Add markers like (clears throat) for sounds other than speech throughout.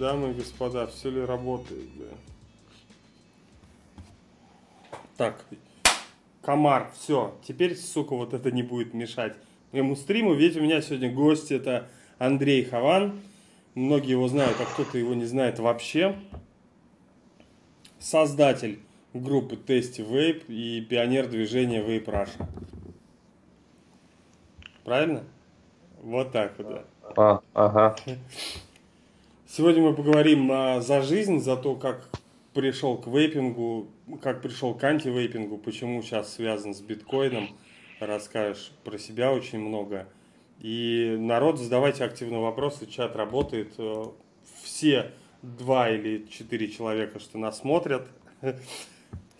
Дамы и господа. Все ли работает, бля? Так, комар, все. Теперь, сука, вот это не будет мешать моему стриму. Ведь у меня сегодня гость, это Андрей Хаван. Многие его знают, а кто-то его не знает вообще. Создатель группы Testy Vape и пионер движения Vape Russia. Правильно? Вот так вот, да. А, ага. Сегодня мы поговорим а, за жизнь, за то, как пришел к вейпингу, как пришел к антивейпингу, почему сейчас связан с биткоином, расскажешь про себя очень много. И народ, задавайте активно вопросы, чат работает. Э, все два или четыре человека, что нас смотрят. (laughs)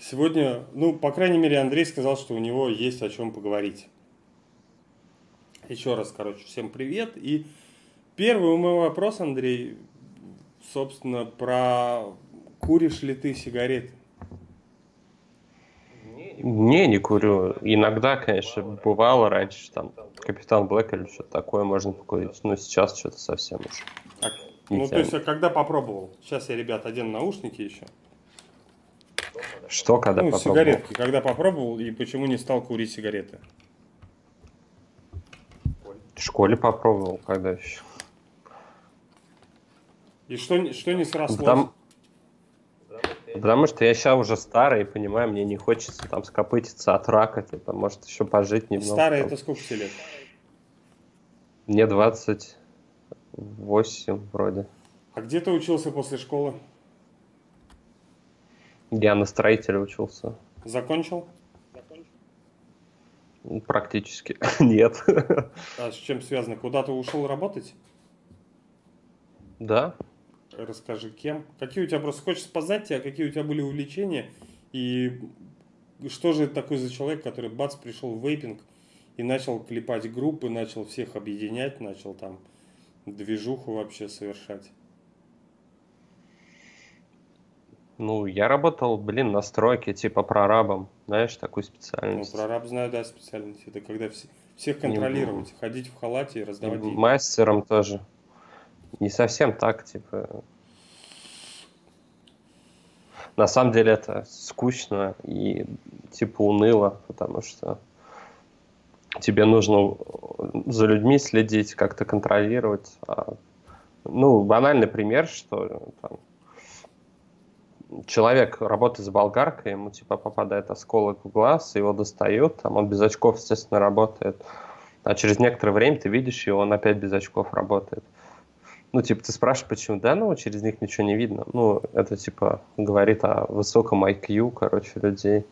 Сегодня, ну, по крайней мере, Андрей сказал, что у него есть о чем поговорить. Еще раз, короче, всем привет. И первый мой вопрос, Андрей, собственно, про куришь ли ты сигареты? Не, не курю. Иногда, конечно, бывало раньше, там, Капитан Блэк или что-то такое можно покурить, но сейчас что-то совсем уж. Так. Ну, то есть, а когда попробовал? Сейчас я, ребят, одену наушники еще. Что, когда ну, попробовал? сигаретки. Когда попробовал и почему не стал курить сигареты? В школе попробовал, когда еще. И что, что не срослось? Потому, потому что я сейчас уже старый, понимаю, мне не хочется там скопытиться от рака, типа, может еще пожить немного. Старый там. это сколько тебе лет? Мне 28 вроде. А где ты учился после школы? Я на строителя учился. Закончил? Практически (laughs) нет. А с чем связано? Куда ты ушел работать? Да. Расскажи, кем? Какие у тебя, просто хочется познать тебя, какие у тебя были увлечения, и что же такой за человек, который, бац, пришел в вейпинг и начал клепать группы, начал всех объединять, начал там движуху вообще совершать? Ну, я работал, блин, на стройке, типа прорабом. Знаешь, такую Ну, специальность. прораб знаю, да, специальность. Это когда все- всех контролировать, ходить в халате и И раздавать деньги. мастером тоже. Не совсем так, типа. На самом деле это скучно и типа уныло, потому что тебе нужно за людьми следить, как-то контролировать. А, ну, банальный пример, что там, человек работает с болгаркой, ему типа попадает осколок в глаз, его достают, там он без очков, естественно, работает. А через некоторое время ты видишь его, он опять без очков работает. Ну, типа, ты спрашиваешь, почему? Да, ну, через них ничего не видно. Ну, это, типа, говорит о высоком IQ, короче, людей.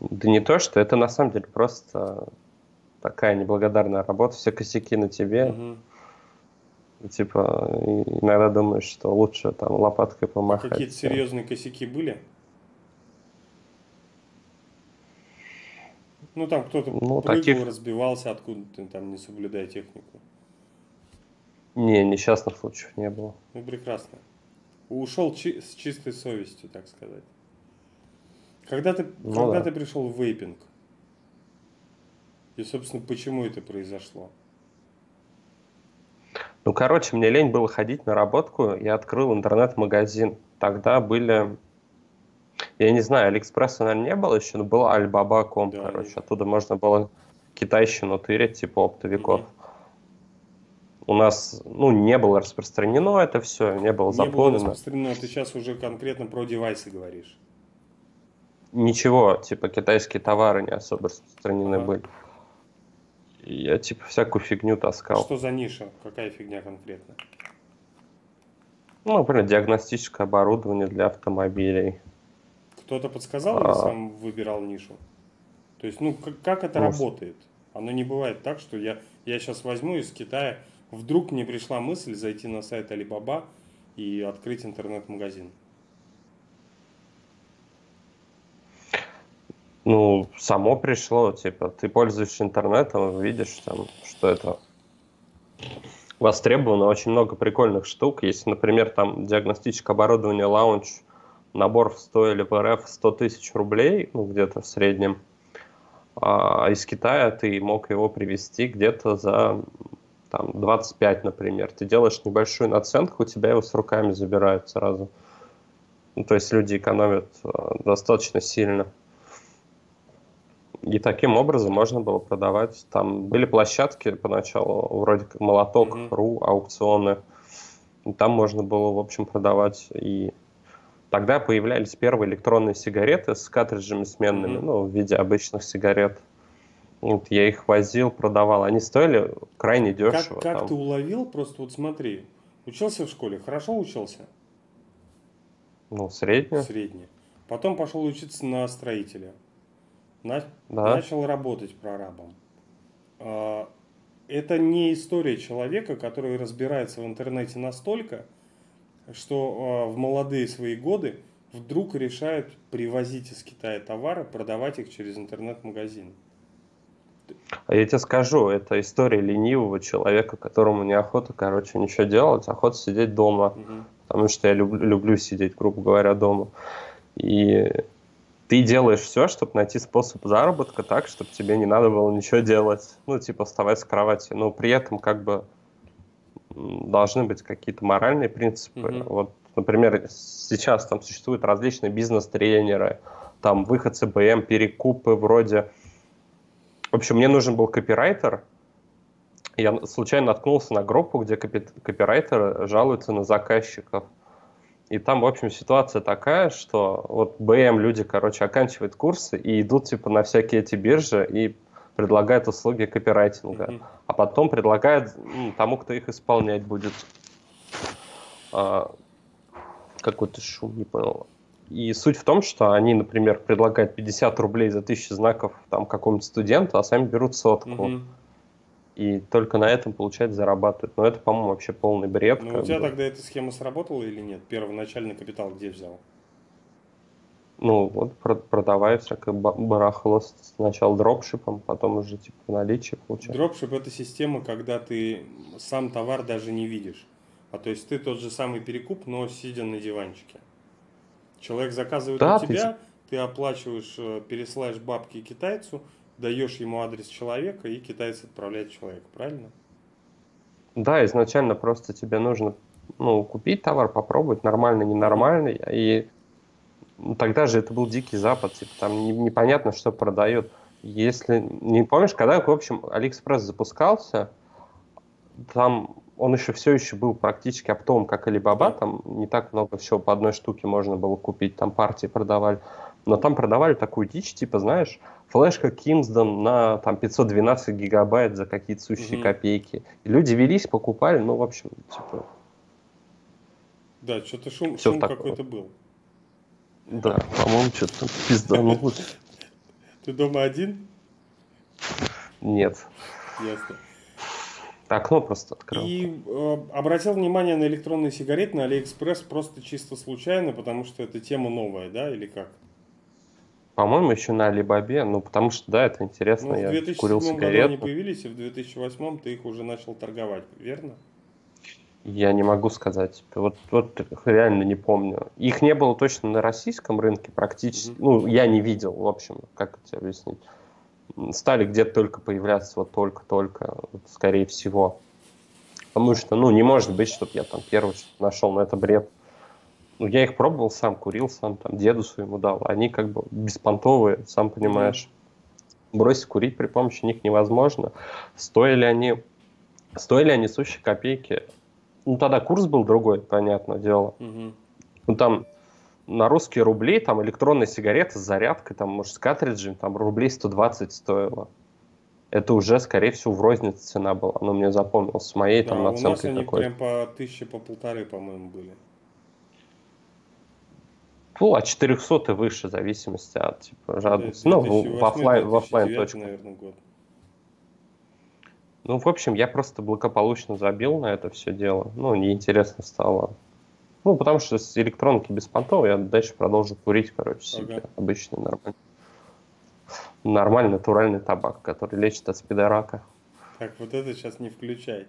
Да не то, что это на самом деле просто такая неблагодарная работа, все косяки на тебе. И, типа, иногда думаешь, что лучше там лопаткой А помахать. какие-то серьезные косяки были? Ну, там кто-то Ну, прыгал, таких- разбивался, откуда ты там не соблюдая технику. Не, несчастных случаев не было. Ну, прекрасно. Ушел чи- с чистой совестью, так сказать. Когда ты, Ну когда да. ты пришел в вейпинг? И, собственно, почему это произошло? Ну, короче, мне лень было ходить на работку, я открыл интернет-магазин. Тогда были, я не знаю, Алиэкспресса, наверное, не было еще, но была Alibaba.com, Да, короче. есть. Оттуда можно было китайщину тырить, типа оптовиков. У нас, ну, не было распространено это все, не было Не было заполнено. распространено, ты сейчас уже конкретно про девайсы говоришь. Ничего, типа, китайские товары не особо распространены Ага. были. Я, типа, всякую фигню таскал. Что за ниша? Какая фигня конкретно? Ну, например, диагностическое оборудование для автомобилей. Кто-то подсказал или А. сам выбирал нишу? То есть, ну, как, как это Ну, работает? Оно не бывает так, что я, я сейчас возьму из Китая, вдруг мне пришла мысль зайти на сайт Alibaba и открыть интернет-магазин. Ну, само пришло, типа, ты пользуешься интернетом, видишь там, что это востребовано, очень много прикольных штук. Если, например, там диагностическое оборудование лаунч, набор стоили в РФ 100 тысяч рублей, ну, где-то в среднем, а из Китая ты мог его привезти где-то за там 25, например, ты делаешь небольшую наценку, у тебя его с руками забирают сразу. Ну, то есть люди экономят э, достаточно сильно. И таким образом можно было продавать. Там были площадки поначалу, вроде как Молоток.ру, mm-hmm. аукционы. И там можно было, в общем, продавать. И тогда появлялись первые электронные сигареты с картриджами сменными, mm-hmm. ну, в виде обычных сигарет. Вот я их возил, продавал. Они стоили крайне дешево. Как, как там. ты уловил? Просто вот смотри. Учился в школе? Хорошо учился? Ну, среднее. Среднее. Потом пошел учиться на строителя. На, да. Начал работать прорабом. А, это не история человека, который разбирается в интернете настолько, что а, в молодые свои годы вдруг решает привозить из Китая товары, продавать их через интернет-магазин. А я тебе скажу, это история ленивого человека, которому неохота, короче, ничего делать, охота сидеть дома, угу. потому что я люблю, люблю сидеть, грубо говоря, дома. И ты делаешь все, чтобы найти способ заработка так, чтобы тебе не надо было ничего делать, ну, типа вставать с кровати, но при этом как бы должны быть какие-то моральные принципы. Mm-hmm. Вот, например, сейчас там существуют различные бизнес-тренеры, там выход с БМ, перекупы вроде в общем, мне нужен был копирайтер. Я случайно наткнулся на группу, где копи копирайтеры жалуются на заказчиков. И там, в общем, ситуация такая, что вот БМ люди, короче, оканчивают курсы и идут типа на всякие эти биржи и предлагают услуги копирайтинга. Mm-hmm. А потом предлагают ну, тому, кто их исполнять будет. А, какой-то шум, не понял. И суть в том, что они, например, предлагают 50 рублей за тысячу знаков там какому-то студенту, а сами берут сотку. Угу. И только на этом, получается, зарабатывают. Но это, по-моему, вообще полный бред. Ну, у тебя бы. тогда эта схема сработала или нет? Первоначальный капитал где взял? Ну, вот продавая всякое барахло сначала дропшипом, потом уже типа наличие получается. Дропшип это система, когда ты сам товар даже не видишь. А то есть ты тот же самый перекуп, но сидя на диванчике. Человек заказывает да, у тебя, ты... ты оплачиваешь, э, пересылаешь бабки китайцу, даешь ему адрес человека, и китайец отправляет человека, правильно? Да, изначально просто тебе нужно ну, купить товар, попробовать, нормальный, ненормальный, и тогда же это был дикий запад, типа там непонятно, что продают. Если не помнишь, когда, в общем, Алиэкспресс запускался, там он еще все еще был практически оптовым, как Alibaba, там не так много всего по одной штуке можно было купить, там партии продавали, но там продавали такую дичь, типа, знаешь, флешка Kingston на там 512 гигабайт за какие-то сущие угу. копейки. И люди велись, покупали, ну, в общем, типа... Да, что-то шум, шум какой-то был. Да, по-моему, что-то там пизданулось. (laughs) Ты дома один? Нет. Ясно. Окно просто открыл. И э, обратил внимание на электронные сигареты на Алиэкспресс просто чисто случайно, потому что это тема новая, да, или как? По-моему, еще на Алибабе, ну, потому что, да, это интересно, ну, я курил сигарету. году они появились, и в 2008 ты их уже начал торговать, верно? Я не могу сказать. Вот, вот реально не помню. Их не было точно на российском рынке практически. Mm-hmm. Ну, я не видел, в общем, как это объяснить стали где-то только появляться, вот только-только, вот, скорее всего. Потому что, ну, не может быть, чтобы я там первый нашел, но это бред. Ну, я их пробовал сам, курил сам, там, деду своему дал. Они как бы беспонтовые, сам понимаешь. Бросить курить при помощи них невозможно. Стоили они, стоили они сущие копейки. Ну, тогда курс был другой, понятное дело. Угу. Ну, там на русские рубли там электронная сигарета с зарядкой, там, может, с картриджем, там рублей 120 стоило. Это уже, скорее всего, в рознице цена была. Но мне запомнилось с моей да, там наценкой у нас они какой прям по тысяче, по полторы, по-моему, были. Ну, от 400 и выше, в зависимости от типа, жадности. Ну, в офлайн, в офлайн точку. Наверное, год. Ну, в общем, я просто благополучно забил на это все дело. Ну, неинтересно стало. Ну, потому что с электронки беспонтово я дальше продолжу курить, короче, себе ага. обычный нормальный. Нормальный натуральный табак, который лечит от спидорака. Так, вот это сейчас не включай.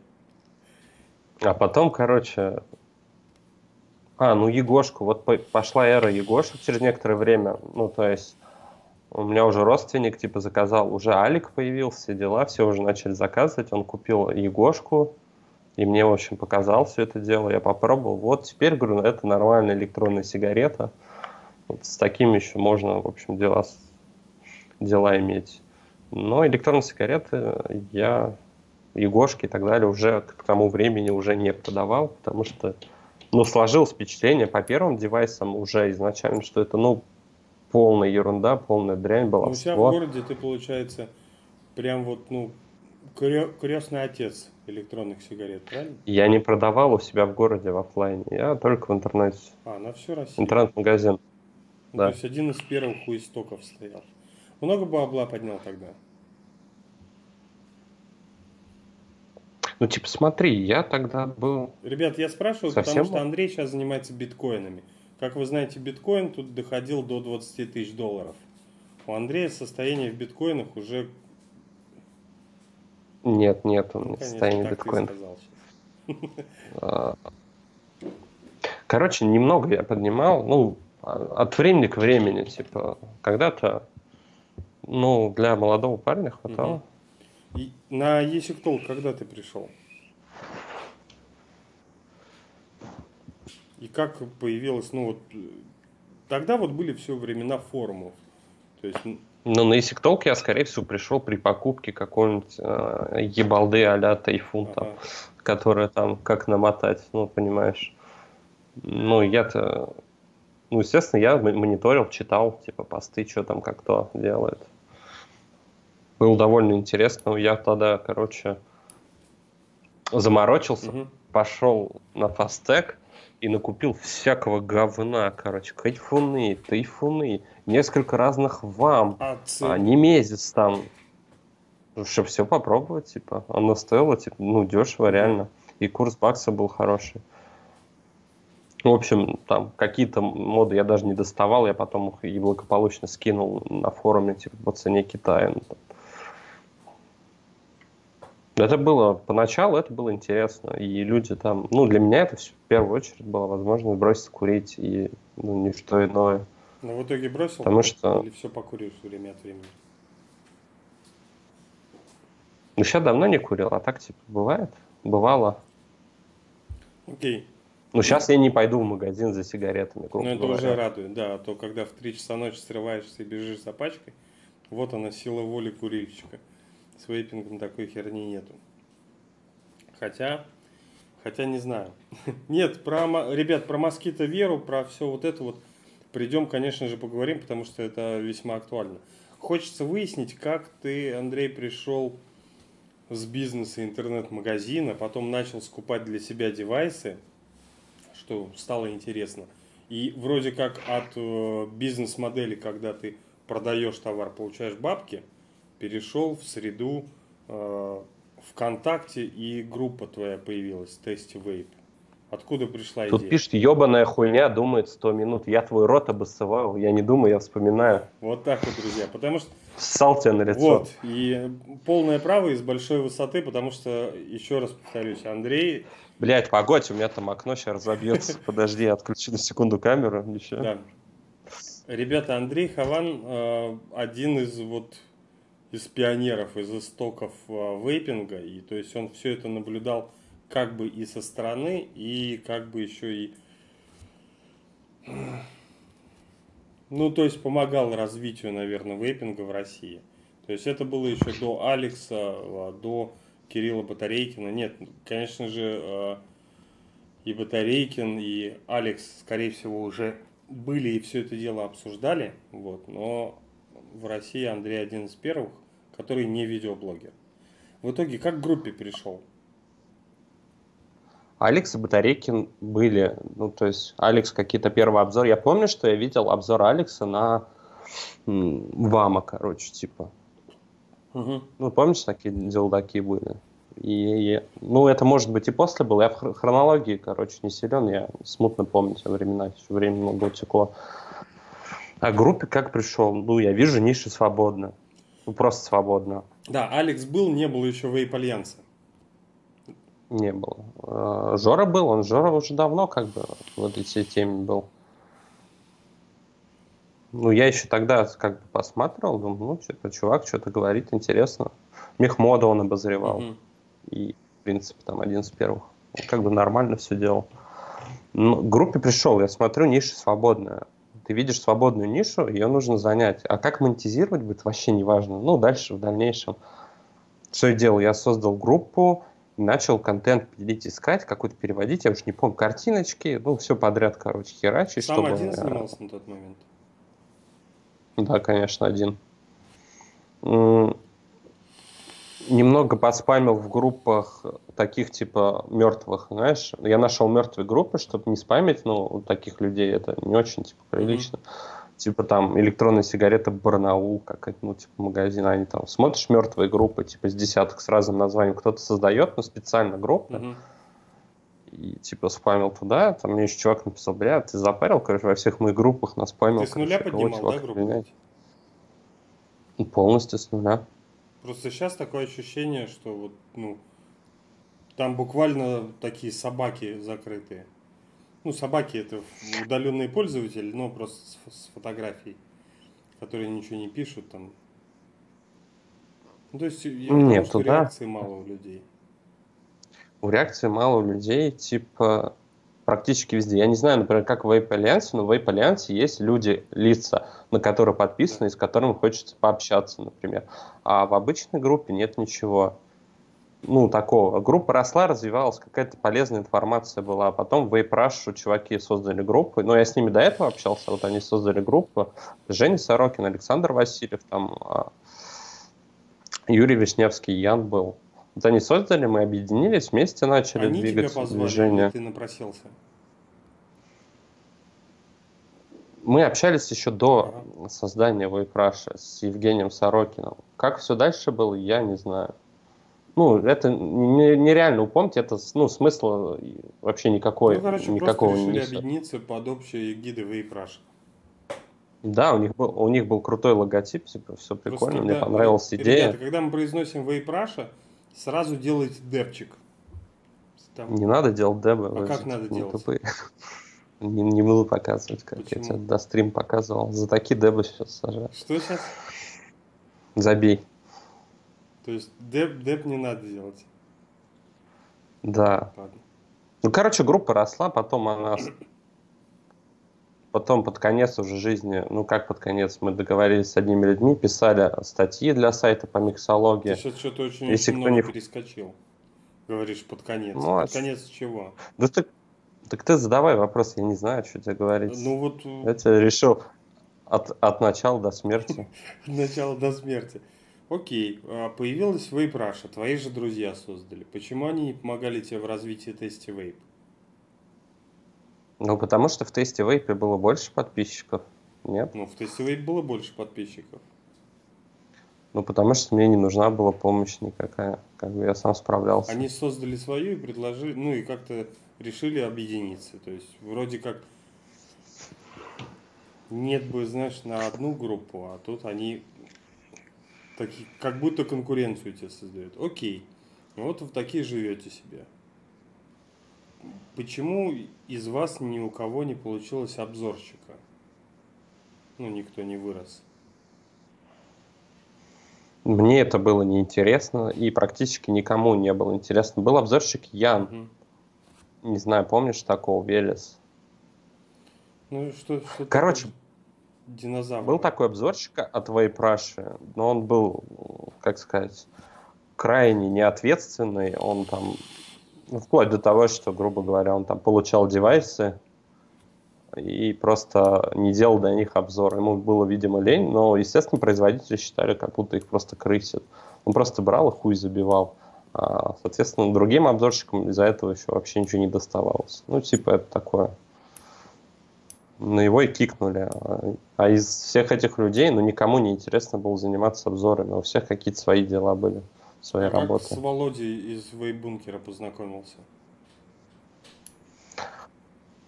А потом, короче... А, ну Егошку. Вот пошла эра Егошек через некоторое время. Ну, то есть у меня уже родственник, типа, заказал, уже Алик появился, дела, все уже начали заказывать, он купил Егошку, и мне, в общем, показал все это дело, я попробовал. Вот теперь, говорю, это нормальная электронная сигарета. Вот с таким еще можно, в общем, дела, дела иметь. Но электронные сигареты я, Егошки и так далее уже к тому времени уже не продавал, потому что, ну, сложилось впечатление по первым девайсам уже изначально, что это, ну, полная ерунда, полная дрянь была. Ну, у себя в городе ты, получается, прям вот, ну, крестный отец электронных сигарет, правильно? Я не продавал у себя в городе в офлайне, я только в интернете. А, на всю Россию? Интернет-магазин. Ну, да. То есть один из первых у истоков стоял. Много бабла поднял тогда? Ну, типа, смотри, я тогда был... Ребят, я спрашиваю, Совсем потому что Андрей сейчас занимается биткоинами. Как вы знаете, биткоин тут доходил до 20 тысяч долларов. У Андрея состояние в биткоинах уже... Нет, нет, он не в состоянии биткоина. А, короче, немного я поднимал, ну, от времени к времени, типа, когда-то, ну, для молодого парня хватало. И на Есиктол когда ты пришел? И как появилось, ну вот, тогда вот были все времена форумов. То есть... Ну, на ESIC я, скорее всего, пришел при покупке какой-нибудь э, ебалды а-ля Тайфун, ага. там, которая там, как намотать, ну, понимаешь. Ну, я-то, ну, естественно, я мониторил, читал, типа, посты, что там, как кто делает. Было довольно интересно. Я тогда, короче, заморочился, угу. пошел на фастег, и накупил всякого говна, короче, кайфуны, тайфуны, несколько разных вам, а, а не месяц там, чтобы все попробовать, типа, оно стоило, типа, ну, дешево реально, и курс бакса был хороший. В общем, там какие-то моды я даже не доставал, я потом их и благополучно скинул на форуме, типа, по цене Китая. Ну, это было поначалу, это было интересно. И люди там, ну, для меня это все, в первую очередь была возможность бросить курить и ну, ничто иное. Но в итоге бросил? Потому что... Или все покуришь время от времени? Ну, сейчас давно не курил, а так, типа, бывает. Бывало. Окей. Ну, сейчас я не пойду в магазин за сигаретами. Ну, это говоря. уже радует, да. А то, когда в 3 часа ночи срываешься и бежишь за пачкой, вот она, сила воли курильщика. С вейпингом такой херни нету. Хотя, хотя не знаю. (laughs) Нет, про, ребят, про москито веру, про все вот это вот придем, конечно же, поговорим, потому что это весьма актуально. Хочется выяснить, как ты, Андрей, пришел с бизнеса интернет-магазина, потом начал скупать для себя девайсы, что стало интересно. И вроде как от э, бизнес-модели, когда ты продаешь товар, получаешь бабки – перешел в среду э, ВКонтакте и группа твоя появилась, Тести Вейп. Откуда пришла идея? Тут пишет, ебаная хуйня, думает 100 минут. Я твой рот обоссывал, я не думаю, я вспоминаю. Вот так вот, друзья, потому что... Ссал тебя на лицо. Вот, и полное право из большой высоты, потому что, еще раз повторюсь, Андрей... Блять, погодь, у меня там окно сейчас разобьется. (laughs) Подожди, отключу на секунду камеру. Еще. Да. Ребята, Андрей Хаван э, один из вот из пионеров, из истоков а, вейпинга. И то есть он все это наблюдал как бы и со стороны, и как бы еще и... Ну, то есть помогал развитию, наверное, вейпинга в России. То есть это было еще до Алекса, а, до Кирилла Батарейкина. Нет, конечно же, а, и Батарейкин, и Алекс, скорее всего, уже были и все это дело обсуждали. Вот, но в России Андрей один из первых который не видеоблогер. В итоге как к группе перешел? Алекс и Батарейкин были, ну, то есть Алекс какие-то первые обзоры. Я помню, что я видел обзор Алекса на Вама, короче, типа. Угу. Ну, помнишь, такие делдаки были? И, и, ну, это может быть и после было. Я в хронологии, короче, не силен, я смутно помню те времена, еще время много утекло. А группе как пришел? Ну, я вижу, ниша свободна. Ну, просто свободно. Да, Алекс был, не было еще Вейп Альянса. Не было. Э, Жора был, он Жора уже давно как бы в этой теме был. Ну, я еще тогда как бы посматривал, думаю, ну, что-то чувак что-то говорит, интересно. Мехмода он обозревал. Угу. И, в принципе, там один из первых. как бы нормально все делал. Но к группе пришел, я смотрю, ниша свободная. Ты видишь свободную нишу, ее нужно занять. А как монетизировать будет, вообще не важно. Ну, дальше, в дальнейшем. Что я делал? Я создал группу, начал контент пилить, искать, какой-то переводить. Я уж не помню, картиночки, ну, все подряд, короче, херачить. Сам чтобы... один занимался на тот момент? Да, конечно, один. Немного поспамил в группах таких типа мертвых, знаешь. Я нашел мертвые группы, чтобы не спамить, ну, таких людей это не очень типа прилично. Mm-hmm. Типа там электронная сигарета Барнаул, как ну, типа магазин, они там смотришь мертвые группы, типа с десяток с разным названием кто-то создает, но специально группы. Mm-hmm и типа спамил туда, там мне еще чувак написал, бля, ты запарил, короче, во всех моих группах нас спамил. Ты с нуля короче, поднимал, да, группу? Полностью с нуля. Просто сейчас такое ощущение, что вот, ну, там буквально такие собаки закрытые. Ну, собаки это удаленные пользователи, но просто с, с фотографией, которые ничего не пишут там. Ну, то есть я Нет, потому, что реакции мало у людей у реакции мало у людей, типа, практически везде. Я не знаю, например, как в Vape Alliance, но в Vape Alliance есть люди, лица, на которые подписаны, и с которыми хочется пообщаться, например. А в обычной группе нет ничего ну, такого. Группа росла, развивалась, какая-то полезная информация была. Потом в Vape чуваки создали группы. Но я с ними до этого общался, вот они создали группу. Женя Сорокин, Александр Васильев, там а, Юрий Вишневский, Ян был. Вот они создали, мы объединились, вместе начали они двигаться тебя позвали, движение. ты напросился? Мы общались еще до создания Вайпраша с Евгением Сорокиным. Как все дальше было, я не знаю. Ну, это нереально упомнить, это ну, смысла вообще никакой, ну, короче, никакого просто решили объединиться под общей гиды Вейпраша. Да, у них был, у них был крутой логотип, типа, все прикольно, когда, мне понравилась идея. Ребята, когда мы произносим Вейпраша, Сразу делайте депчик. Там... Не надо делать дебы. А как надо не делать? Не, не буду показывать, как Почему? я тебе до стрим показывал. За такие дебы сейчас сажаю. Что сейчас? Забей. То есть деп, деп не надо делать? Да. Ладно. Ну, короче, группа росла, потом она Потом под конец уже жизни, ну как под конец, мы договорились с одними людьми, писали статьи для сайта по миксологии. Ты сейчас что-то очень, Если очень много не... перескочил. Говоришь, под конец. Ну, под а конец чего? Да ты, так ты задавай вопрос, я не знаю, что тебе говорить. Ну вот... Э, я тебе решил от, от начала до смерти. (laughs) От начала до смерти. Окей, а появилась Vape Russia, твои же друзья создали. Почему они не помогали тебе в развитии тесте Vape? Ну, потому что в тесте вейпе было больше подписчиков. Нет? Ну, в тесте вейп было больше подписчиков. Ну, потому что мне не нужна была помощь никакая. Как бы я сам справлялся. Они создали свою и предложили, ну и как-то решили объединиться. То есть, вроде как нет бы, знаешь, на одну группу, а тут они такие, как будто конкуренцию тебе создают. Окей, вот вы такие живете себе. Почему из вас ни у кого не получилось обзорщика? Ну, никто не вырос. Мне это было неинтересно, и практически никому не было интересно. Был обзорщик Ян. Угу. Не знаю, помнишь такого, Велес? Ну, что, что Короче, динозавр. Был такой обзорщик от Вейпраши, но он был, как сказать, крайне неответственный. Он там ну, вплоть до того, что, грубо говоря, он там получал девайсы и просто не делал до них обзор. Ему было, видимо, лень, но, естественно, производители считали, как будто их просто крысят. Он просто брал и хуй забивал. А, соответственно, другим обзорщикам из-за этого еще вообще ничего не доставалось. Ну, типа, это такое. На его и кикнули. А из всех этих людей, ну, никому не интересно было заниматься обзорами. У всех какие-то свои дела были своей как работы. с Володей из Вейбункера познакомился?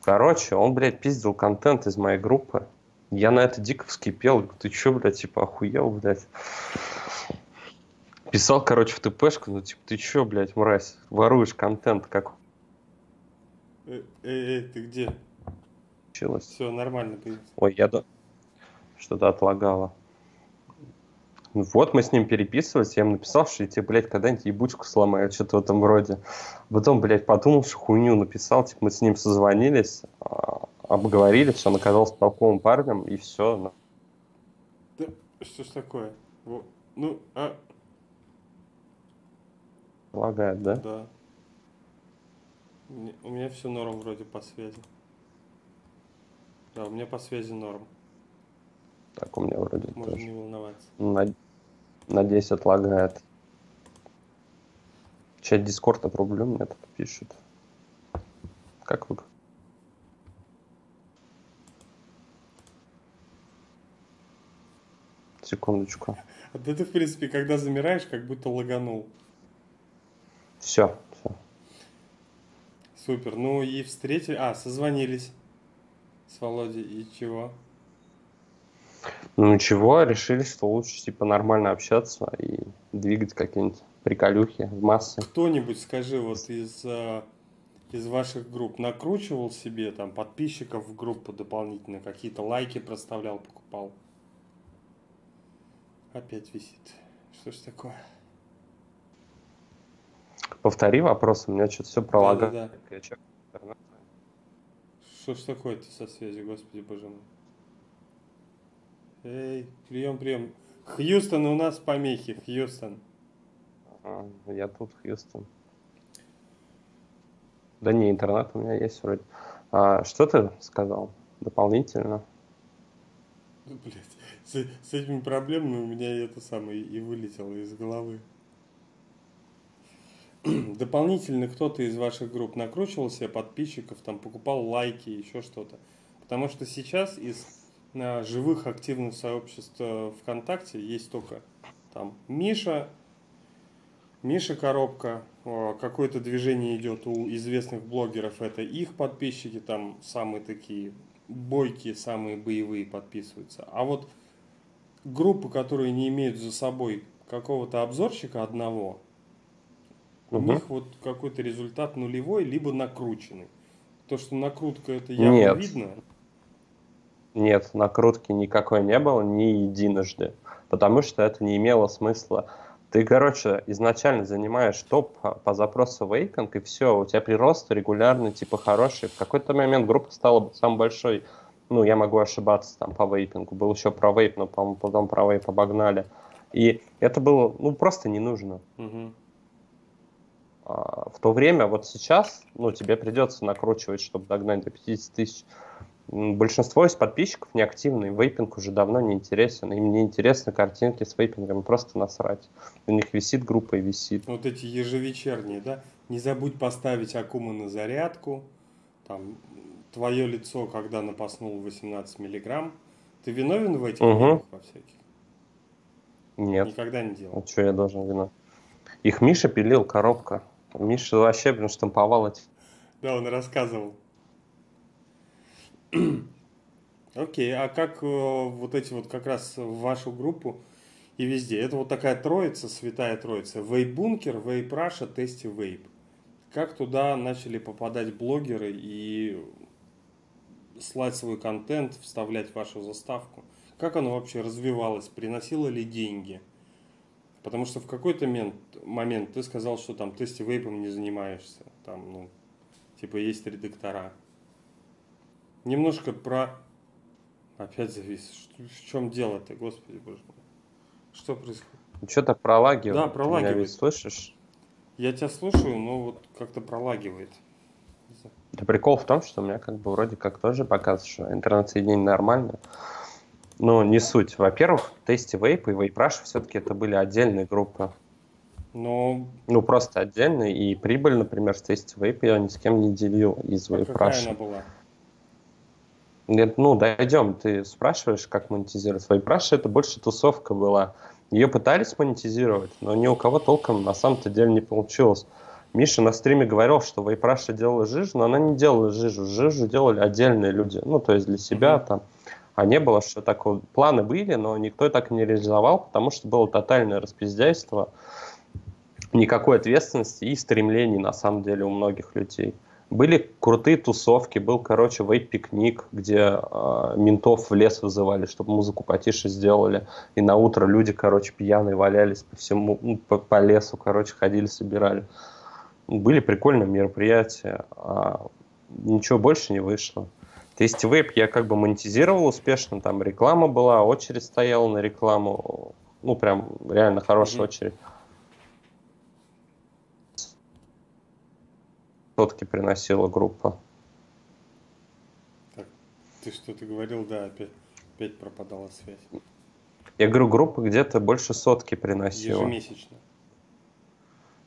Короче, он, блядь, пиздил контент из моей группы. Я на это дико вскипел. Ты чё, блядь, типа, охуел, блядь? Писал, короче, в ТПшку, ну, типа, ты чё, блядь, мразь, воруешь контент, как... Эй, эй, эй ты где? Училась. Все, нормально. Ой, я, что-то отлагало. Вот мы с ним переписывались, я ему написал, что я тебе, блядь, когда-нибудь ебучку сломаю, что-то в этом роде. Потом, блядь, подумал, что хуйню написал, типа мы с ним созвонились, а, обговорили, все, он оказался толковым парнем, и все. Да, что ж такое? Ну, а... Лагает, да? Да. У меня все норм вроде по связи. Да, у меня по связи норм. Так, у меня вроде Можно тоже. не волноваться. На, на 10 лагает. Чат Дискорд отрублю, мне тут пишет. Как вы? Секундочку. А ты, в принципе, когда замираешь, как будто лаганул. Все, все. Супер. Ну и встретили... А, созвонились с Володей. И чего? Ну ничего, решили, что лучше типа нормально общаться и двигать какие-нибудь приколюхи в массы. Кто-нибудь, скажи, вот из, э, из ваших групп накручивал себе там подписчиков в группу дополнительно, какие-то лайки проставлял, покупал? Опять висит. Что ж такое? Повтори вопрос, у меня что-то все пролагает. Да, да, да. Что ж такое-то со связью, господи боже мой? Эй, прием, прием. Хьюстон, у нас помехи, Хьюстон. Ага, я тут, Хьюстон. Да не, интернет у меня есть вроде. А, что ты сказал дополнительно? Блять, с, с этими проблемами у меня это самое и вылетело из головы. (clears throat) Дополнительно кто-то из ваших групп накручивал себе подписчиков, там покупал лайки, еще что-то. Потому что сейчас из на живых активных сообществ ВКонтакте есть только там Миша, Миша Коробка, какое-то движение идет у известных блогеров, это их подписчики, там самые такие бойкие, самые боевые подписываются. А вот группы, которые не имеют за собой какого-то обзорщика одного, угу. у них вот какой-то результат нулевой, либо накрученный. То, что накрутка это явно Нет. видно. Нет, накрутки никакой не было ни единожды, потому что это не имело смысла. Ты, короче, изначально занимаешь топ по запросу вейпинг, и все, у тебя прирост регулярный, типа хороший. В какой-то момент группа стала самой большой, ну, я могу ошибаться там по вейпингу, был еще про вейп, но, по потом про вейп обогнали. И это было, ну, просто не нужно. Угу. А, в то время, вот сейчас, ну, тебе придется накручивать, чтобы догнать до 50 тысяч большинство из подписчиков неактивны, вейпинг уже давно не интересен, им не интересны картинки с вейпингом, просто насрать. У них висит группа и висит. Вот эти ежевечерние, да? Не забудь поставить Акума на зарядку, там, твое лицо, когда напоснул 18 миллиграмм. Ты виновен в этих угу. во всяких? Нет. Никогда не делал. А что я должен виноват? Их Миша пилил, коробка. Миша вообще, блин, штамповал эти. Да, он рассказывал. (clears throat) Окей, а как э, вот эти вот как раз в вашу группу и везде? Это вот такая троица, святая троица. Вейп-бункер, вейп-раша, тести вейп. Как туда начали попадать блогеры и слать свой контент, вставлять вашу заставку? Как оно вообще развивалось? Приносило ли деньги? Потому что в какой-то момент, момент ты сказал, что там тести вейпом не занимаешься. Там, ну, типа есть редактора. Немножко про... Опять завис. Что, в чем дело-то, господи боже мой. Что происходит? Что-то пролагивает. Да, пролагивает. Меня ведь слышишь? Я тебя слушаю, но вот как-то пролагивает. Да прикол в том, что у меня как бы вроде как тоже показывает, что интернет-соединение нормально. Но не суть. Во-первых, тесте вейп и вейпраш все-таки это были отдельные группы. Но... Ну, просто отдельные. И прибыль, например, с тесте вейп я ни с кем не делил из вейпраша. Какая она была? Нет, ну, дойдем. Ты спрашиваешь, как монетизировать. Вайпраша это больше тусовка была. Ее пытались монетизировать, но ни у кого толком на самом-то деле не получилось. Миша на стриме говорил, что Вайпраша делала жижу, но она не делала жижу. Жижу делали отдельные люди. Ну, то есть для себя mm-hmm. там. А не было, что такое. Планы были, но никто так не реализовал, потому что было тотальное распиздяйство, никакой ответственности и стремлений на самом деле у многих людей. Были крутые тусовки, был, короче, вейп-пикник, где э, ментов в лес вызывали, чтобы музыку потише сделали. И на утро люди, короче, пьяные валялись по всему, ну, по, по лесу, короче, ходили, собирали. Были прикольные мероприятия, а ничего больше не вышло. Есть веб я как бы монетизировал успешно, там реклама была, очередь стояла на рекламу, ну прям реально хорошая mm-hmm. очередь. Сотки приносила группа. Так, ты что-то говорил, да, опять, опять пропадала связь. Я говорю, группа где-то больше сотки приносила. Ежемесячно.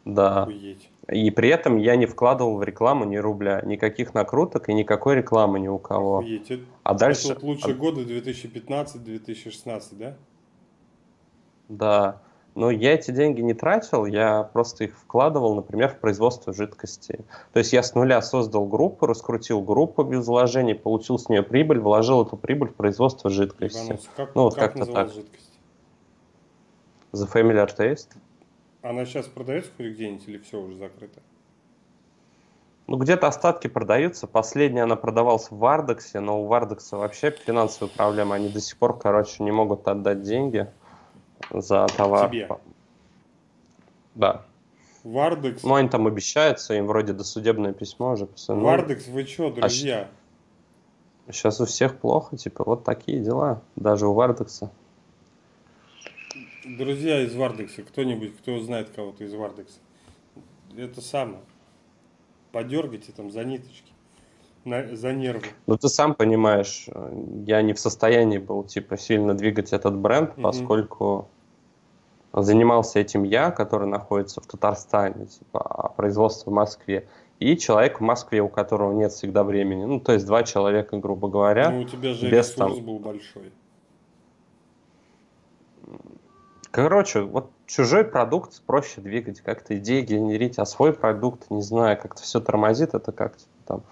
Да. Охуеть. И при этом я не вкладывал в рекламу ни рубля, никаких накруток и никакой рекламы ни у кого. Охуеть. А дальше... Это вот лучшие а... годы 2015-2016, да? Да. Но я эти деньги не тратил, я просто их вкладывал, например, в производство жидкости. То есть я с нуля создал группу, раскрутил группу без вложений, получил с нее прибыль, вложил эту прибыль в производство жидкости. Иванус, как, ну, вот как как-то так. жидкость? The Familiar Taste. Она сейчас продается хоть где-нибудь или все уже закрыто? Ну, где-то остатки продаются. Последняя она продавалась в Вардексе, но у Вардекса вообще финансовые проблемы. Они до сих пор, короче, не могут отдать деньги за товар. Тебе? Да. Вардекс? Ну, они там обещаются, им вроде досудебное письмо уже писали. Вардекс, вы что, а друзья? А сейчас у всех плохо, типа, вот такие дела, даже у Вардекса. Друзья из Вардекса, кто-нибудь, кто знает кого-то из Вардекса, это самое. Подергайте там за ниточки, на, за нервы. Ну, ты сам понимаешь, я не в состоянии был, типа, сильно двигать этот бренд, угу. поскольку занимался этим я, который находится в Татарстане, типа, а производство в Москве, и человек в Москве, у которого нет всегда времени. Ну, то есть два человека, грубо говоря. Ну, у тебя же без, ресурс там... был большой. Короче, вот чужой продукт проще двигать, как-то идеи генерить, а свой продукт, не знаю, как-то все тормозит, это как типа, там,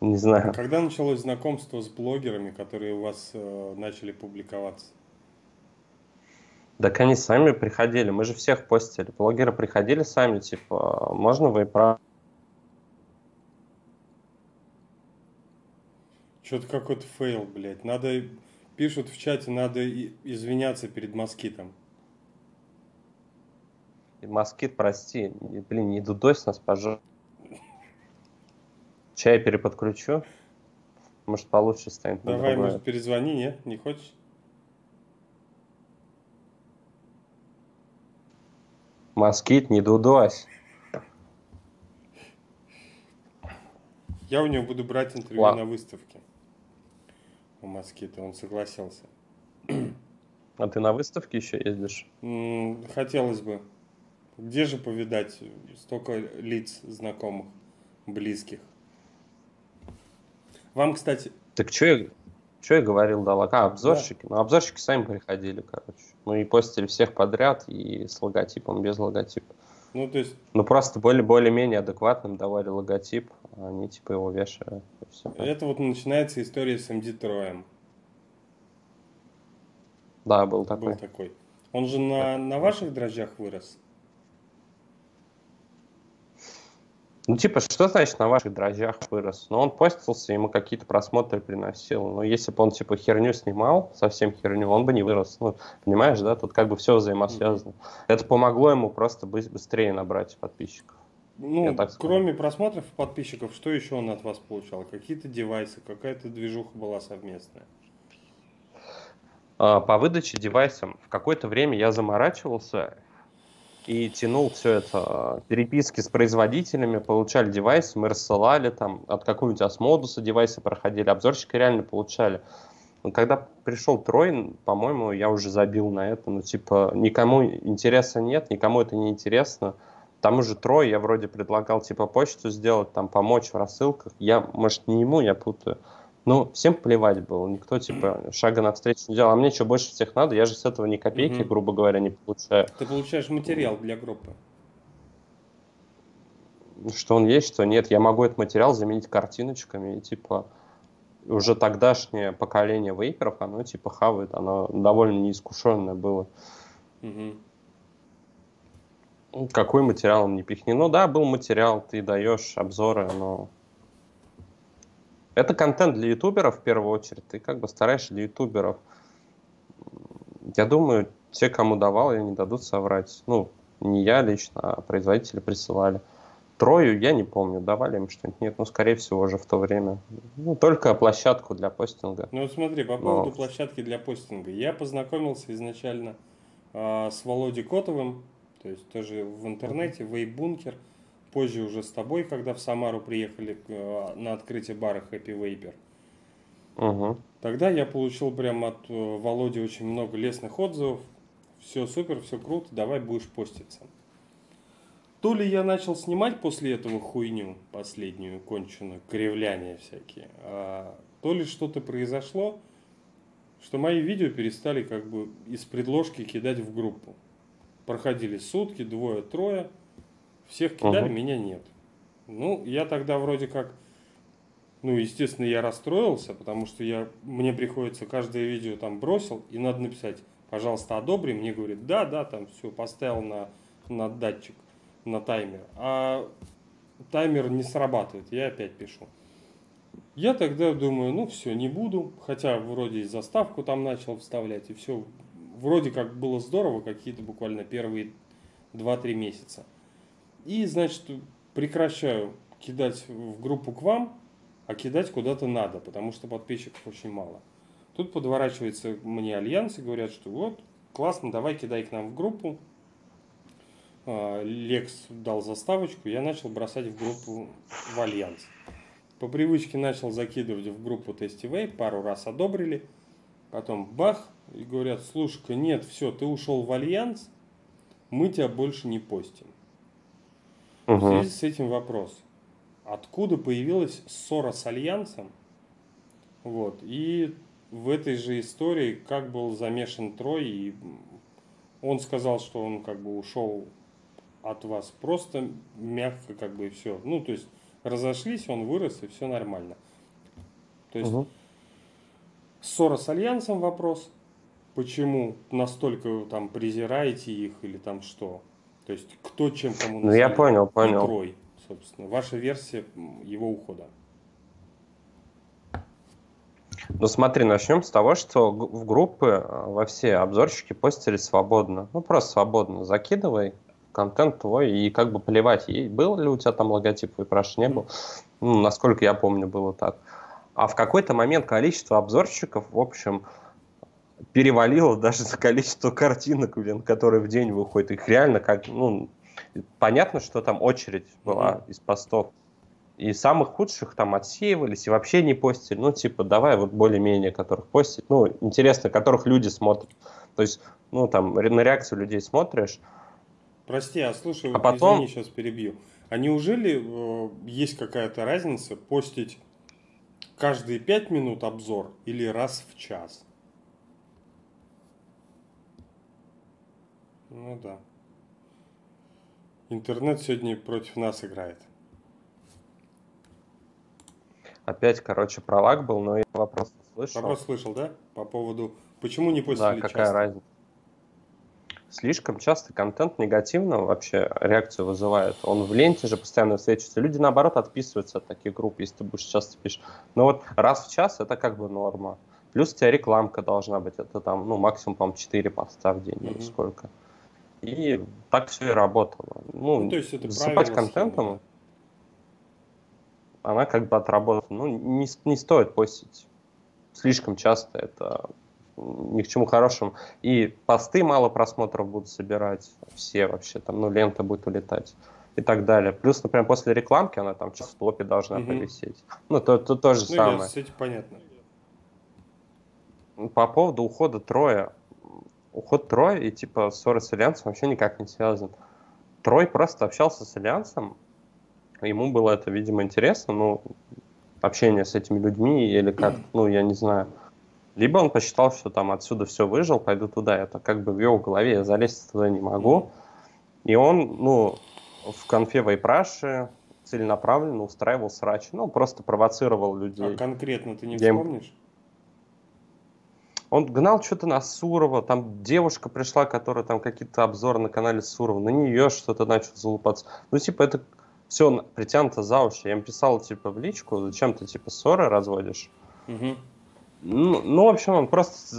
не знаю. Когда началось знакомство с блогерами, которые у вас э, начали публиковаться? Так они сами приходили, мы же всех постили. Блогеры приходили сами, типа, можно вы про... Что-то какой-то fail, блядь. Надо Пишут в чате, надо извиняться перед москитом. Москит, прости, блин, не дудось нас, пожалуйста. Щас переподключу. Может, получше станет. Давай, может, перезвони, нет? Не хочешь? Москит, не дудось. Я у него буду брать интервью Ладно. на выставке у Москита, он согласился. (clears throat) А ты на выставке еще ездишь? Хотелось бы. Где же повидать столько лиц знакомых, близких? Вам, кстати... Так что я, что я говорил, да, а, обзорщики? Да. Ну, обзорщики сами приходили, короче. Ну, и постили всех подряд, и с логотипом, без логотипа. Ну, то есть... Ну, просто более, более-менее адекватным давали логотип, а они типа его вешали. Это вот начинается история с MD Троем. Да, был такой. Был такой. Он же на, на ваших дрожжах вырос? Ну, типа, что значит на ваших дрожжах вырос? Ну, он постился, ему какие-то просмотры приносил. Но если бы он, типа, херню снимал, совсем херню, он бы не вырос. Ну, понимаешь, да? Тут как бы все взаимосвязано. Это помогло ему просто быстрее набрать подписчиков. Ну, так кроме просмотров и подписчиков, что еще он от вас получал? Какие-то девайсы, какая-то движуха была совместная? А, по выдаче девайсов в какое-то время я заморачивался и тянул все это, переписки с производителями, получали девайсы, мы рассылали там, от какого-нибудь осмодуса девайсы проходили, обзорщики реально получали. Но когда пришел Трой, по-моему, я уже забил на это, ну, типа, никому интереса нет, никому это не интересно. Тому же Трой я вроде предлагал, типа, почту сделать, там, помочь в рассылках. Я, может, не ему, я путаю. Ну, всем плевать было, никто, типа, шага навстречу не делал. А мне что больше всех надо, я же с этого ни копейки, угу. грубо говоря, не получаю. Ты получаешь материал для группы. Что он есть, что нет. Я могу этот материал заменить картиночками, и, типа, уже тогдашнее поколение вейперов, оно, типа, хавает, оно довольно неискушенное было. Угу. Какой материал не пихни? Ну да, был материал, ты даешь обзоры, но... Это контент для ютуберов в первую очередь. Ты как бы стараешься для ютуберов. Я думаю, те, кому давал, и не дадут соврать. Ну, не я лично, а производители присылали. Трою я не помню, давали им что-нибудь. Нет, ну, скорее всего, уже в то время. Ну, только площадку для постинга. Ну, смотри, по поводу Но... площадки для постинга. Я познакомился изначально э, с Володей Котовым, то есть тоже в интернете, Вейбункер. Позже уже с тобой, когда в Самару приехали э, на открытие бара Happy Vapor. Угу. Тогда я получил прям от э, Володи очень много лестных отзывов. Все супер, все круто, давай будешь поститься. То ли я начал снимать после этого хуйню, последнюю, конченую, кривляния всякие, а то ли что-то произошло, что мои видео перестали как бы из предложки кидать в группу. Проходили сутки, двое-трое, всех кидали, угу. меня нет. Ну, я тогда вроде как, ну, естественно, я расстроился, потому что я, мне приходится каждое видео там бросил, и надо написать, пожалуйста, одобри. Мне говорит, да, да, там все, поставил на, на датчик на таймер, а таймер не срабатывает, я опять пишу. Я тогда думаю, ну все, не буду, хотя вроде и заставку там начал вставлять, и все, вроде как было здорово, какие-то буквально первые 2-3 месяца. И, значит, прекращаю кидать в группу к вам, а кидать куда-то надо, потому что подписчиков очень мало. Тут подворачивается мне альянс и говорят, что вот, классно, давай кидай к нам в группу, а, Лекс дал заставочку, я начал бросать в группу в Альянс. По привычке начал закидывать в группу Testivate, пару раз одобрили, потом бах, и говорят, слушай нет, все, ты ушел в Альянс, мы тебя больше не постим. Угу. В связи с этим вопрос. Откуда появилась ссора с Альянсом? Вот. И в этой же истории, как был замешан Трой, и он сказал, что он как бы ушел от вас. Просто мягко как бы и все. Ну, то есть разошлись, он вырос и все нормально. То есть угу. ссора с Альянсом вопрос. Почему настолько там презираете их или там что? То есть кто чем кому Ну я понял, понял. Трой, собственно. Ваша версия его ухода. Ну смотри, начнем с того, что в группы э, во все обзорщики постили свободно. Ну просто свободно закидывай, контент твой, и как бы плевать, и был ли у тебя там логотип Випраш, не был. Ну, насколько я помню, было так. А в какой-то момент количество обзорщиков, в общем, перевалило даже за количество картинок, блин, которые в день выходят. Их реально как, ну, понятно, что там очередь была mm-hmm. из постов. И самых худших там отсеивались и вообще не постили. Ну, типа, давай вот более-менее, которых постить. Ну, интересно, которых люди смотрят. То есть, ну, там, на реакцию людей смотришь, Прости, а слушай, а потом... извини, сейчас перебью. А неужели э, есть какая-то разница постить каждые пять минут обзор или раз в час? Ну да. Интернет сегодня против нас играет. Опять, короче, про лаг был, но я вопрос слышал. Вопрос слышал, да? По поводу, почему не постили Да, какая часто? разница? слишком часто контент негативно вообще реакцию вызывает. Он в ленте же постоянно встречается. Люди, наоборот, отписываются от таких групп, если ты будешь часто пишешь. Но вот раз в час это как бы норма. Плюс у тебя рекламка должна быть. Это там, ну, максимум, по-моему, 4 поста в день mm-hmm. или сколько. И так все и работало. Ну, ну то есть это засыпать контентом, она как бы отработана. Ну, не, не стоит постить слишком часто. Это ни к чему хорошему. И посты мало просмотров будут собирать, все вообще, там, ну, лента будет улетать и так далее. Плюс, например, после рекламки она там в топе должна угу. повисеть. Ну, то, то, то же ну, самое. Кстати, понятно. По поводу ухода Троя. Уход Троя и типа ссоры с Альянсом вообще никак не связан. Трой просто общался с Альянсом, ему было это, видимо, интересно, ну, общение с этими людьми или как, ну, я не знаю. Либо он посчитал, что там отсюда все выжил, пойду туда. Это как бы в его голове, я залезть туда не могу. И он, ну, в конфе Вайпраши целенаправленно устраивал срач. Ну, просто провоцировал людей. А конкретно ты не вспомнишь? Он гнал что-то на Сурова, там девушка пришла, которая там какие-то обзоры на канале Сурова, на нее что-то начал залупаться. Ну, типа, это все притянуто за уши. Я им писал, типа, в личку, зачем ты, типа, ссоры разводишь? Угу. Ну, ну, в общем, он просто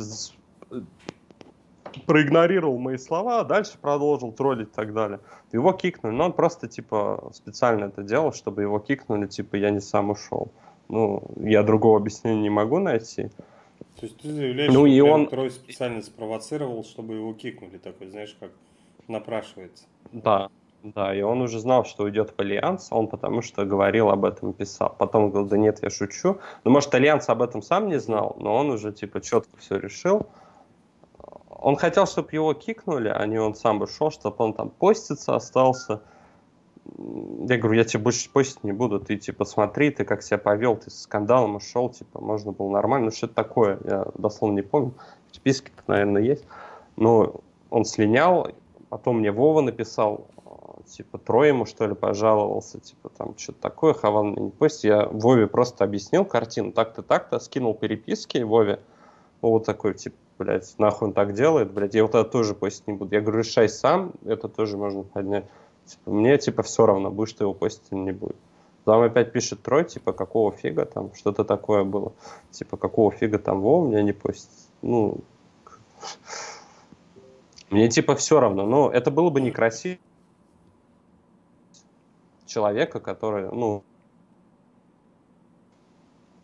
проигнорировал мои слова, а дальше продолжил троллить и так далее. Его кикнули, но он просто, типа, специально это делал, чтобы его кикнули, типа, я не сам ушел. Ну, я другого объяснения не могу найти. То есть ты заявляешь, ну, что и он... Трой специально спровоцировал, чтобы его кикнули, такой, знаешь, как напрашивается. Да, да, и он уже знал, что уйдет в Альянс, он потому что говорил об этом, писал. Потом говорил, да нет, я шучу. Ну, может, Альянс об этом сам не знал, но он уже, типа, четко все решил. Он хотел, чтобы его кикнули, а не он сам бы шел, чтобы он там поститься остался. Я говорю, я тебе больше постить не буду, ты типа смотри, ты как себя повел, ты с скандалом ушел, типа, можно было нормально, ну что это такое, я дословно не помню, списки-то, наверное, есть. Но он слинял, потом мне Вова написал, типа, трое ему, что ли, пожаловался, типа, там, что-то такое, Хаван мне не пусть. Я Вове просто объяснил картину, так-то, так-то, скинул переписки Вове, вот такой, типа, блядь, нахуй он так делает, блядь, я вот это тоже постить не буду. Я говорю, решай сам, это тоже можно поднять. Типа, мне, типа, все равно, будешь ты его постить или не будет. Там опять пишет Трой, типа, какого фига там, что-то такое было. Типа, какого фига там Вова меня не постит. Ну, мне, типа, все равно. Но это было бы некрасиво человека, который, ну,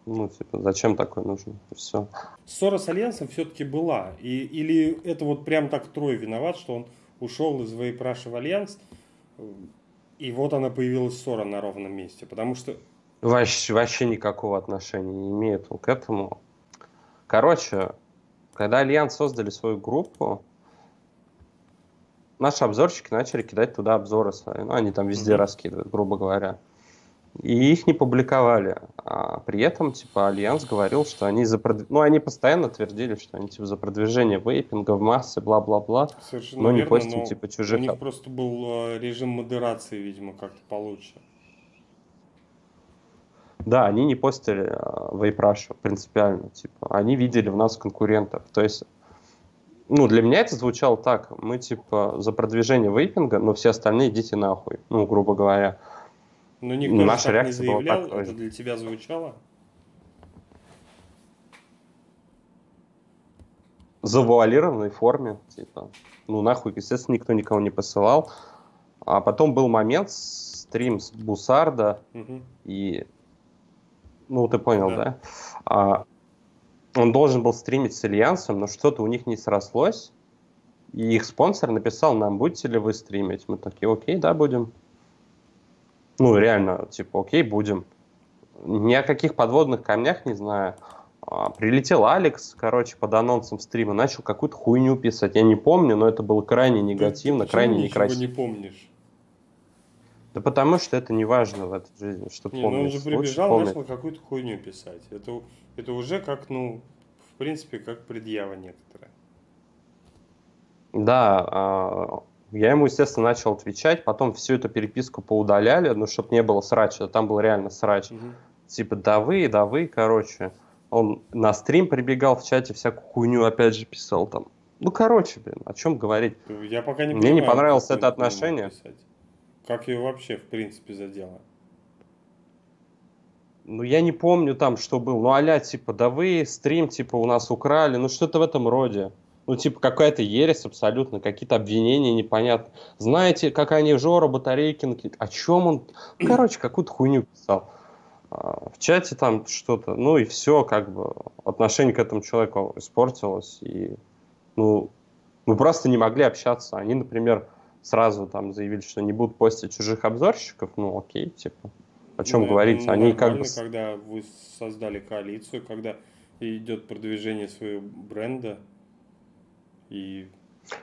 ну, типа, зачем такое нужно? Все. Ссора с Альянсом все-таки была. И, или это вот прям так Трой виноват, что он ушел из Вейпраша в Альянс, и вот она появилась ссора на ровном месте. Потому что... Вообще, вообще никакого отношения не имеет он к этому. Короче, когда Альянс создали свою группу, наши обзорщики начали кидать туда обзоры свои. Ну, они там везде mm-hmm. раскидывают, грубо говоря. И их не публиковали. А при этом, типа, Альянс говорил, что они за продв... Ну, они постоянно твердили, что они, типа, за продвижение вейпинга в массы, бла-бла-бла. Совершенно но верно, не постим, но типа, чужих... У них просто был а, режим модерации, видимо, как-то получше. Да, они не постили э, вейпрашу принципиально, типа. Они видели в нас конкурентов. То есть ну, для меня это звучало так. Мы, типа, за продвижение вейпинга, но все остальные идите нахуй, ну, грубо говоря. Но никто Наша так реакция не заявлял, была так, это для тебя звучало? Завуалированной форме, типа. Ну, нахуй, естественно, никто никого не посылал. А потом был момент, стрим с Бусарда, угу. и... Ну, ты понял, да? да? А, он должен был стримить с Альянсом, но что-то у них не срослось. И их спонсор написал нам, будете ли вы стримить? Мы такие, окей, да, будем. Ну, реально, типа, окей, будем. Ни о каких подводных камнях не знаю. А, прилетел Алекс, короче, под анонсом стрима, начал какую-то хуйню писать. Я не помню, но это было крайне негативно, Ты крайне некрасиво. не помнишь? Да потому что это не важно в этой жизни, что не, помнишь. ну он же прибежал, начал какую-то хуйню писать. Это это уже как, ну, в принципе, как предъява некоторая. Да, а, я ему, естественно, начал отвечать, потом всю эту переписку поудаляли, ну, чтобы не было срача, там был реально срач. Угу. Типа, да вы, да вы, короче. Он на стрим прибегал в чате, всякую хуйню опять же писал там. Ну, короче, блин, о чем говорить. Я пока не Мне понимаю, не понравилось это отношение. Как ее вообще, в принципе, задело? Ну, я не помню там, что был. Ну, аля, типа, да вы стрим, типа, у нас украли. Ну, что-то в этом роде. Ну, типа, какая-то ересь абсолютно, какие-то обвинения непонятно. Знаете, как они Жора Батарейкин, о чем он... Ну, короче, какую-то хуйню писал. А, в чате там что-то, ну и все, как бы, отношение к этому человеку испортилось, и, ну, мы просто не могли общаться. Они, например, сразу там заявили, что не будут постить чужих обзорщиков, ну, окей, типа, о чем ну, говорить? Они как бы... когда вы создали коалицию, когда идет продвижение своего бренда, и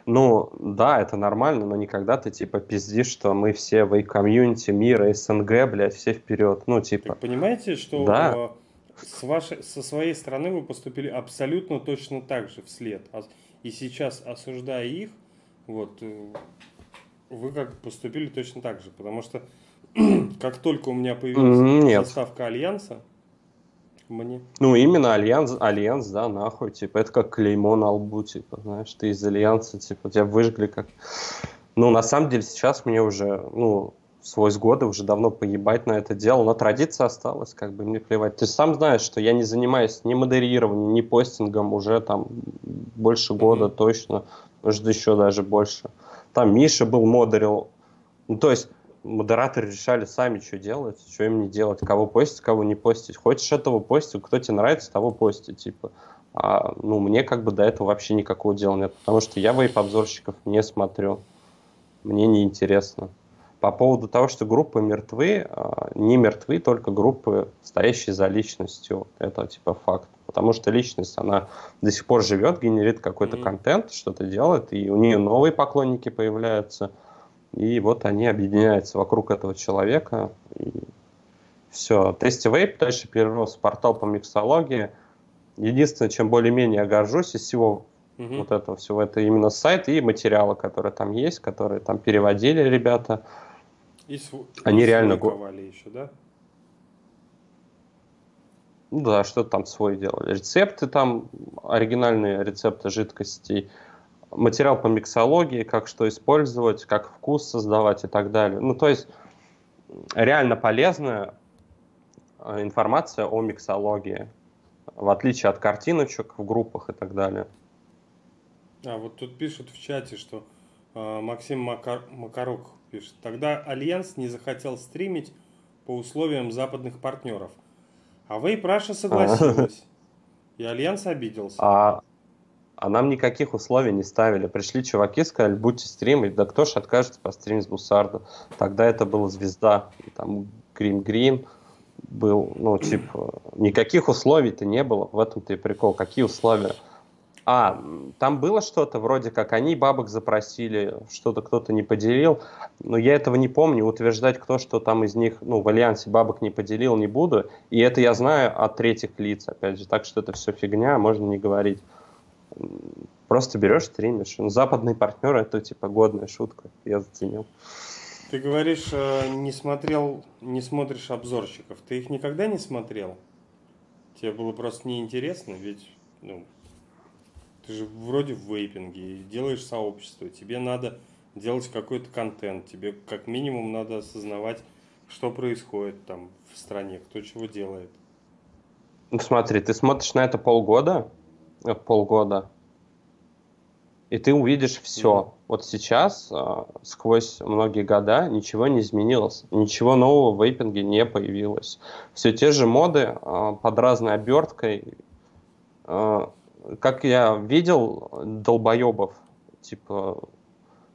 ну, да, это нормально, но никогда ты, типа, пиздишь, что мы все в комьюнити мира, СНГ, блядь, все вперед. Ну, типа... Так понимаете, что да. Э, с вашей, со своей стороны вы поступили абсолютно точно так же вслед. А и сейчас, осуждая их, вот, э, вы как поступили точно так же. Потому что (clears throat) как только у меня появилась Нет. заставка Альянса, Мне. Ну, именно Альянс, Альянс, да, нахуй, типа, это как клеймо на лбу, типа, знаешь, ты из Альянса, типа, тебя выжгли как... Ну, на самом деле, сейчас мне уже, ну, свой с года уже давно поебать на это дело, но традиция осталась, как бы мне плевать. Ты сам знаешь, что я не занимаюсь ни модерированием, ни постингом уже там больше года mm-hmm. точно, может еще даже больше. Там Миша был модерил, ну то есть модераторы решали сами, что делать, что им не делать, кого постить, кого не постить. Хочешь этого постить, кто тебе нравится, того пости, типа. А, ну, мне как бы до этого вообще никакого дела нет, потому что я вейп-обзорщиков не смотрю. Мне не интересно. По поводу того, что группы мертвы, а, не мертвы только группы, стоящие за личностью. Это типа факт. Потому что личность, она до сих пор живет, генерит какой-то mm-hmm. контент, что-то делает, и у нее новые поклонники появляются. И вот они объединяются вокруг этого человека. И все. Тести Вейп дальше перерос в портал по миксологии. Единственное, чем более-менее горжусь из всего угу. вот этого всего, это именно сайт и материалы, которые там есть, которые там переводили ребята. И. Они и реально... еще, да? Ну да, что там свой делали. Рецепты там, оригинальные рецепты жидкостей, материал по миксологии, как что использовать, как вкус создавать и так далее. Ну, то есть реально полезная э, информация о миксологии, в отличие от картиночек в группах и так далее. А вот тут пишут в чате, что э, Максим Макар... Макарук пишет. Тогда Альянс не захотел стримить по условиям западных партнеров. А Вейп Раша согласилась. (laughs) И Альянс обиделся. А, а нам никаких условий не ставили. Пришли чуваки, сказали, будете стримить. Да кто ж откажется постримить с Бусардо? Тогда это была звезда. Там Грин Грин был, ну, типа, никаких условий-то не было. В этом-то и прикол. Какие условия? А, там было что-то вроде как они бабок запросили, что-то кто-то не поделил, но я этого не помню, утверждать, кто что там из них, ну, в Альянсе бабок не поделил, не буду, и это я знаю от третьих лиц, опять же, так что это все фигня, можно не говорить. Просто берешь, стримишь. Ну, западный партнер это типа годная шутка, я заценил. Ты говоришь, э, не смотрел, не смотришь обзорщиков. Ты их никогда не смотрел? Тебе было просто неинтересно, ведь ну, ты же вроде в вейпинге, делаешь сообщество, тебе надо делать какой-то контент, тебе как минимум надо осознавать, что происходит там в стране, кто чего делает. Ну смотри, ты смотришь на это полгода, полгода, и ты увидишь все. Mm-hmm. Вот сейчас, э, сквозь многие года, ничего не изменилось. Ничего нового в вейпинге не появилось. Все те же моды э, под разной оберткой как я видел долбоебов, типа,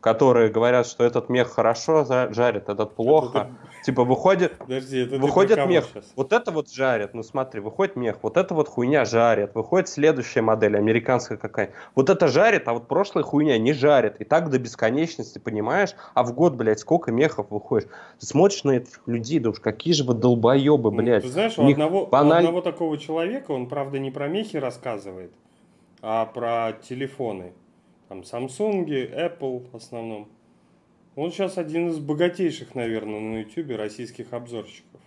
которые говорят, что этот мех хорошо жарит, этот плохо. Это, типа выходит, Подожди, это выходит мех, сейчас? вот это вот жарит, ну смотри, выходит мех, вот это вот хуйня жарит, выходит следующая модель, американская какая вот это жарит, а вот прошлая хуйня не жарит, и так до бесконечности, понимаешь? А в год, блядь, сколько мехов выходишь? Ты смотришь на этих людей, думаешь, какие же вы долбоебы, ну, блядь. Ну, ты знаешь, у, у одного, баналь... у одного такого человека, он, правда, не про мехи рассказывает, а про телефоны. Там Samsung, Apple в основном. Он сейчас один из богатейших, наверное, на YouTube российских обзорщиков.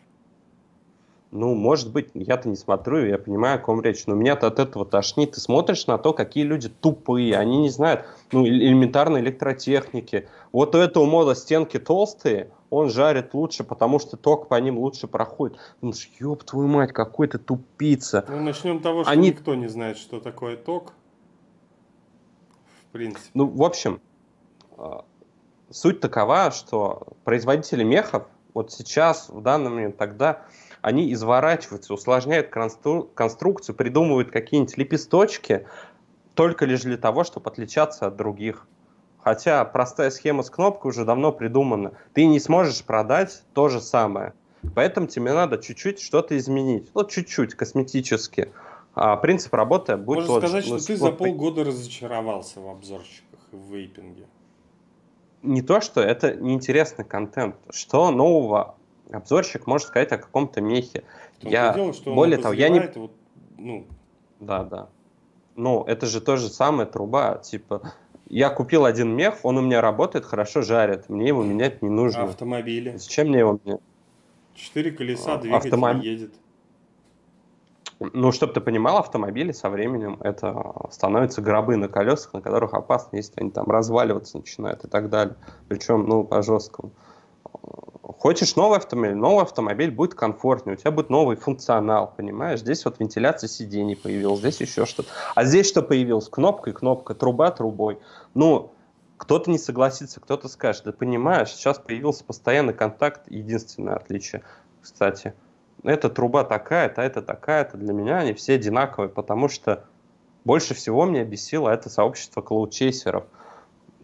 Ну, может быть, я-то не смотрю, я понимаю, о ком речь, но меня-то от этого тошнит. Ты смотришь на то, какие люди тупые, они не знают, ну, элементарной электротехники. Вот у этого мода стенки толстые, он жарит лучше, потому что ток по ним лучше проходит. Ну, ёб твою мать, какой ты тупица. Ну, начнем с того, что Они... никто не знает, что такое ток. Принципе. Ну, в общем, а, суть такова, что производители мехов вот сейчас, в данный момент, тогда, они изворачиваются, усложняют констру... конструкцию, придумывают какие-нибудь лепесточки, только лишь для того, чтобы отличаться от других. Хотя простая схема с кнопкой уже давно придумана. Ты не сможешь продать то же самое. Поэтому тебе надо чуть-чуть что-то изменить. Вот чуть-чуть, косметически. А принцип работы будет Можно тот сказать, же. что ну, ты за полгода разочаровался в обзорщиках и в вейпинге. Не то, что это неинтересный контент. Что нового обзорщик может сказать о каком-то мехе? я, дело, что более того, я не... Вот, ну... Да, да. Ну, это же то же самое труба. Типа, я купил один мех, он у меня работает, хорошо жарит. Мне его менять не нужно. Автомобили. Зачем мне его менять? Четыре колеса, а, двигатель Автомоб... едет. Ну, чтобы ты понимал, автомобили со временем это становятся гробы на колесах, на которых опасно, если они там разваливаться начинают и так далее. Причем, ну, по жесткому. Хочешь новый автомобиль? Новый автомобиль будет комфортнее, у тебя будет новый функционал, понимаешь? Здесь вот вентиляция сидений появилась, здесь еще что-то. А здесь что появилось? Кнопка и кнопка, труба трубой. Ну, кто-то не согласится, кто-то скажет, да понимаешь, сейчас появился постоянный контакт, единственное отличие, кстати – эта труба такая-то, это такая-то, для меня они все одинаковые, потому что больше всего меня бесило это сообщество cloud chaser ов.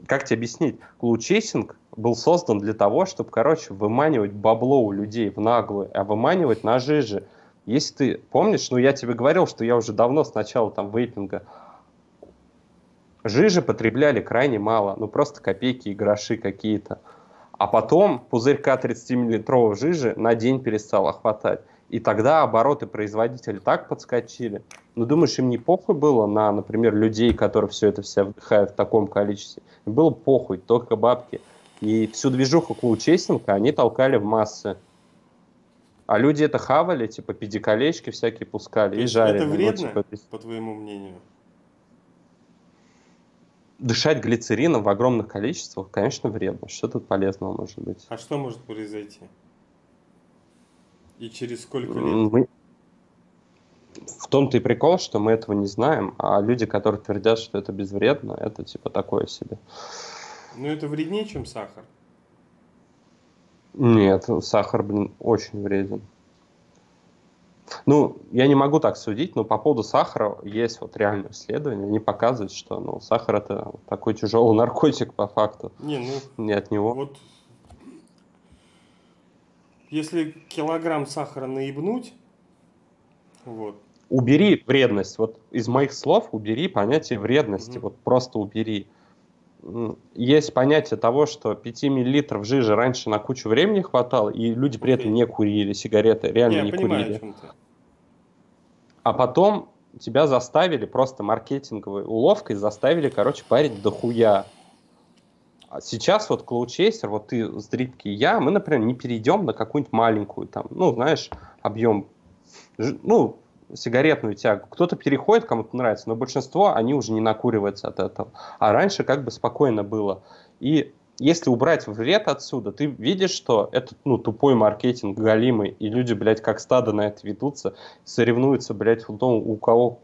Как тебе объяснить? Cloud chasing был создан для того, чтобы, короче, выманивать бабло у людей в наглую, а выманивать на жиже. Если ты помнишь, ну я тебе говорил, что я уже давно с начала там вейпинга жижи потребляли крайне мало, ну просто копейки и гроши какие-то. А потом пузырька 30-миллилитровой жижи на день перестало хватать. И тогда обороты производителя так подскочили. Ну, думаешь, им не похуй было на, например, людей, которые все это все вдыхают в таком количестве? Им было похуй, только бабки. И всю движуху клоучестинга они толкали в массы. А люди это хавали, типа педиколечки всякие пускали и жарили. Это вредно, ну, типа, по твоему мнению? дышать глицерином в огромных количествах, конечно, вредно. Что тут полезного может быть? А что может произойти? И через сколько лет? Мы... В том-то и прикол, что мы этого не знаем, а люди, которые твердят, что это безвредно, это типа такое себе. Ну это вреднее, чем сахар? Нет, сахар, блин, очень вреден. Ну, я не могу так судить, но по поводу сахара есть вот реальное исследование. Они показывают, что ну, сахар это такой тяжелый (laughs) наркотик по факту. Не, ну, не от него. Вот если килограмм сахара наебнуть, вот. Убери вредность. Вот из моих слов убери понятие вредности. Mm-hmm. Вот просто убери. Есть понятие того, что 5 миллилитров жижи раньше на кучу времени хватало, и люди при этом не курили сигареты, реально не, не понимаю, курили. А потом тебя заставили просто маркетинговой уловкой, заставили, короче, парить дохуя. А сейчас вот клоучейсер, вот ты с дрипки я, мы, например, не перейдем на какую-нибудь маленькую, там, ну, знаешь, объем, ну, сигаретную тягу. Кто-то переходит, кому-то нравится, но большинство, они уже не накуриваются от этого. А раньше как бы спокойно было. И если убрать вред отсюда, ты видишь, что это, ну, тупой маркетинг галимый, и люди, блядь, как стадо на это ведутся, соревнуются, блядь, в том, у кого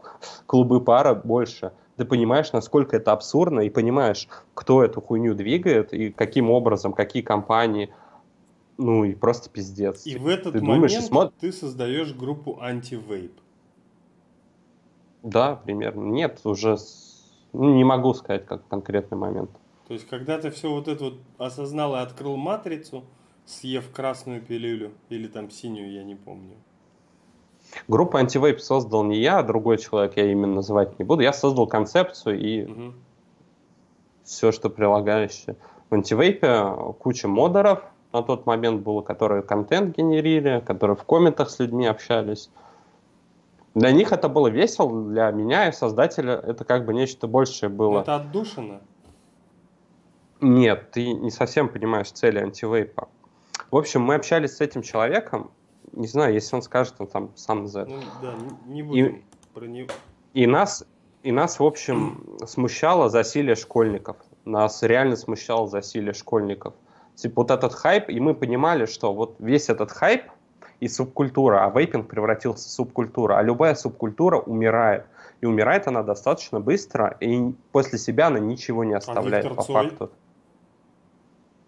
клубы пара больше. Ты понимаешь, насколько это абсурдно, и понимаешь, кто эту хуйню двигает, и каким образом, какие компании, ну, и просто пиздец. И в этот ты момент думаешь, смотр... ты создаешь группу анти-вейп. Да, примерно. Нет, уже ну, не могу сказать, как конкретный момент. То есть, когда ты все вот это вот осознал и открыл матрицу, съев красную пилюлю или там синюю, я не помню. Группу антивейп создал не я, а другой человек, я именно называть не буду. Я создал концепцию и угу. все, что прилагающее. В антивейпе куча модеров на тот момент было, которые контент генерили, которые в комментах с людьми общались. Для них это было весело, для меня и создателя это как бы нечто большее было. Это отдушина? Нет, ты не совсем понимаешь цели антивейпа. В общем, мы общались с этим человеком, не знаю, если он скажет, он там сам назовет. Ну, да, не будем и, про него. И нас, и нас, в общем, смущало засилие школьников. Нас реально смущало засилие школьников. Типа вот этот хайп, и мы понимали, что вот весь этот хайп и субкультура, а вейпинг превратился в субкультуру, а любая субкультура умирает. И умирает она достаточно быстро, и после себя она ничего не а оставляет а по Цой? факту.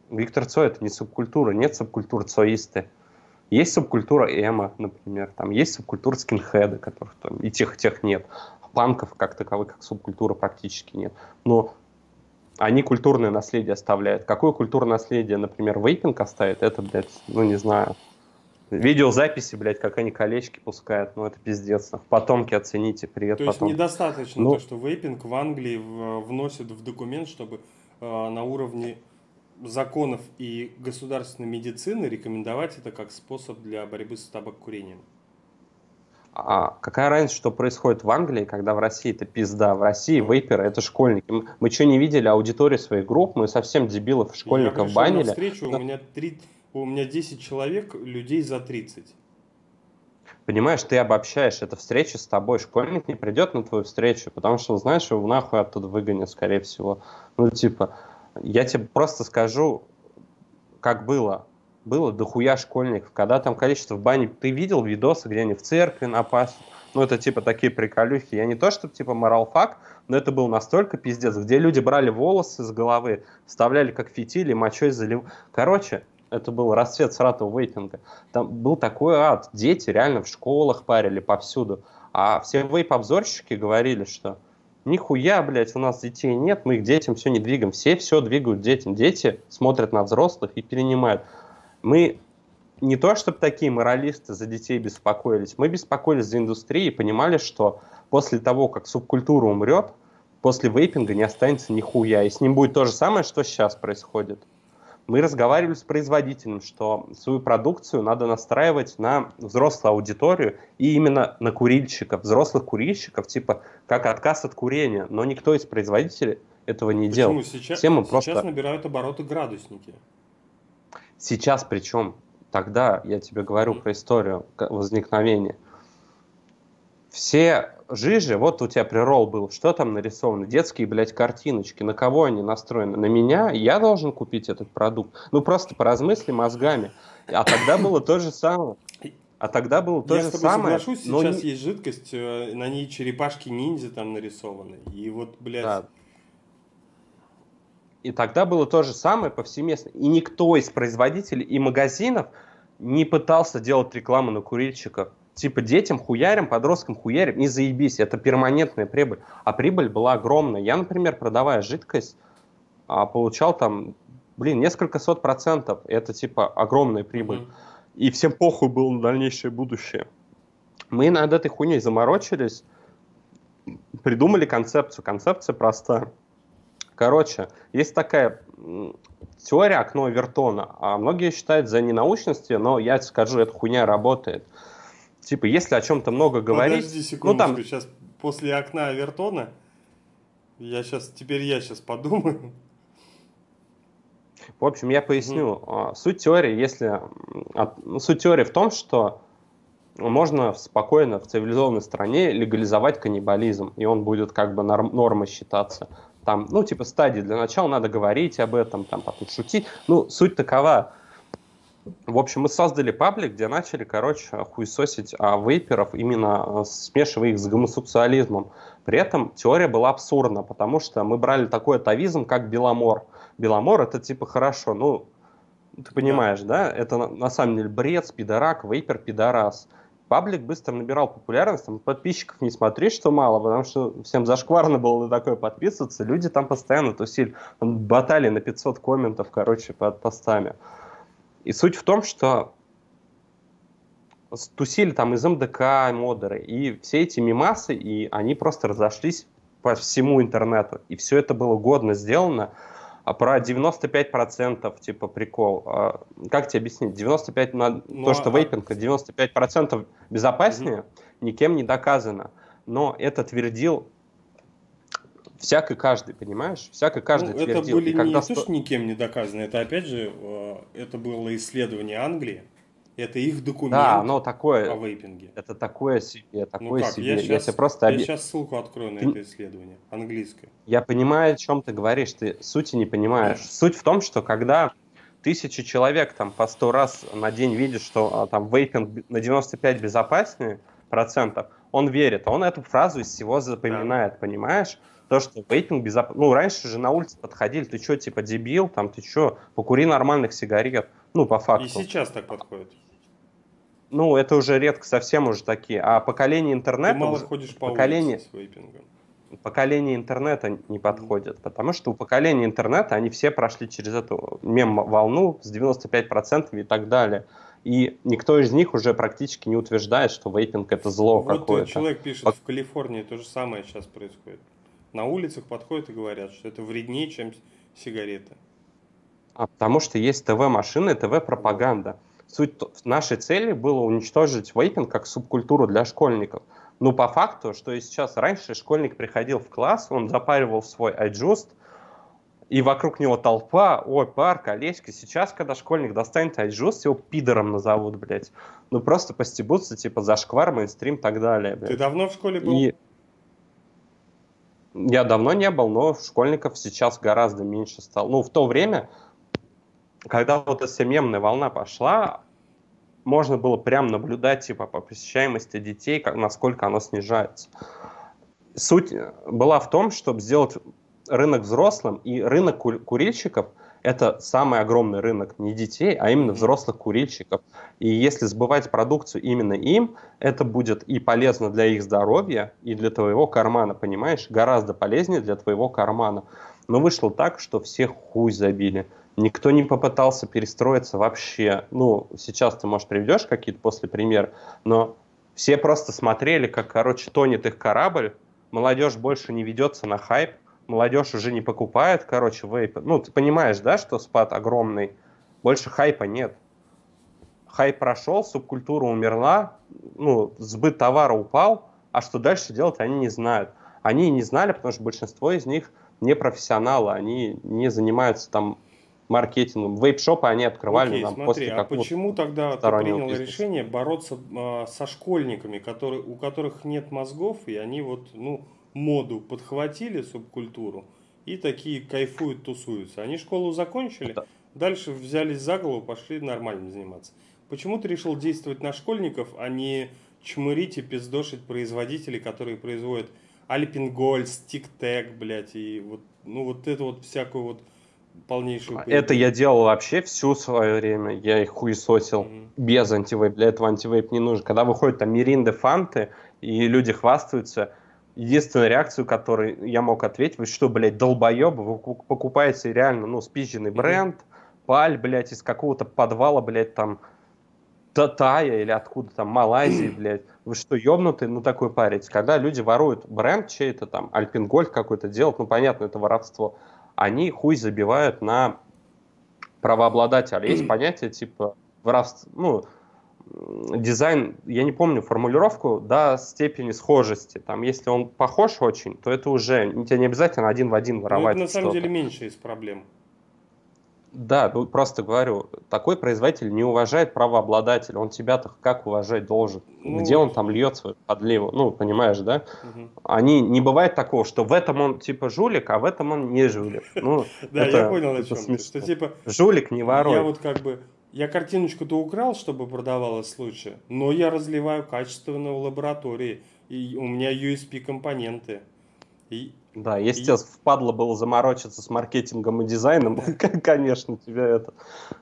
Виктор Цой это не субкультура, нет субкультур цоисты. Есть субкультура эмо, например, там есть субкультура скинхеда, которых там и тех, и тех нет. Панков как таковых, как субкультура практически нет. Но они культурное наследие оставляют. Какое культурное наследие, например, вейпинг оставит, это, блядь, ну не знаю. Видеозаписи, блядь, как они колечки пускают, ну это пиздец. Потомки оцените, привет То потом. есть недостаточно ну, то, что вейпинг в Англии вносит в документ, чтобы э, на уровне законов и государственной медицины рекомендовать это как способ для борьбы с табакокурением. А какая разница, что происходит в Англии, когда в России это пизда? В России вейперы это школьники. Мы, что не видели аудиторию своих групп, мы совсем дебилов школьников Я банили. На встречу, Но... у, меня 3, у меня 10 человек, людей за 30. понимаешь, ты обобщаешь, это встреча с тобой, школьник не придет на твою встречу, потому что, знаешь, его нахуй оттуда выгонят, скорее всего. Ну, типа, я тебе просто скажу, как было. Было дохуя школьников, когда там количество в бане... Ты видел видосы, где они в церкви на Пасху? Ну, это типа такие приколюхи. Я не то, что типа моралфак, но это был настолько пиздец, где люди брали волосы с головы, вставляли как фитили, мочой залив... Короче, это был расцвет сратого вейпинга. Там был такой ад. Дети реально в школах парили повсюду. А все вейп-обзорщики говорили, что нихуя, блядь, у нас детей нет, мы их детям все не двигаем. Все все двигают детям. Дети смотрят на взрослых и перенимают. Мы не то, чтобы такие моралисты за детей беспокоились, мы беспокоились за индустрию и понимали, что после того, как субкультура умрет, после вейпинга не останется нихуя. И с ним будет то же самое, что сейчас происходит мы разговаривали с производителем, что свою продукцию надо настраивать на взрослую аудиторию и именно на курильщиков, взрослых курильщиков, типа как отказ от курения. Но никто из производителей этого не Почему? делал. Сейчас, Все мы сейчас просто... набирают обороты градусники. Сейчас причем, тогда я тебе говорю про историю возникновения. Все жижи, вот у тебя прирол был, что там нарисовано? Детские, блядь, картиночки. На кого они настроены? На меня? Я должен купить этот продукт? Ну, просто поразмысли мозгами. А тогда было то же самое. А тогда было то Я же с тобой самое. соглашусь, но сейчас есть жидкость, э, на ней черепашки ниндзя там нарисованы. И вот, блядь, Да. И тогда было то же самое повсеместно. И никто из производителей и магазинов не пытался делать рекламу на курильщиков. Типа детям хуярим, подросткам хуярим, и заебись, это перманентная прибыль. А прибыль была огромная. Я, например, продавая жидкость, а, получал там, блин, несколько сот процентов. Это типа огромная прибыль. Мгм. И всем похуй было на дальнейшее будущее. Мы над этой хуйней заморочились, придумали концепцию. Концепция проста. Короче, есть такая теория окно Вертона, а многие считают за ненаучности, но я скажу, эта хуйня работает. Типа, если о чем-то много говорить, Подожди ну секундочку, там, сейчас после окна Авертона, я сейчас, теперь я сейчас подумаю. в общем, я поясню. А, Суть теории, если от- ну, суть теории в том, что можно спокойно в цивилизованной стране легализовать каннибализм, и он будет как бы норм- нормой считаться. Там, ну, типа стадии. Для начала надо говорить об этом, там, потом шутить. Ну, суть такова. В общем, мы создали паблик, где начали, короче, хуесосить а, вейперов, именно а, смешивая их с гомосексуализмом. При этом теория была абсурдна, потому что мы брали такой атовизм, как Беломор. Беломор это типа хорошо, ну, ты понимаешь, да? Это на, на самом деле бред, спидорак, вейпер, пидорас. Паблик быстро набирал популярность, там подписчиков не смотри, что мало, потому что всем зашкварно было на такое подписываться, люди там постоянно тусили, там батали на 500 комментов, короче, под постами. И суть в том, что тусили там из МДК модеры, и все эти мимасы, и они просто разошлись по всему интернету. И все это было годно сделано. А про 95% типа прикол. А, Как тебе объяснить? 95 на Ну, то, что а- вейпинг 95% безопаснее, никем не доказано. Но это твердил всякий каждый, понимаешь? Всякий каждый Ну, это твердил. были И когда не то, сто- что никем не доказано, это опять же, э, это было исследование Англии, это их документ Да, оно о такое, вейпинге. это такое себе, Ну такое как, себе. я Я, сейчас, тебе просто я сейчас ссылку открою на Ты- это исследование, английское. Я понимаю, о чем ты говоришь, ты сути не понимаешь. Суть в том, что когда тысячи человек там по сто раз на день видят, что а, там вейпинг на 95 безопаснее процентов, он верит, он эту фразу из всего запоминает, понимаешь? То, что вейпинг безопасен. Ну, раньше же на улице подходили, ты что, типа дебил, там, ты что, покури нормальных сигарет. Ну, по факту. И сейчас так подходит. Ну, это уже редко совсем уже такие. А поколение Ты интернета... мало уже- ходишь по поколение- улице с вейпингом. поколение интернета не подходит, потому что у поколения интернета они все прошли через эту мем-волну с 95% и так далее. И никто из них уже практически не утверждает, что вейпинг это зло Вот какое-то. человек пишет, в Калифорнии то же самое сейчас происходит. На улицах подходят и говорят, что это вреднее, чем сигареты. А потому что есть ТВ-машины, ТВ-пропаганда. Суть нашей цели было уничтожить вейпинг как субкультуру для школьников. Ну, по факту, что и сейчас раньше школьник приходил в класс, он запаривал свой iJust, и вокруг него толпа, ой, парк, колечко. Сейчас, когда школьник достанет айджуст, его пидором назовут, блядь. Ну, просто постебутся, типа, за шквар, мейнстрим и так далее, блядь. Ты давно в школе был? И... Я давно не был, но школьников сейчас гораздо меньше стало. Ну, в то время, когда вот эта мемная волна пошла, можно было прям наблюдать, типа, по посещаемости детей, как, насколько оно снижается. Суть была в том, чтобы сделать рынок взрослым и рынок курильщиков – это самый огромный рынок не детей, а именно взрослых курильщиков. И если сбывать продукцию именно им, это будет и полезно для их здоровья, и для твоего кармана, понимаешь? Гораздо полезнее для твоего кармана. Но вышло так, что всех хуй забили. Никто не попытался перестроиться вообще. Ну, сейчас ты, может, приведешь какие-то после пример, но все просто смотрели, как, короче, тонет их корабль, молодежь больше не ведется на хайп, молодежь уже не покупает, короче, вейп. Ну, ты понимаешь, да, что спад огромный, больше хайпа нет. Хайп прошел, субкультура умерла, ну, сбыт товара упал, а что дальше делать, они не знают. Они не знали, потому что большинство из них не профессионалы, они не занимаются там маркетингом. Вейп-шопы они открывали Окей, нам смотри, после а почему тогда ты принял бизнеса. решение бороться э, со школьниками, которые, у которых нет мозгов, и они вот, ну, моду подхватили, субкультуру, и такие кайфуют, тусуются. Они школу закончили, Да. дальше взялись за голову, пошли нормально заниматься. Почему ты решил действовать на школьников, а не чмырить и пиздошить производителей, которые производят Альпингольд, Стиктек, блядь, и вот, ну вот это вот всякую вот полнейшую... А Это я делал вообще всю свое время. Я их хуесосил Мгм. без антивейп. Для этого антивейп не нужен. Когда выходят там Миринды, Фанты, и люди хвастаются, единственная реакция, которую я мог ответить, вы что, блядь, долбоебы, вы ку- покупаете реально, ну, спизженный бренд, паль, блядь, из какого-то подвала, блядь, там, Татая или откуда там, Малайзии, (clears throat) блядь. Вы что, ёбнутые, ну, такой парить? Когда люди воруют бренд чей-то там, Альпингольд какой-то делают, ну, понятно, это воровство, они хуй забивают на правообладателя. Есть (clears throat) понятие типа воровства, ну, дизайн, я не помню формулировку, до степени схожести. Там, если он похож очень, то это уже, тебе не обязательно один в один Ну, воровать это на самом деле меньше из проблем. Да, ну, просто говорю, такой производитель не уважает правообладателя, он тебя-то как уважать должен? Ну, Где он там льет свою подливу? Ну, понимаешь, да? Мгм. Они, не бывает такого, что в этом он типа жулик, а в этом он не жулик. Ну, (laughs) Да, это- я понял, о чем. Что типа, Жулик не воруй. я вот как бы, я картиночку-то украл, чтобы продавалось лучше, но я разливаю качественно в лаборатории, и у меня USP-компоненты. И, Да, если тебе впадло было заморочиться с маркетингом и дизайном, (laughs) конечно, тебе это.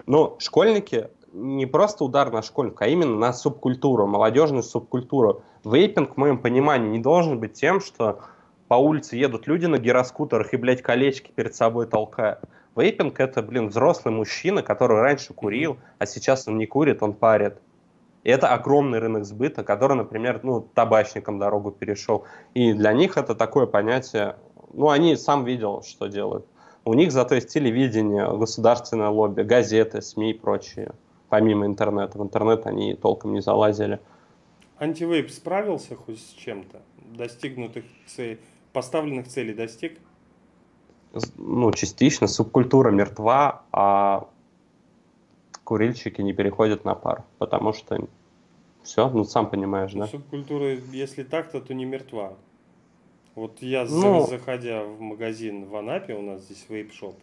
Но школьники не просто удар на школьника, а именно на субкультуру, молодежную субкультуру. Вейпинг, в моем понимании, не должен быть тем, что по улице едут люди на гироскутерах и, блядь, колечки перед собой толкают. Вейпинг это, блин, взрослый мужчина, который раньше курил, а сейчас он не курит, он парит. И это огромный рынок сбыта, который, например, ну, табачникам дорогу перешел. И для них это такое понятие, ну, они сам видел, что делают. У них зато есть телевидение, государственное лобби, газеты, СМИ и прочее. Помимо интернета. В интернет они толком не залазили. антивейп справился хоть с чем-то? Достигнутых целей, поставленных целей достиг? Ну, частично субкультура мертва, а курильщики не переходят на пар. Потому что все, ну, сам понимаешь, Ну, да? Субкультура, если так-то, то не мертва. Вот я, Ну. заходя в магазин в Анапе, у нас здесь вейп-шоп,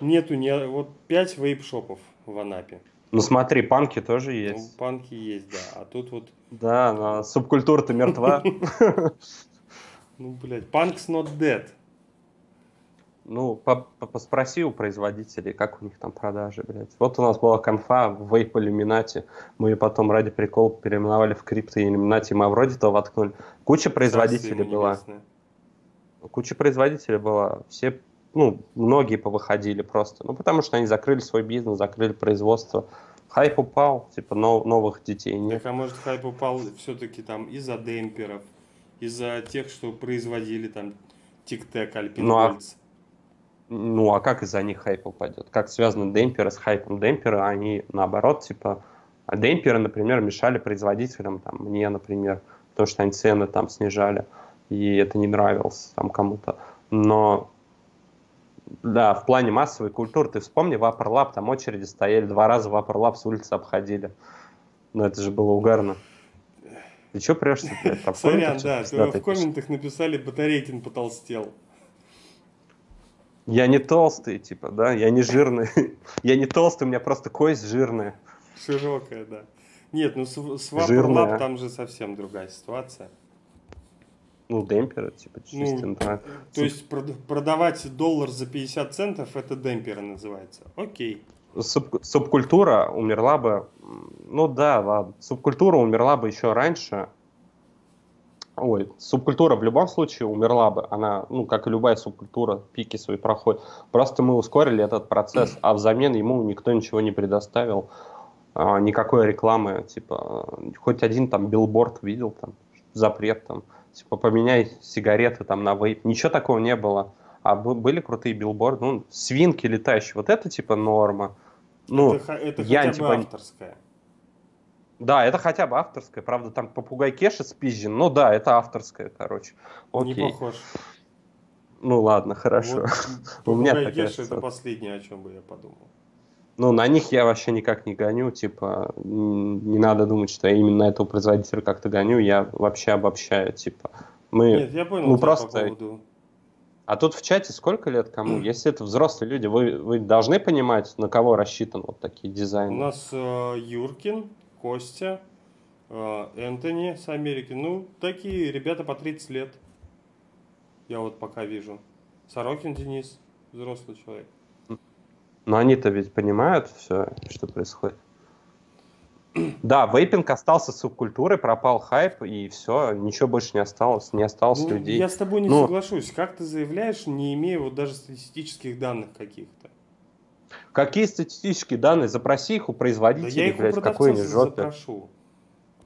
нету ни... Вот пять вейп-шопов в Анапе. Ну, смотри, панки тоже Ну, есть. панки есть, да. А тут вот, Да, но субкультура-то мертва. (laughs) ну, блядь, punks not dead. Ну, по- по- поспроси у производителей, как у них там продажи, блядь. Вот у нас была конфа в Vape Illuminati. Мы ее потом ради прикола переименовали в крипто Illuminati. Мы вроде того воткнули. Куча производителей была. небесное. Куча производителей была. Все, ну, многие повыходили просто. Ну, потому что они закрыли свой бизнес, закрыли производство. Хайп упал, типа нов- новых детей нет. Так, а может хайп упал все-таки там из-за демперов, из-за тех, что производили там Тик-Тек, Альпингольц. Ну, а как из-за них хайп упадет? Как связаны демперы с хайпом? Демперы, они наоборот, типа, а демперы, например, мешали производителям, там, мне, например, потому что они цены там снижали, и это не нравилось там кому-то. Но Да, в плане массовой культуры. Ты вспомни, в Upper Lab там очереди стояли, два раза в Upper Lab с улицы обходили. Ну, это же было угарно. Ты что прешься, блядь? Сорян, да, в комментах написали, Батарейкин потолстел. Я не толстый, типа, да, я не жирный. (laughs) я не толстый, у меня просто кость жирная. Широкая, да. Нет, ну с, Vaporlab там же совсем другая ситуация. Ну, демперы, типа, чисто ну, То есть продавать доллар за 50 центов, это демперы называется. Окей. Суб, субкультура умерла бы, ну да, ладно, субкультура умерла бы еще раньше. Ой, субкультура в любом случае умерла бы. Она, ну, как и любая субкультура, пики свои проходят. Просто мы ускорили этот процесс, а взамен ему никто ничего не предоставил. А, никакой рекламы, типа, хоть один там билборд видел, там, запрет там типа поменяй сигареты там на вейп. Ничего такого не было. А были крутые билборды, ну, свинки летающие, вот это типа норма. Ну, это, это я, хотя типа, бы авторская. Да, это хотя бы авторская. Правда, там попугай Кеша спизжен, но да, это авторская, короче. Окей. Не похож. Ну ладно, хорошо. Вот, (laughs) У меня Кеша это последнее, о чем бы я подумал. Ну, на них я вообще никак не гоню, типа, не надо думать, что я именно этого производителя как-то гоню, я вообще обобщаю, типа. Мы, Нет, я понял, ну, просто... по поводу... А тут в чате сколько лет кому? (clears throat) Если это взрослые люди, вы, вы должны понимать, на кого рассчитан вот такие дизайны. У нас э, Юркин, Костя, э, Энтони с Америки. Ну, такие ребята по 30 лет. Я вот пока вижу. Сорокин Денис, взрослый человек. Но они-то ведь понимают все, что происходит. Да, вейпинг остался субкультурой, пропал хайп, и все, ничего больше не осталось, не осталось ну, людей. Я с тобой не ну, соглашусь. Как ты заявляешь, не имея вот даже статистических данных каких-то? Какие статистические данные? Запроси их у производителей, да я их блядь, какой-нибудь жопе. запрошу.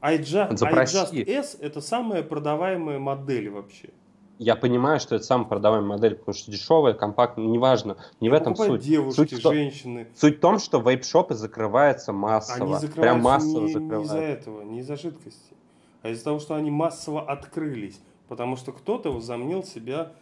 iJust, iJust S это самая продаваемая модель вообще я понимаю, что это самая продаваемая модель, потому что дешевая, компактная, неважно, не в этом суть. девушки, суть женщины. В, суть в том, что вейп-шопы закрываются массово. Они прям массово не, закрываются. не из-за этого, не из-за жидкости, а из-за того, что они массово открылись. Потому что кто-то возомнил себя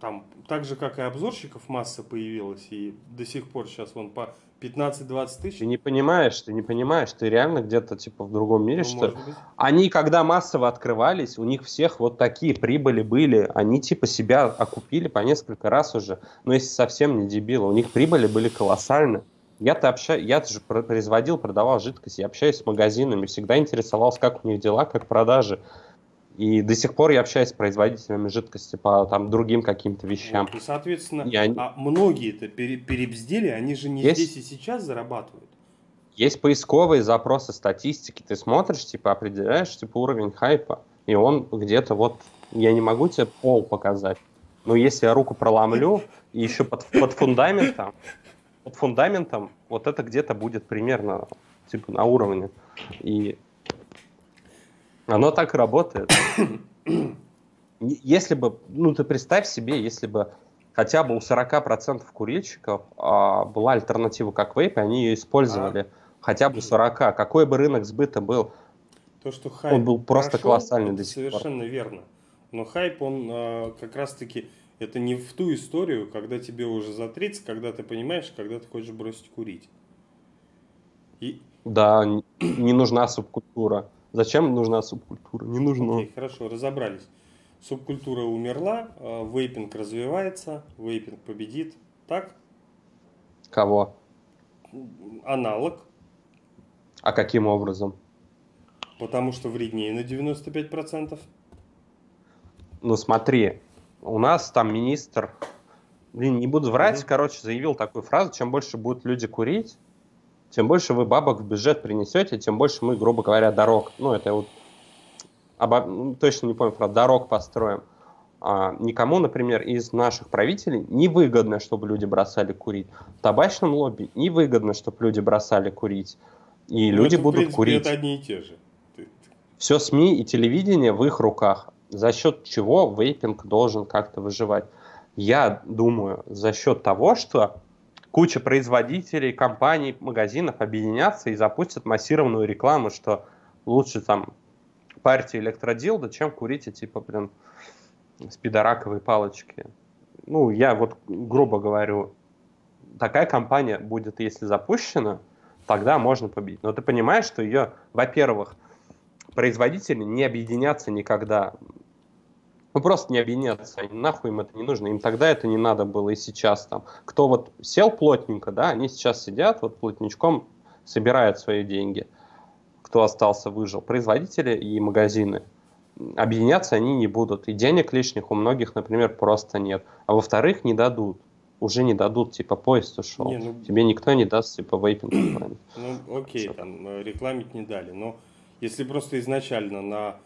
там, так же, как и обзорщиков масса появилась, и до сих пор сейчас вон по 15-20 тысяч. Ты не понимаешь, ты не понимаешь, ты реально где-то типа в другом мире, ну, что они когда массово открывались, у них всех вот такие прибыли были, они типа себя окупили по несколько раз уже, но если совсем не дебилы, у них прибыли были колоссальны. Я-то общаюсь, я же производил, продавал жидкость, я общаюсь с магазинами, всегда интересовался, как у них дела, как продажи. И до сих пор я общаюсь с производителями жидкости по там, другим каким-то вещам. Вот, и, соответственно, и они... а многие-то пере, перебздели, они же не есть, здесь и сейчас зарабатывают. Есть поисковые запросы статистики. Ты смотришь, типа, определяешь типа, уровень хайпа, и он где-то вот... Я не могу тебе пол показать, но если я руку проломлю, и еще под, под фундаментом, под фундаментом, вот это где-то будет примерно типа на уровне. И оно так работает. (coughs) Если бы, ну ты представь себе, если бы хотя бы у 40% курильщиков а, была альтернатива как вейп, и они ее использовали. А? Хотя бы 40. Какой бы рынок сбыта был? То, что хайп он был просто прошел, колоссальный до сих Совершенно пор. верно. Но хайп, он а, как раз-таки, это не в ту историю, когда тебе уже за 30, когда ты понимаешь, когда ты хочешь бросить курить. И... Да, не нужна субкультура. Зачем нужна субкультура? Не нужно. Окей, хорошо, разобрались. Субкультура умерла, а, вейпинг развивается, вейпинг победит. Так? Кого? Аналог. А каким образом? Потому что вреднее на 95%. Ну смотри, у нас там министр, блин, не буду врать, угу. короче, заявил такую фразу, чем больше будут люди курить, тем больше вы бабок в бюджет принесете, тем больше мы, грубо говоря, дорог, ну, это вот, обо, ну, точно не помню, про дорог построим. А, никому, например, из наших правителей невыгодно, чтобы люди бросали курить. В табачном лобби невыгодно, чтобы люди бросали курить. И ну, люди это, будут принципе, курить. Это одни и те же. Все СМИ и телевидение в их руках. За счет чего вейпинг должен как-то выживать? Я думаю, за счет того, что куча производителей, компаний, магазинов объединятся и запустят массированную рекламу, что лучше там парьте электродилда, чем курите типа, блин, спидораковые палочки. ну, я вот грубо говорю, такая компания будет, если запущена, тогда можно победить. Но ты понимаешь, что ее, во-первых, производители не объединятся никогда. Ну, просто не объединятся, они, нахуй им это не нужно. Им тогда это не надо было, и сейчас там. Кто вот сел плотненько, да, они сейчас сидят вот плотничком, собирают свои деньги. Кто остался, выжил. Производители и магазины. Объединяться они не будут. И денег лишних у многих, например, просто нет. А во-вторых, не дадут уже не дадут, типа, поезд ушел. Не, ну... Тебе никто не даст, типа, вейпинг. (clears throat) Ну, окей, Все. там, э, рекламить не дали, но если просто изначально на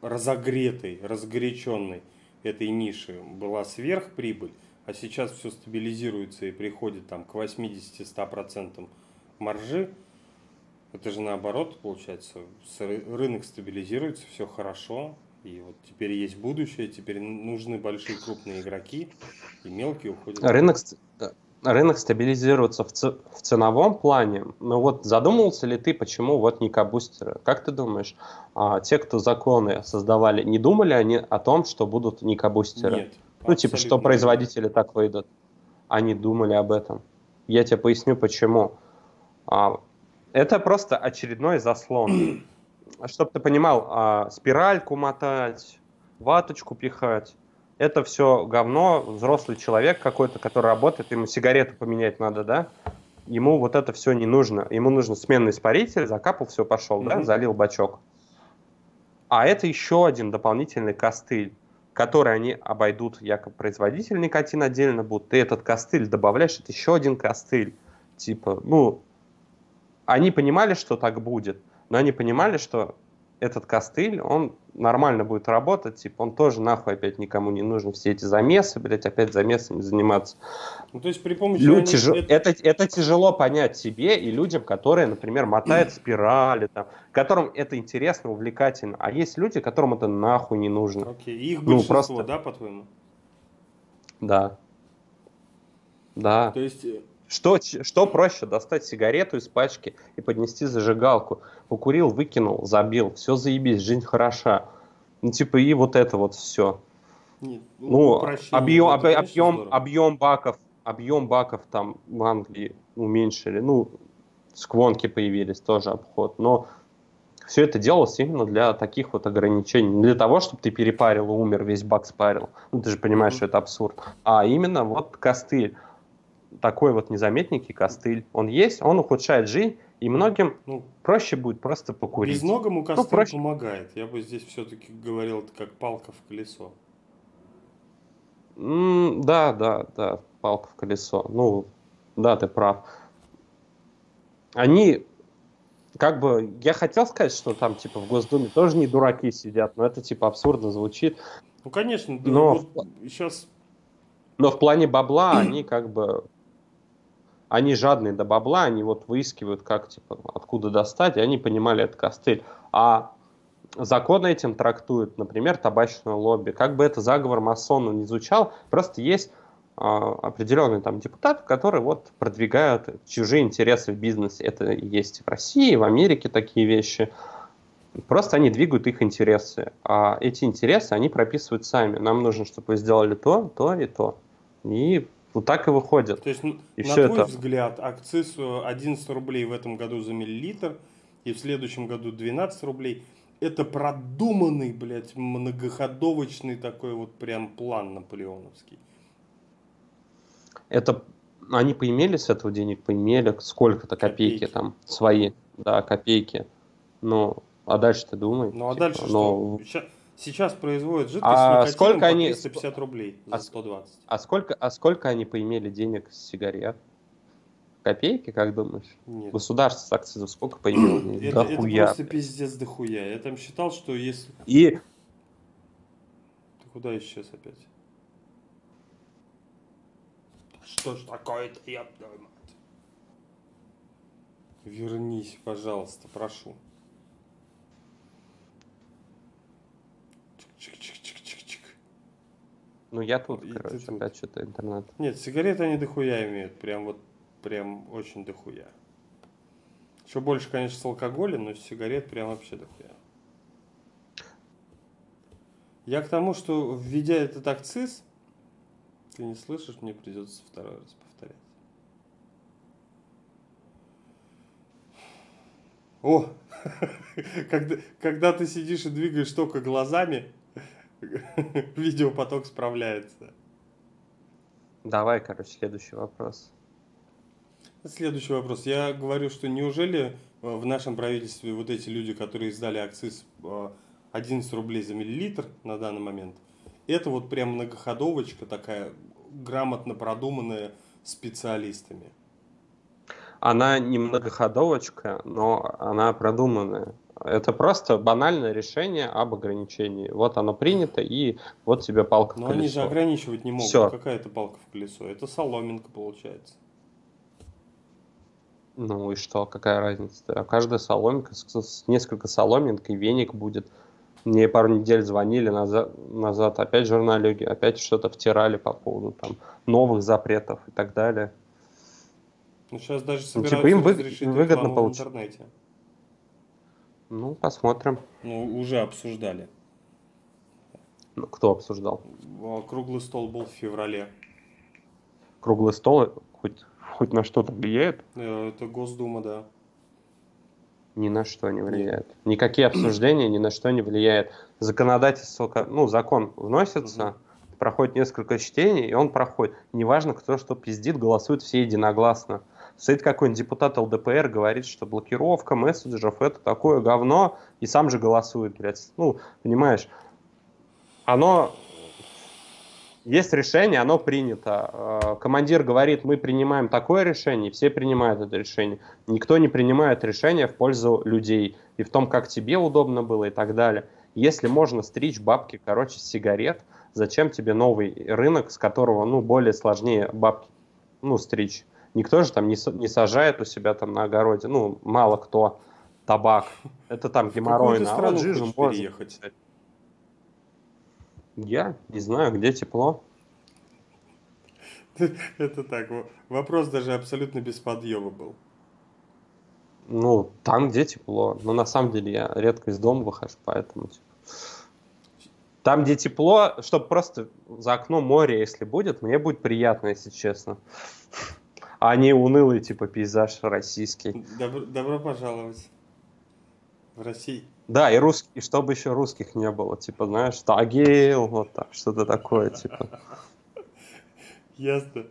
разогретой, разгоряченной этой нише была сверхприбыль, а сейчас все стабилизируется и приходит там к 80-100% маржи, это же наоборот получается, рынок стабилизируется, все хорошо, и вот теперь есть будущее, теперь нужны большие крупные игроки, и мелкие уходят. Рынок, рынок стабилизируется в, ц, в ценовом плане. Но вот задумывался ли ты, почему вот никобустеры? Как ты думаешь, а, те, кто законы создавали, не думали они о том, что будут никобустеры? Нет. Ну, типа, что производители нет. так выйдут. Они думали об этом. Я тебе поясню, почему. А, это просто очередной заслон. (clears throat) Чтобы ты понимал, а, спиральку мотать, ваточку пихать, это все говно, взрослый человек какой-то, который работает, ему сигарету поменять надо, да? Ему вот это все не нужно. Ему нужно сменный испаритель, закапал, все, пошел, mm-hmm. да, залил бачок. А это еще один дополнительный костыль, который они обойдут, якобы производитель никотин отдельно будут. Ты этот костыль добавляешь, это еще один костыль. Типа, ну, они понимали, что так будет, но они понимали, что этот костыль, он нормально будет работать, типа, он тоже нахуй опять никому не нужен. Все эти замесы, блядь, опять замесами заниматься. Ну, то есть при помощи... Люди, тяж... это... Это, это тяжело понять себе и людям, которые, например, мотают (clears throat) спирали, там, которым это интересно, увлекательно. А есть люди, которым это нахуй не нужно. Окей, их ну, большинство, ну, просто... да, по-твоему? Да. Да. То есть э, что, что проще, достать сигарету из пачки и поднести зажигалку? Покурил, выкинул, забил, все заебись, жизнь хороша. Ну, типа, и вот это вот все. Нет, ну, ну объем, об, объем, объем баков, объем баков там в Англии уменьшили. Ну, сквонки появились, тоже обход. Но все это делалось именно для таких вот ограничений. Не для того, чтобы ты перепарил и умер, весь бак спарил. Ну, ты же понимаешь, mm-hmm. что это абсурд. А именно вот костыль такой вот незаметненький костыль. Он есть, он ухудшает жизнь, и многим ну, проще будет просто покурить. Безногому ну, костыль ну, проще... помогает. Я бы здесь все-таки говорил, это как палка в колесо. Mm, да, да, да, палка в колесо. Ну, да, ты прав. Они, как бы, я хотел сказать, что там, типа, в Госдуме тоже не дураки сидят, но это, типа, абсурдно звучит. Ну, конечно, но вот сейчас... Но в плане бабла они, как бы, они жадные до бабла, они вот выискивают, как, типа, откуда достать, и они понимали этот костыль. А закон этим трактует, например, табачное лобби. Как бы это заговор масона не звучал, просто есть э, определенные там депутаты, которые вот продвигают чужие интересы в бизнесе. Это есть в России, в Америке такие вещи. Просто они двигают их интересы. А эти интересы они прописывают сами. Нам нужно, чтобы вы сделали то, то и то. И вот так и выходит. То есть, и на твой это... взгляд, акциз 11 рублей в этом году за миллилитр и в следующем году 12 рублей. Это продуманный, блядь, многоходовочный такой вот прям план наполеоновский. Это они поимели с этого денег, поимели сколько-то копейки, копейки там свои, да, копейки. Ну, а дальше ты думай. Ну, а типа, дальше но... что? Сейчас производят жидкость а с сколько они... 350 рублей за 120. А сколько, а сколько они поимели денег с сигарет? Копейки, как думаешь? Нет. Государство с акцизов сколько поимело? это, это просто пиздец дохуя. Я там считал, что если... И... Ты куда исчез опять? Что ж такое-то, я мать? Вернись, пожалуйста, прошу. Ну, я тут, и короче, тут. опять что-то интернет. Нет, сигареты они дохуя имеют. Прям вот, прям очень дохуя. Еще больше, конечно, с алкоголем, но сигарет прям вообще дохуя. Я к тому, что введя этот акциз, Ты не слышишь, мне придется второй раз повторять. О, (laughs) когда, когда ты сидишь и двигаешь только глазами, (laughs) видеопоток справляется. Давай, короче, следующий вопрос. Следующий вопрос. Я говорю, что неужели э, в нашем правительстве вот эти люди, которые издали акциз 11 э, рублей за миллилитр на данный момент, это вот прям многоходовочка такая, грамотно продуманная специалистами? Она не многоходовочка, но она продуманная. Это просто банальное решение об ограничении. Вот оно принято, и вот тебе палка Но в колесо. они же ограничивать не могут. Все. Какая это палка в колесо? Это соломинка получается. Ну и что, какая разница? Каждая соломинка, с, несколько соломинок и веник будет. Мне пару недель звонили назад, назад опять журналюги, опять что-то втирали по поводу там новых запретов и так далее. Ну сейчас даже собираются ну, типа им вы, выгодно получить. в интернете. Ну, посмотрим. Ну, уже обсуждали. Ну, кто обсуждал? Круглый стол был в феврале. Круглый стол хоть, хоть на что-то влияет? Э, это Госдума, да. Ни на что не влияет. Нет. Никакие обсуждения ни на что не влияют. Законодательство, ну, закон вносится, угу. проходит несколько чтений, и он проходит. Неважно, кто что пиздит, голосуют все единогласно. Стоит какой-нибудь депутат ЛДПР, говорит, что блокировка мессенджеров это такое говно, и сам же голосует, блядь. Ну, понимаешь, оно есть решение, оно принято. Э, командир говорит, мы принимаем такое решение, все принимают это решение. Никто не принимает решение в пользу людей и в том, как тебе удобно было и так далее. Если можно стричь бабки, короче, сигарет, зачем тебе новый рынок, с которого, ну, более сложнее бабки, ну, стричь? Никто же там не, не сажает у себя там на огороде, ну, мало кто табак. Это там геморройно. А вот жижу можно. переехать? Я не знаю, где тепло. (laughs) Это так, вопрос даже абсолютно без подъема был. Ну, там, где тепло. Но на самом деле я редко из дома выхожу, поэтому... Типа, там, где тепло, чтобы просто за окном море, если будет, мне будет приятно, если честно а не унылый типа пейзаж российский. Добро, добро пожаловать в Россию. Да, и русский, и чтобы еще русских не было, типа, знаешь, Тагил, вот так, что-то такое, типа. (laughs) Ясно.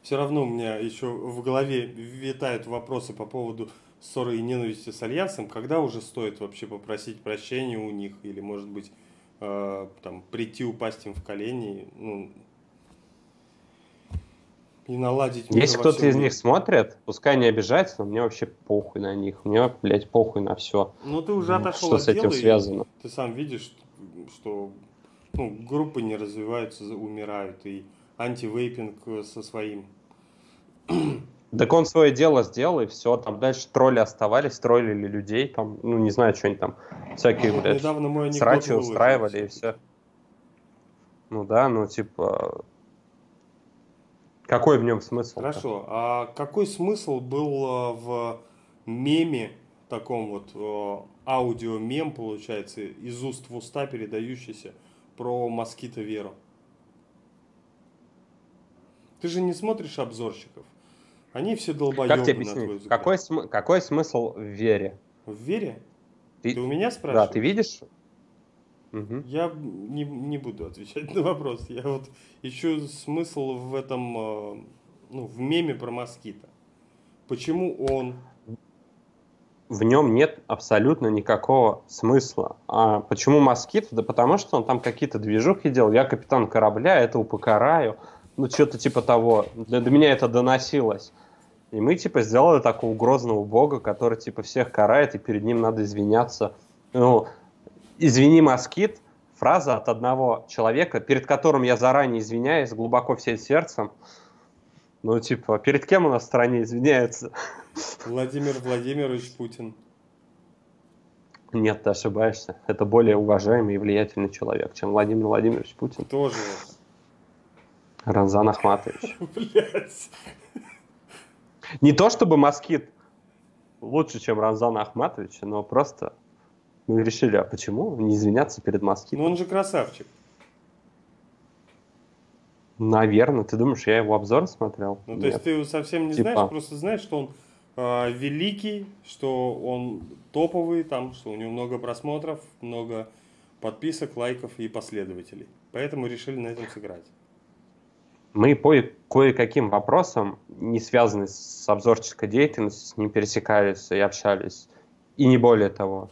Все равно у меня еще в голове витают вопросы по поводу ссоры и ненависти с Альянсом. Когда уже стоит вообще попросить прощения у них? Или, может быть, э, там, прийти, упасть им в колени? Ну, и наладить Если кто-то из них смотрит, пускай не обижается, но мне вообще похуй на них. Мне, блядь, похуй на все. Ну ты уже отошел Что с этим связано? Ты сам видишь, что ну, группы не развиваются, умирают. И антивейпинг э, со своим. (clears throat) Так он свое дело сделал, и все. Там дальше тролли оставались, троллили людей, там, ну, не знаю, что они там, всякие, блядь, Недавно мой срачи устраивали, и все. Ну да, ну, типа, какой в нем смысл? Хорошо. А какой смысл был э, в меме, таком вот э, аудио-мем, получается, из уст в уста передающийся про москита Веру? Ты же не смотришь обзорщиков. Они все долбоебы, как тебе объяснить? Какой, см- какой смысл в вере? В вере? Ты, ты у меня спрашиваешь? Да, ты видишь? Угу. Я не, не буду отвечать на вопрос. Я вот ищу смысл в этом, э, ну, в меме про москита. Почему он? В нем нет абсолютно никакого смысла. А почему москит? Да потому что он там какие-то движухи делал. Я капитан корабля, этого покараю. Ну, что-то типа того. Для, до меня это доносилось. И мы, типа, сделали такого грозного бога, который, типа, всех карает, и перед ним надо извиняться. Ну, «Извини, москит» — фраза от одного человека, перед которым я заранее извиняюсь, глубоко всем сердцем. Ну, типа, перед кем у нас в стране извиняются? Владимир Владимирович Путин. Нет, ты ошибаешься. Это более уважаемый и влиятельный человек, чем Владимир Владимирович Путин. Тоже. Ранзан Ахматович. (laughs) Блять. Не то чтобы москит лучше, чем Ранзан Ахматович, но просто мы решили, а почему не извиняться перед москитом? Ну он же красавчик. Наверное. Ты думаешь, я его обзор смотрел? Ну, то есть ты его совсем не Типа. знаешь, просто знаешь, что он э, великий, что он топовый, там, что у него много просмотров, много подписок, лайков и последователей. Поэтому решили на этом сыграть. Мы по кое-каким вопросам, не связанные с обзорческой деятельностью, с ним пересекались и общались. И не более того.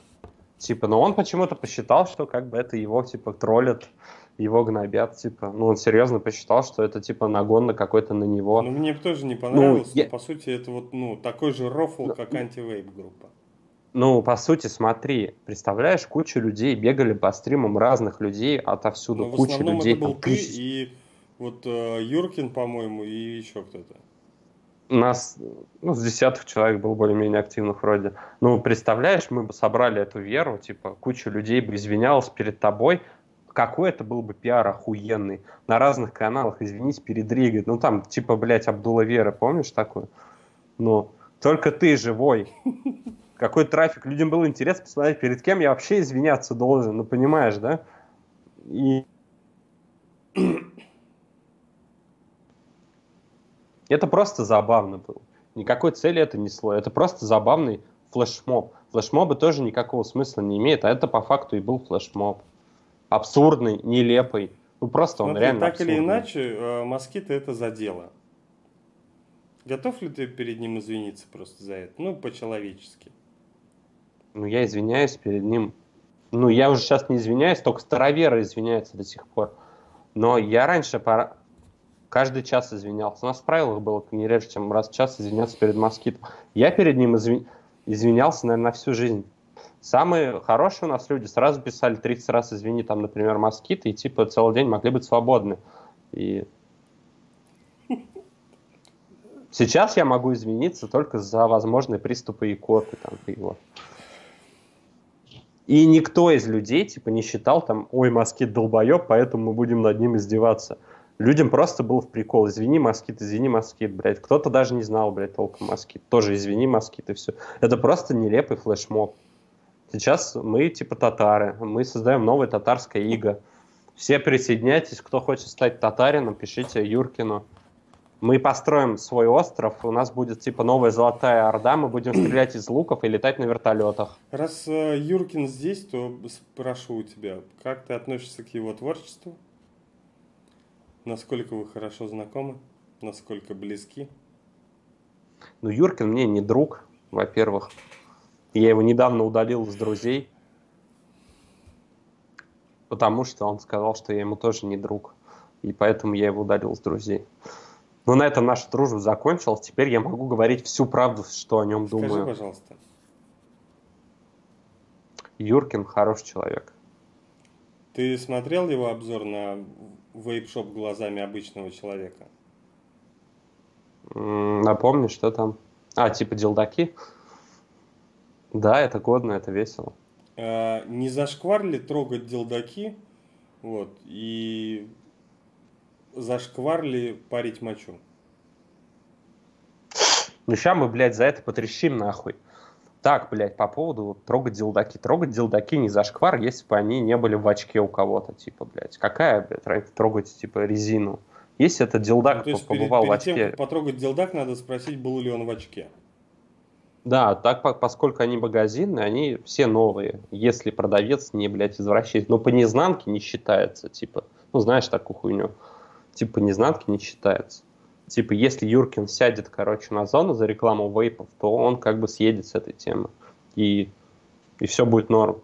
Типа, но он почему-то посчитал, что как бы это его, типа, троллят, его гнобят, типа. Ну, он серьезно посчитал, что это, типа, нагон на какой-то на него. Ну, мне тоже не понравилось, я- но, по сути, это вот, ну, такой же рофл, Ну, как антивейп группа. Ну, по сути, смотри, представляешь, куча людей бегали по стримам разных людей отовсюду, в куча основном людей, это был там ты тысяч. и вот э, Юркин, по-моему, и еще кто-то. Нас, ну, с десятых человек было более-менее активных вроде. Ну, представляешь, мы бы собрали эту веру, типа, куча людей бы извинялась перед тобой, какой это был бы пиар охуенный. На разных каналах, извинись, передригать. Ну, там, типа, блядь, Абдула Вера, помнишь такую? Ну, только ты живой. Какой трафик. Людям было интересно посмотреть, перед кем я вообще извиняться должен. Ну, понимаешь, да? И... Это просто забавно было. Никакой цели это несло. Это просто забавный флешмоб. Флешмобы тоже никакого смысла не имеют, а это по факту и был флешмоб. Абсурдный, нелепый. Ну просто он Смотри, реально так или абсурдный. иначе, э, москита это задело. Готов ли ты перед ним извиниться просто за это? Ну, по-человечески. Ну, я извиняюсь перед ним. Ну, я уже сейчас не извиняюсь, только староверы извиняются до сих пор. Но я раньше пора- каждый час извинялся. У нас в правилах было не реже, чем раз в час извиняться перед москитом. Я перед ним изви- извинялся, наверное, на всю жизнь. Самые хорошие у нас люди сразу писали 30 раз извини, там, например, москиты, и типа целый день могли быть свободны. И сейчас я могу извиниться только за возможные приступы икоты. Там, и вот. И никто из людей, типа, не считал там, ой, москит долбоеб, поэтому мы будем над ним издеваться. Людям просто был в прикол. Извини, москит, извини, москит, блядь. Кто-то даже не знал, блядь, толком москит. Тоже извини, москит, и все. Это просто нелепый флешмоб. Сейчас мы, типа, татары. Мы создаем новое татарское иго. Все присоединяйтесь. Кто хочет стать татарином, пишите Юркину. Мы построим свой остров, у нас будет типа новая золотая орда, мы будем стрелять из луков и летать на вертолетах. Раз э, Юркин здесь, то спрошу у тебя, как ты относишься к его творчеству? Насколько вы хорошо знакомы? Насколько близки? Ну, Юркин мне не друг, во-первых. Я его недавно удалил из друзей, потому что он сказал, что я ему тоже не друг. И поэтому я его удалил из друзей. Но на этом наша дружба закончилась. Теперь я могу говорить всю правду, что о нем Скажи, думаю. пожалуйста. Юркин хороший человек. Ты смотрел его обзор на вейп-шоп глазами обычного человека? Напомни, что там? А, типа делдаки? Да, это годно, это весело. Э, не зашквар ли трогать делдаки? Вот, и зашквар ли парить мочу? Ну ща мы, блядь, за это потрещим нахуй. Так, блядь, по поводу трогать делдаки. Трогать делдаки не зашквар, если бы они не были в очке у кого-то, типа, блядь. Какая, блядь, разница трогать, типа, резину? Если это Ну, делдак то есть перед, побывал в перед тем, очке... как потрогать делдак, надо спросить, был ли он в очке. Да, так по- поскольку они магазинные, они все новые. Если продавец не, блядь, извращает. Но по незнанке не считается, типа. Ну, знаешь такую хуйню. Типа, по незнанке не считается. Типа, если Юркин сядет, короче, на зону за рекламу вейпов, то он как бы съедет с этой темы. И, и все будет норм.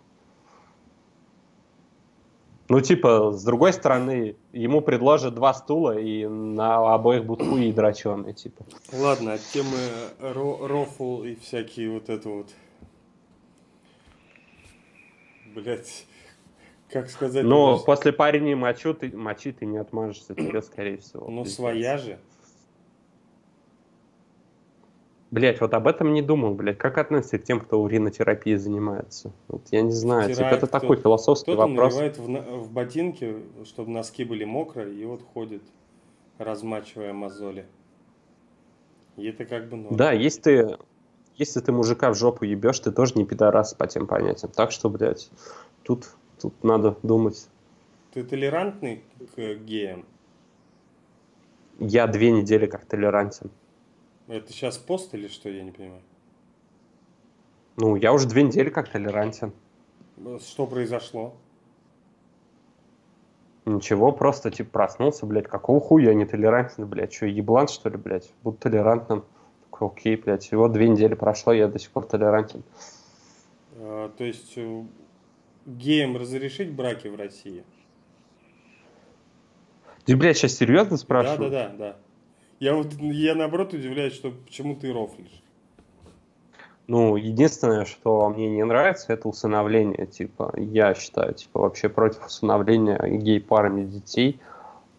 Ну, типа, с другой стороны, ему предложат два стула, и на обоих будут хуи дроченые, типа. Ладно, от темы ро- рофл и всякие вот это вот... Блять, как сказать? Даже- после парень мочу, ты, мочи ты не отмажешься, тебе, скорее всего. Ну, своя же. Блять, вот об этом не думал, блять. Как относится к тем, кто уринотерапией занимается? Вот я не знаю. Типа, Стирает это кто- такой философский Кто-то вопрос. наливает в, в ботинки, чтобы носки были мокрые, и вот ходит, размачивая мозоли. И это как бы норм. Да, если ты, если ты мужика в жопу ебешь, ты тоже не пидорас по тем понятиям. Так что, блядь, тут, тут надо думать. Ты толерантный к геям? я две недели как толерантен. Это сейчас пост или что, я не понимаю? Ну, я уже две недели как толерантен. Что произошло? Ничего, просто типа проснулся, блядь, какого хуя я не толерантен, блядь, что, еблан, что ли, блядь, буду толерантным. Такой, окей, блядь, всего две недели прошло, я до сих пор толерантен. А, то есть э, геям разрешить браки в России? Ты, блядь, сейчас серьезно спрашиваешь? Да, да, да, да. Я вот, я наоборот удивляюсь, что почему ты рофлишь. Ну, единственное, что мне не нравится, это усыновление. Типа, я считаю, типа, вообще против усыновления гей-парами детей,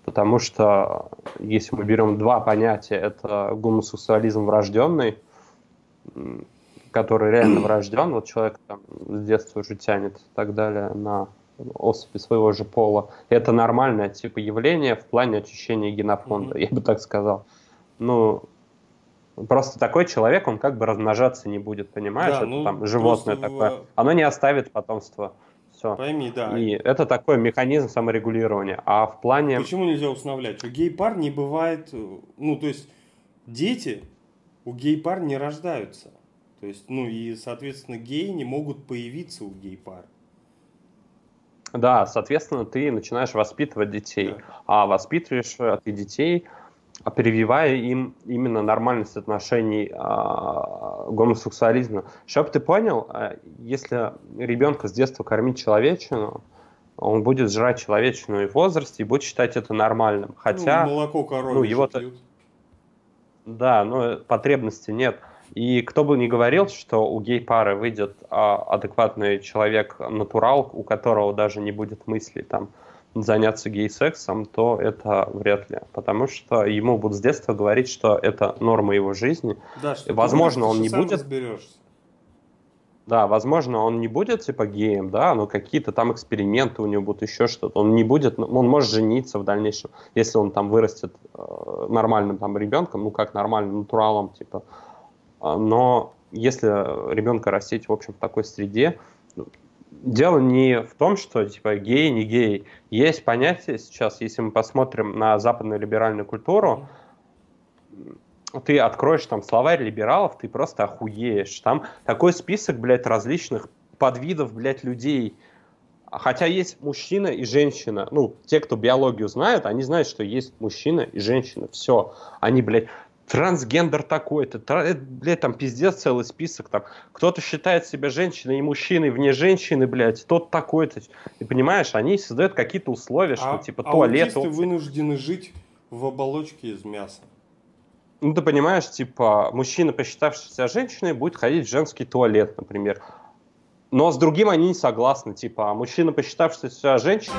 потому что если мы берем два понятия, это гомосексуализм врожденный, который реально врожден, вот человек там с детства уже тянет и так далее на особи своего же пола. Это нормальное типа явление в плане очищения генофонда, mm-hmm. я бы так сказал. Ну, Просто такой человек, он как бы размножаться не будет, понимаешь? Да, это ну, там животное такое. В... Оно не оставит потомство. Все. Пойми, да. И это такой механизм саморегулирования. А в плане... Почему нельзя усыновлять? У гей-пар не бывает... Ну, то есть, дети у гей-пар не рождаются. То есть, ну и, соответственно, геи не могут появиться у гей-пар. Да, соответственно, ты начинаешь воспитывать детей. Да. А воспитываешь ты детей а прививая им именно нормальность отношений а, гомосексуализма. Чтобы ты понял, а, если ребенка с детства кормить человечину, он будет жрать человечину и в возрасте и будет считать это нормальным. Хотя... Ну, молоко коровы ну, его пьют. Да, но потребности нет. И кто бы ни говорил, что у гей-пары выйдет а, адекватный человек-натурал, у которого даже не будет мыслей там, заняться гей-сексом, то это вряд ли. Потому что ему будут с детства говорить, что это норма его жизни. Да, что возможно, он не будет... Разберешься. Да, возможно, он не будет типа геем, да, но какие-то там эксперименты у него будут, еще что-то. Он не будет, он может жениться в дальнейшем, если он там вырастет э, нормальным там ребенком, ну как нормальным натуралом, типа. Но если ребенка растить, в общем, в такой среде, дело не в том, что типа гей, не гей. Есть понятие сейчас, если мы посмотрим на западную либеральную культуру, ты откроешь там словарь либералов, ты просто охуеешь. Там такой список, блядь, различных подвидов, блядь, людей. Хотя есть мужчина и женщина. Ну, те, кто биологию знают, они знают, что есть мужчина и женщина. Все. Они, блядь, трансгендер такой-то, тра... блядь, там пиздец целый список, там, кто-то считает себя женщиной и мужчиной вне женщины, блядь, тот такой-то, ты понимаешь, они создают какие-то условия, что, а, типа, а туалет... А вынуждены жить в оболочке из мяса. Ну, ты понимаешь, типа, мужчина, посчитавший себя женщиной, будет ходить в женский туалет, например. Но с другим они не согласны, типа, а мужчина, посчитавший себя женщиной,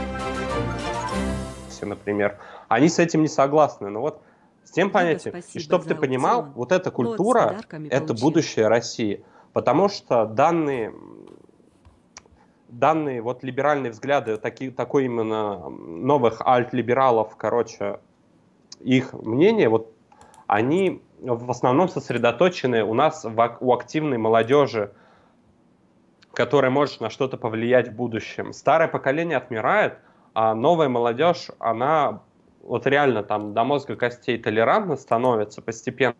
например, они с этим не согласны. Ну вот, с тем понятием. И чтобы ты понимал, аукцион. вот эта культура – это получил. будущее России. Потому что данные, данные вот либеральные взгляды, таки, такой именно новых альт-либералов, короче, их мнение, вот они в основном сосредоточены у нас в, у активной молодежи, которая может на что-то повлиять в будущем. Старое поколение отмирает, а новая молодежь, она вот реально там до мозга костей толерантно становится постепенно.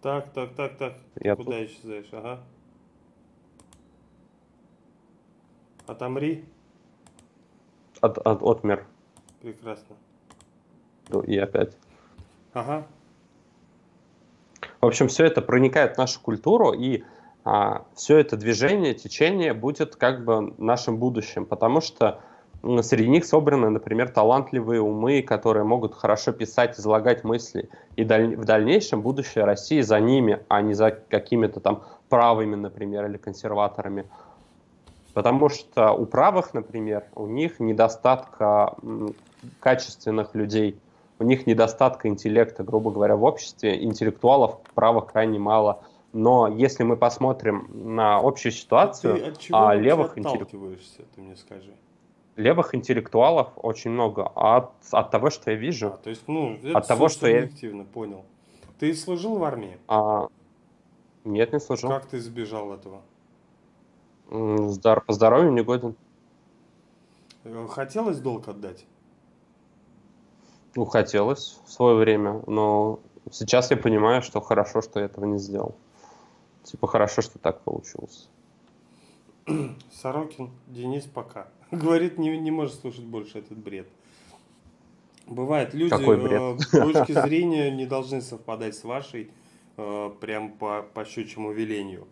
Так, так, так, так. Я Куда тут... исчезаешь? Ага. Отомри. От, от, отмер. Прекрасно. Ну, и опять. Ага. В общем, все это проникает в нашу культуру, и а, все это движение, течение будет как бы нашим будущим, потому что среди них собраны, например, талантливые умы, которые могут хорошо писать, излагать мысли. И даль- в дальнейшем будущее России за ними, а не за какими-то там правыми, например, или консерваторами. Потому что у правых, например, у них недостатка качественных людей, у них недостатка интеллекта, грубо говоря, в обществе. Интеллектуалов правых крайне мало – но если мы посмотрим на общую ситуацию, ты от чего а левых отталкиваешься, ты мне скажи? Левых интеллектуалов очень много. От, от того, что я вижу. А, то есть, ну, от того, что я понял. Ты служил в армии? А, нет, не служил. Как ты избежал этого? Здор- по здоровью не годен. Э, Хотелось долг отдать? Ну, хотелось в свое время, но сейчас я понимаю, что хорошо, что я этого не сделал. Типа, хорошо, что так получилось. Сорокин Денис пока. (laughs) Говорит, не, не может слушать больше этот бред. Бывает, люди Какой бред? э, точки (laughs) зрения не должны совпадать с вашей э, прям по, по щучьему велению.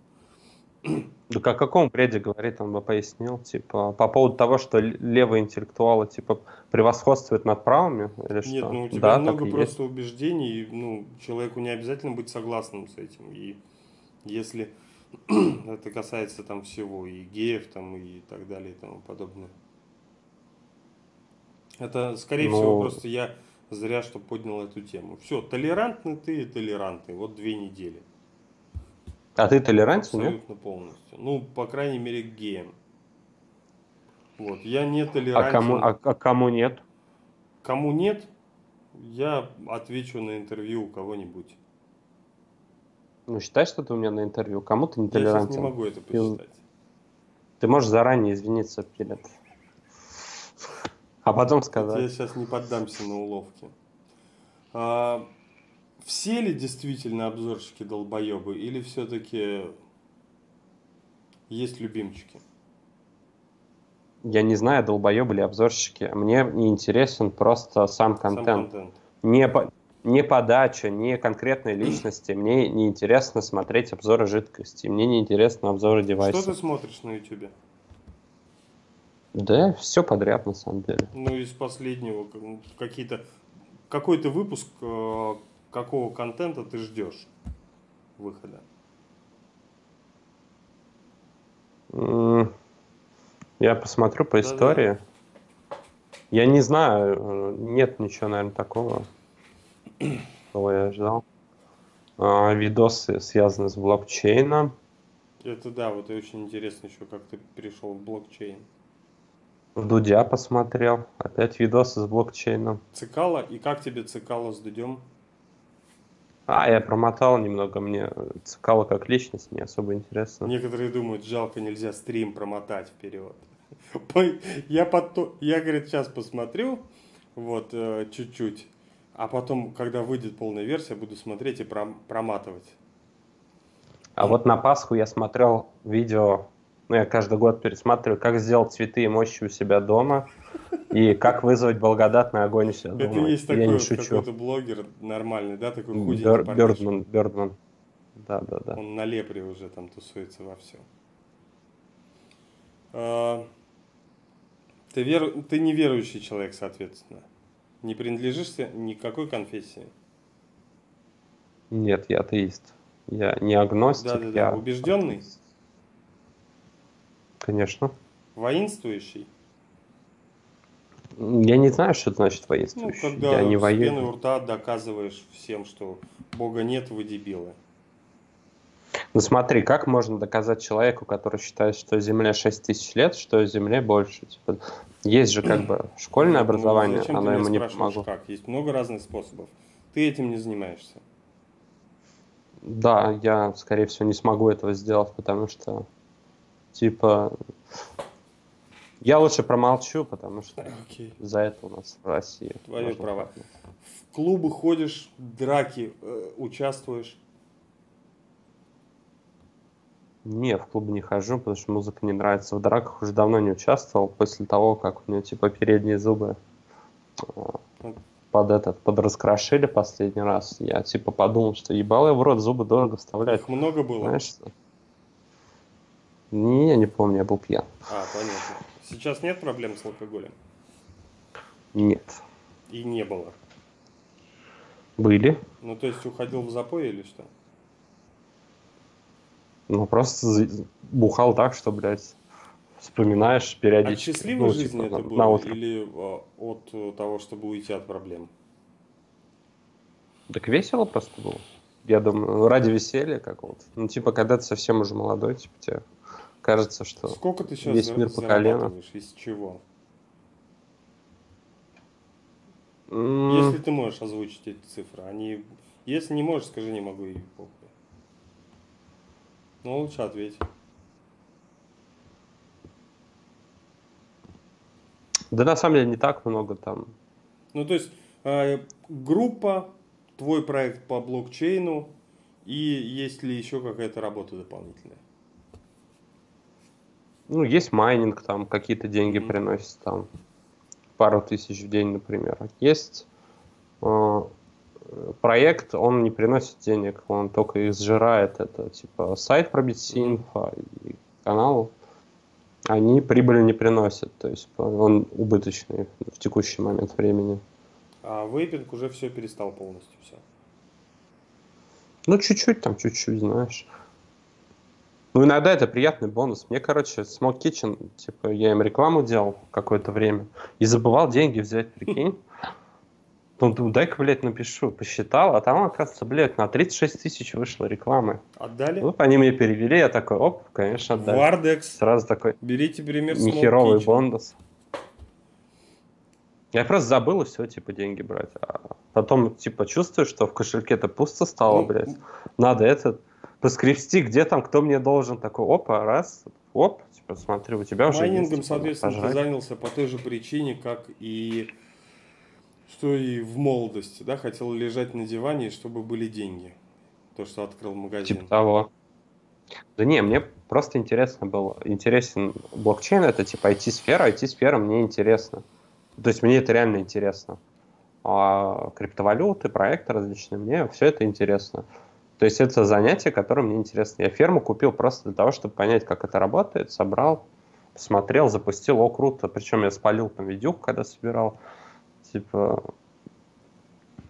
Да о каком бреде говорит, он бы пояснил, типа, по поводу того, что левые интеллектуалы, типа, превосходствуют над правыми, или что? Нет, ну у тебя да, много просто убеждений, и, ну, человеку не обязательно быть согласным с этим. И если (clears throat) это касается там всего, и геев, там, и так далее, и тому подобное. Это, скорее Ну- всего, просто я зря, что поднял эту тему. Все, толерантный ты и толерантный. Вот две недели. А ты толерантен, нет? Абсолютно полностью. Ну, по крайней мере, к геям. Вот, я не А толерантен. кому, а, а кому нет? Кому нет, я отвечу на интервью у кого-нибудь. Ну, считай, что ты у меня на интервью. Кому ты не Я сейчас не могу это посчитать. Ты можешь заранее извиниться перед... А потом Я сказать. сейчас не поддамся на уловки. А, все ли действительно обзорщики долбоебы или все-таки есть любимчики? Я не знаю, долбоебы или обзорщики. Мне не интересен просто сам Сам контент. контент. Не, по- не подача, не конкретной личности. Мне не интересно смотреть обзоры жидкости. Мне не интересно обзоры Что ты девайсов. смотришь на ютубе? Да, все подряд на самом деле. Ну, из последнего, ну, какие-то... Какой-то выпуск э, какого контента ты ждешь выхода? Я посмотрю по Да-да. истории. Я не знаю, э, нет ничего, наверное, такого, кого я ждал. А, видосы связаны с блокчейном. Это да, вот и очень интересно еще, как ты перешел в блокчейн. В Дудя посмотрел. Опять видосы с блокчейном. Цикало, и как тебе цикало с Дудем? А, я промотал немного, мне Цикало как личность не особо интересно. Некоторые думают, жалко, нельзя стрим промотать вперед. (laughs) Я, потом, я, говорит, сейчас посмотрю, вот, э, чуть-чуть, а потом, когда выйдет полная версия, буду смотреть и пром- проматывать. А вот на Пасху я смотрел видео, ну, я каждый год пересматриваю, как сделать цветы и мощи у себя дома, и как вызвать благодатный огонь у себя Это дома. есть я такой не вот шучу. какой-то блогер нормальный, да, такой худенький парнишка. Бёрдман, Бёрдман. Да, да, да. Он на лепре уже там тусуется во всем. А, Ты, веру... ты неверующий человек, соответственно. Не принадлежишь никакой конфессии. Нет, я атеист. Я не агностик, Да-да-да, я... убежденный? Конечно. Воинствующий? Я не знаю, что это значит Ну, воинствующий. когда я не пеной у рта доказываешь всем, что Бога нет, вы дебилы. Ну смотри, как можно доказать человеку, который считает, что Земле 6 тысяч лет, что Земле больше? Типа, есть же как бы (clears throat) школьное Ну, образование, зачем ты оно ему не помогло. как? Есть много разных способов. Ты этим не занимаешься. Да, я, скорее всего, не смогу этого сделать, потому что, типа, я лучше промолчу, потому что (clears throat) Окей. за это у нас в России. Твои права. В клубы ходишь, драки э, участвуешь. Не, в клуб не хожу, потому что музыка не нравится. В драках уже давно не участвовал, после того, как у меня, типа, передние зубы э, под этот, подраскрошили последний раз. Я, типа, подумал, что ебал я в рот, зубы дорого вставлять. Их много было? Знаешь что? Не, я не помню, я был пьян. А, понятно. Сейчас нет проблем с алкоголем? Нет. И не было. Были. Ну, то есть уходил в запой или что? Ну, просто бухал так, что, блядь, вспоминаешь От периодически. счастливой ну, жизни типа, это на- было? на утро. Или э, от э, того, чтобы уйти от проблем? Так весело просто было. Я думаю, ради веселья какого-то. Ну, типа, когда ты совсем уже молодой, типа, тебе кажется, что... Сколько ты сейчас весь мир по колено. Из чего? Если ты можешь озвучить эти цифры. Они... Если не можешь, скажи, не могу и похуй. Ну, лучше ответь. Да на самом деле не так много там. Ну, то есть э, группа, твой проект по блокчейну, и есть ли еще какая-то работа дополнительная? Ну, есть майнинг, там какие-то деньги mm-hmm. приносит, там пару тысяч в день, например. Есть э, проект, он не приносит денег, он только их сжирает. Это типа сайт про BTC и канал. Они прибыли не приносят, то есть он убыточный в текущий момент времени. А вейпинг уже все перестал полностью все. Ну, чуть-чуть там, чуть-чуть, знаешь. Ну, иногда это приятный бонус. Мне, короче, Smoke Kitchen, типа, я им рекламу делал какое-то время и забывал деньги взять, (laughs) прикинь. Ну, дай-ка, блядь, напишу. Посчитал, а там, оказывается, блядь, на 36 тысяч вышло рекламы. Отдали? Ну, они мне перевели, я такой, оп, конечно, отдали. Вардекс. Сразу такой. Берите пример Нехеровый бонус. Я просто забыл и все, типа, деньги брать. А потом, типа, чувствую, что в кошельке-то пусто стало, ну, блядь. Надо этот поскрести, где там, кто мне должен. Такой, опа, раз, оп, типа, смотри, у тебя уже Майнингом, есть, соответственно, пожрать. ты занялся по той же причине, как и что и в молодости, да, хотел лежать на диване, чтобы были деньги. То, что открыл магазин. Типа того. Да не, мне просто интересно было. Интересен блокчейн, это типа IT-сфера, IT-сфера мне интересно. То есть мне это реально интересно. А криптовалюты, проекты различные, мне все это интересно. То есть это занятие, которое мне интересно. Я ферму купил просто для того, чтобы понять, как это работает, собрал, посмотрел, запустил, о, круто. Причем я спалил там видюк, когда собирал. Типа,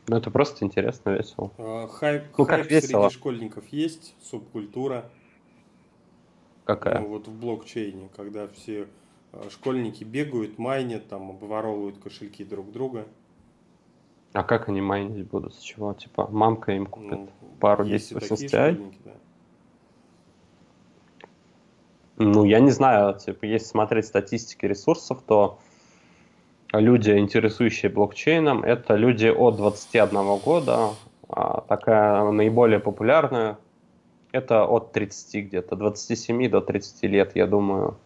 ну это просто интересно, весело. А, хайп, ну, хайп как весело. среди школьников есть, субкультура. Какая? Ну, вот в блокчейне, когда все а, школьники бегают, майнят, там, обворовывают кошельки друг друга. А как они майнить будут? С чего? Типа, мамка им купит ну, пару 1080 Ti? Да. Ну, я не знаю, типа, если смотреть статистики ресурсов, то люди, интересующие блокчейном, это люди от 21 года, а такая наиболее популярная, это от 30 где-то, 27 до 30 лет, я думаю.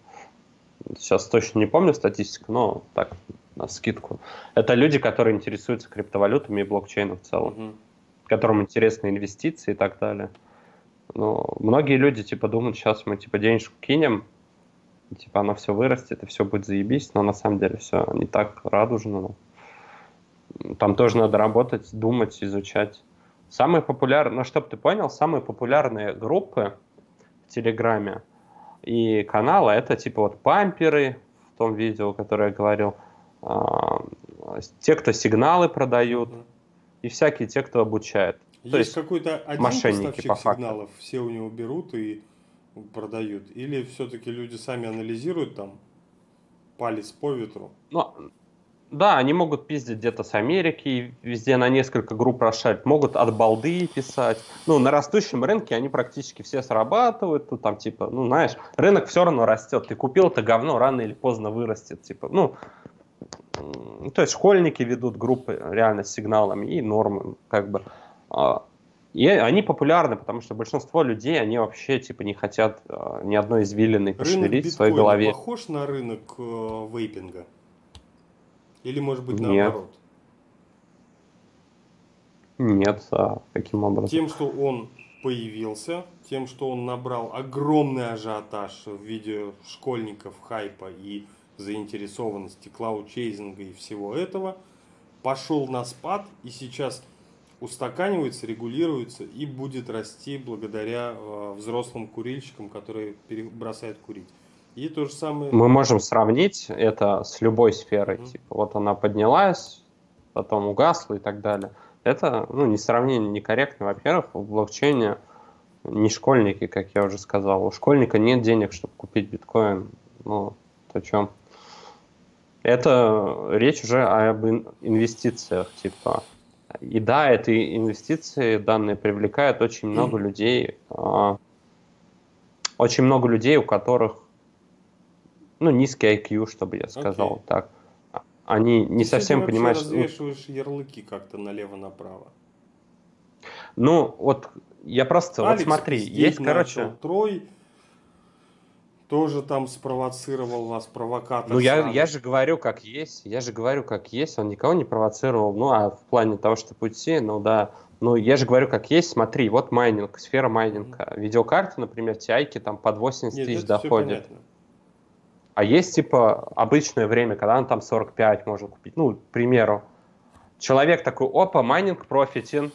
Сейчас точно не помню статистику, но так, на скидку. Это люди, которые интересуются криптовалютами и блокчейном в целом, угу. которым интересны инвестиции и так далее. Но многие люди типа думают, сейчас мы типа денежку кинем, типа оно все вырастет и все будет заебись, но на самом деле все не так радужно. Там тоже надо работать, думать, изучать. Самые популярные, ну чтобы ты понял, самые популярные группы в Телеграме и каналы это типа вот памперы в том видео, которое я говорил, а, те, кто сигналы продают, и всякие те, кто обучает. Есть, есть какой-то один мошенники, поставщик по сигналов, все у него берут и продают? Или все-таки люди сами анализируют там палец по ветру? Ну, да, они могут пиздить где-то с Америки, везде на несколько групп расшарить, могут от балды писать. Ну, на растущем рынке они практически все срабатывают, тут там типа, ну, знаешь, рынок все равно растет. Ты купил это говно, рано или поздно вырастет, типа, ну, то есть школьники ведут группы реально с сигналами и нормы, как бы. И они популярны, потому что большинство людей, они вообще типа не хотят а, ни одной извилины пошевелить в своей голове. похож на рынок э, вейпинга? Или может быть наоборот? Нет, а каким образом? Тем, что он появился, тем, что он набрал огромный ажиотаж в виде школьников, хайпа и заинтересованности клауд-чейзинга и всего этого, пошел на спад и сейчас устаканивается, регулируется и будет расти благодаря э, взрослым курильщикам, которые бросают курить. И то же самое... Мы можем сравнить это с любой сферой. Mm-hmm. Типа, вот она поднялась, потом угасла и так далее. Это ну, не сравнение некорректно. Во-первых, в блокчейне не школьники, как я уже сказал. У школьника нет денег, чтобы купить биткоин. Ну, о чем? Это речь уже об инвестициях, типа. И да, эти инвестиции данные привлекают очень много людей, а, очень много людей, у которых ну, низкий IQ, чтобы я сказал okay. так. Они не Ты совсем понимают, что... развешиваешь ярлыки как-то налево-направо. Ну, вот я просто, Алекс вот смотри, есть, короче... Трой, тоже там спровоцировал вас, провокатор. Ну, я, я же говорю, как есть. Я же говорю, как есть. Он никого не провоцировал. Ну, а в плане того, что пути, ну да. Ну, я же говорю, как есть. Смотри, вот майнинг, сфера майнинга. Видеокарты, например, TI там под 80 Нет, тысяч доходят. А есть, типа, обычное время, когда он там 45 можно купить. Ну, к примеру. Человек такой, опа, майнинг профитен.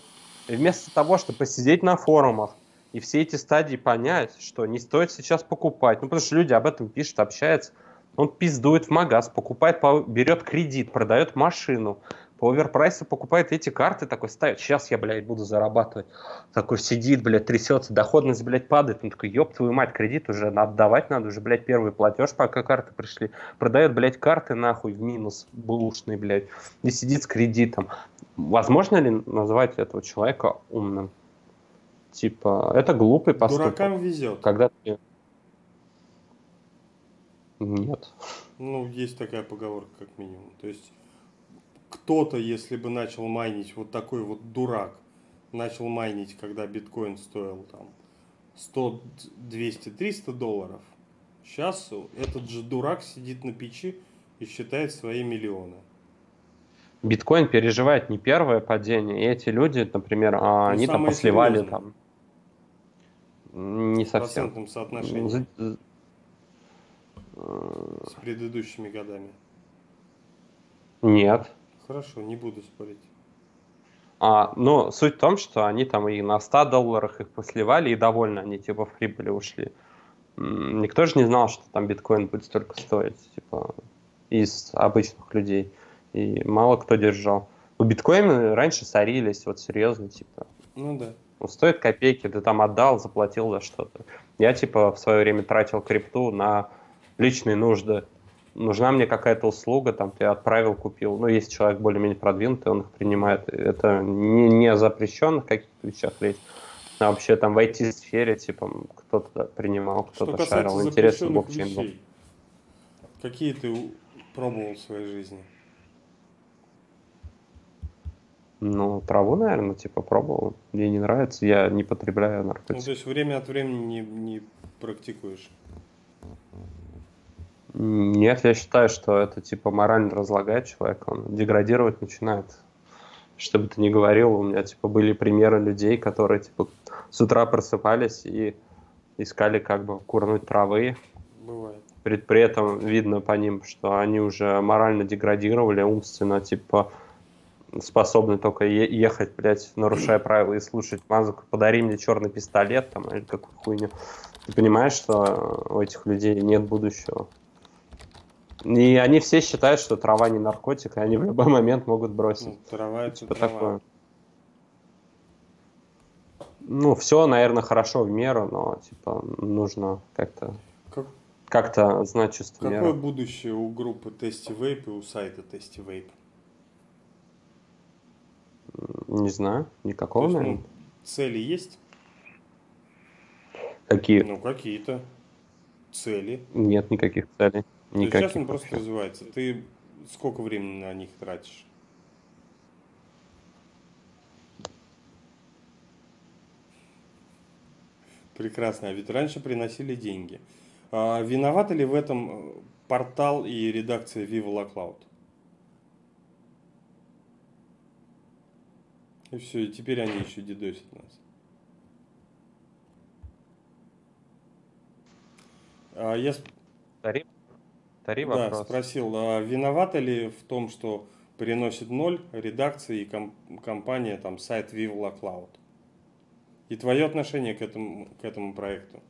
И вместо того, чтобы посидеть на форумах и все эти стадии понять, что не стоит сейчас покупать, ну, потому что люди об этом пишут, общаются, он пиздует в магаз, покупает, по- берет кредит, продает машину, по оверпрайсу покупает эти карты, такой ставит, сейчас я, блядь, буду зарабатывать. Такой сидит, блядь, трясется, доходность, блядь, падает. Он такой, ёб твою мать, кредит уже отдавать надо, уже, блядь, первый платеж, пока карты пришли. Продает, блядь, карты нахуй в минус, бушный, блядь, и сидит с кредитом. Возможно ли назвать этого человека умным? Типа, это глупый поступок. Дуракам везет. Когда ты... Нет. Ну, есть такая поговорка, как минимум. То есть, кто-то, если бы начал майнить, вот такой вот дурак, начал майнить, когда биткоин стоил там 100, 200, 300 долларов, сейчас этот же дурак сидит на печи и считает свои миллионы. Биткоин переживает не первое падение, и эти люди, например, а, Ну, они там посливали серьезное. там. Не В совсем. процентном соотношении За- за- с предыдущими годами. Нет. Хорошо, не буду спорить. А, но суть в том, что они там и на 100 долларах их посливали, и довольно они типа в прибыли ушли. Никто же не знал, что там биткоин будет столько стоить, типа, из обычных людей. И мало кто держал. У биткоина раньше сорились, вот серьезно, типа, Ну да. Ну, стоит копейки, ты там отдал, заплатил за что-то. Я, типа, в свое время тратил крипту на личные нужды. Нужна мне какая-то услуга, там, ты отправил, купил. Ну, если человек более-менее продвинутый, он их принимает. Это не, не о запрещенных каких-то вещах речь, а вообще там в IT-сфере, типа, кто-то принимал, кто-то шарил. Запрещенных блокчейн был. какие ты пробовал в своей жизни? Ну, траву, наверное, типа, пробовал. Мне не нравится, я не потребляю Ну, наркотики. то есть время от времени не, не практикуешь. Нет, я считаю, что это типа морально разлагает человека, он деградировать начинает. Что бы ты ни говорил, у меня типа были примеры людей, которые типа с утра просыпались и искали как бы курнуть травы. Бывает. При, при этом видно по ним, что они уже морально деградировали, умственно типа способны только ехать, блядь, нарушая правила и слушать музыку. Подари мне черный пистолет там или какую хуйню. Ты понимаешь, что у этих людей нет будущего. И они все считают, что трава не наркотик, и они в любой момент могут бросить. Ну, трава это Типа трава. такое. Ну, все, наверное, хорошо в меру, но типа нужно как-то Как- как-то знать чувство какое меры. будущее у группы Testy Vape и у сайта Testy Vape? Не знаю, никакого, есть, наверное. ну, цели есть? Какие? Ну, какие-то цели. Нет никаких целей. То есть Никаких сейчас он просто развивается. Ты сколько времени на них тратишь? Прекрасно. А ведь раньше приносили деньги. А виноваты ли в этом э, портал и редакция Viva La Cloud? И все, и теперь они еще дедосят нас. А я Тари, Тари да, вопрос. спросил, а виновата ли в том, что приносит ноль редакции и ком- компания, там, сайт Viva La Cloud? И твое отношение к этому, к этому проекту?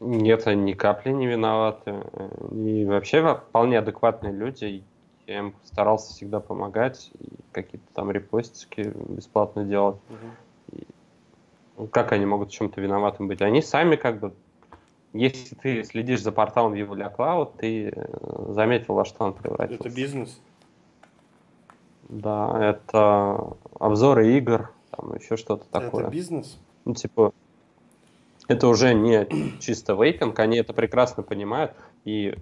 Нет, они ни капли не виноваты. И вообще во- вполне адекватные люди. Я им старался всегда помогать. И какие-то там репостики бесплатно делать. Ну, Как они могут в чем-то виноватым быть? Они сами как бы... Если ты следишь за порталом Viva La Cloud, ты э, заметил, во что он превратился. Это бизнес? Да, это обзоры игр, там еще что-то такое. Это бизнес? Ну, типа, это уже не чисто вейпинг, они это прекрасно понимают. И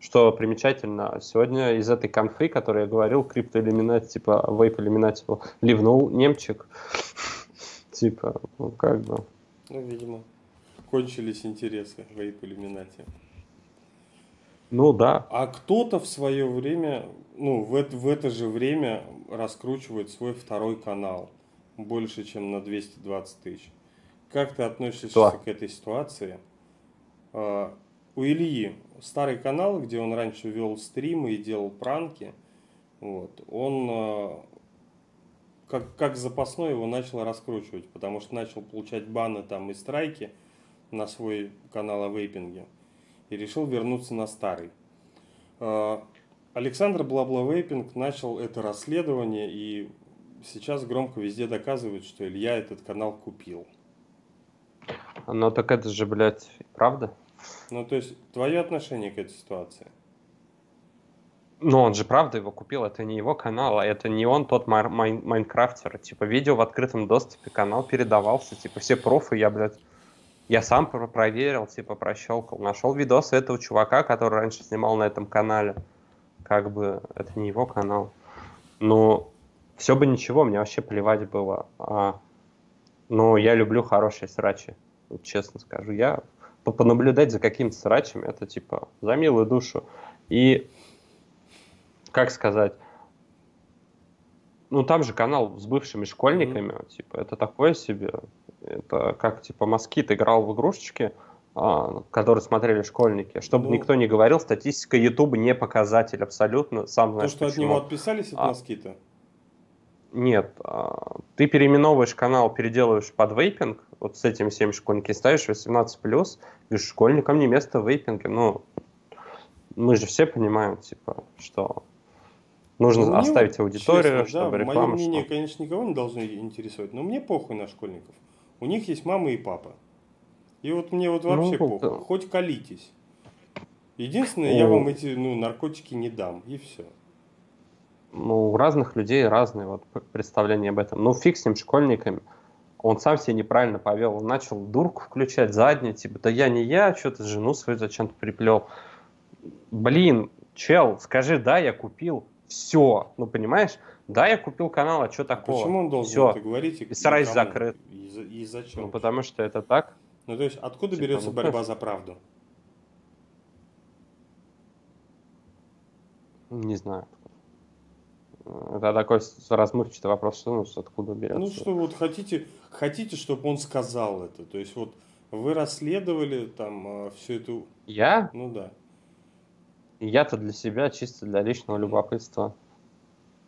что примечательно, сегодня из этой конфы, которую я говорил, криптоиллюминат, типа вейп иллюминат, ливнул немчик. (laughs) Типа, ну как бы. Ну, видимо. кончились интересы вейп иллюминати. Ну да. А кто-то в свое время, ну, в это, в это же время раскручивает свой второй канал больше, чем на 220 тысяч. Как ты относишься Да. к этой ситуации? У Ильи старый канал, где он раньше вел стримы и делал пранки, вот, он а, как, как запасной его начал раскручивать, потому что начал получать баны там и страйки на свой канал о вейпинге и решил вернуться на старый. А, Александр Блаблавейпинг начал это расследование и сейчас громко везде доказывает, что Илья этот канал купил. Но так это же, блядь, правда? Ну, то есть, твое отношение к этой ситуации? Ну, он же правда его купил, это не его канал, а это не он тот май- майн- майнкрафтер. Типа, видео в открытом доступе, канал передавался, типа, все пруфы, я, блядь, я сам про- проверил, типа, прощелкал. Нашел видосы этого чувака, который раньше снимал на этом канале. Как бы, это не его канал. Ну, все бы ничего, мне вообще плевать было. А, но я люблю хорошие срачи, вот честно скажу. Я понаблюдать за какими-то срачами, это, типа, за милую душу. И как сказать, ну там же канал с бывшими школьниками, типа, это такое себе, это как, типа, москит играл в игрушечки, а, которые смотрели школьники, чтобы Ну. никто не говорил, статистика Ютуба не показатель абсолютно, сам То, знаешь что от почему. него отписались от А. москита? Нет, а, ты переименовываешь канал, переделываешь под вейпинг, вот с этими всеми школьниками, ставишь 18+, говоришь, школьникам не место в вейпинге, ну, мы же все понимаем, типа, что нужно Ну, мне оставить аудиторию, честно, чтобы да, реклама Мое мнение, шла. конечно, никого не должно интересовать, но мне похуй на школьников. У них есть мама и папа. И вот мне вот вообще Ну, похуй. да. Хоть колитесь. Единственное, я О. вам эти ну, наркотики не дам, и все. Ну, у разных людей разные вот представления об этом. Ну, фиг с ним, школьниками. Он сам себя неправильно повел. Он начал дурку включать заднюю, типа, да я не я, что ты жену свою зачем-то приплел. Блин, чел, скажи, да, я купил. Все. Ну, понимаешь? Да, я купил канал, а что такого? Почему он должен Всё. это говорить? И, И сарай кому? закрыт. И, за- и зачем? Ну, потому что это так. Ну, то есть, откуда Типа, берется ну, борьба за правду? Не знаю. Это такой размывчатый вопрос, что ну, откуда берется. Ну, что вот хотите, хотите, чтобы он сказал это. То есть, вот вы расследовали там всю эту... Я? Ну, да. Я-то для себя, чисто для личного любопытства.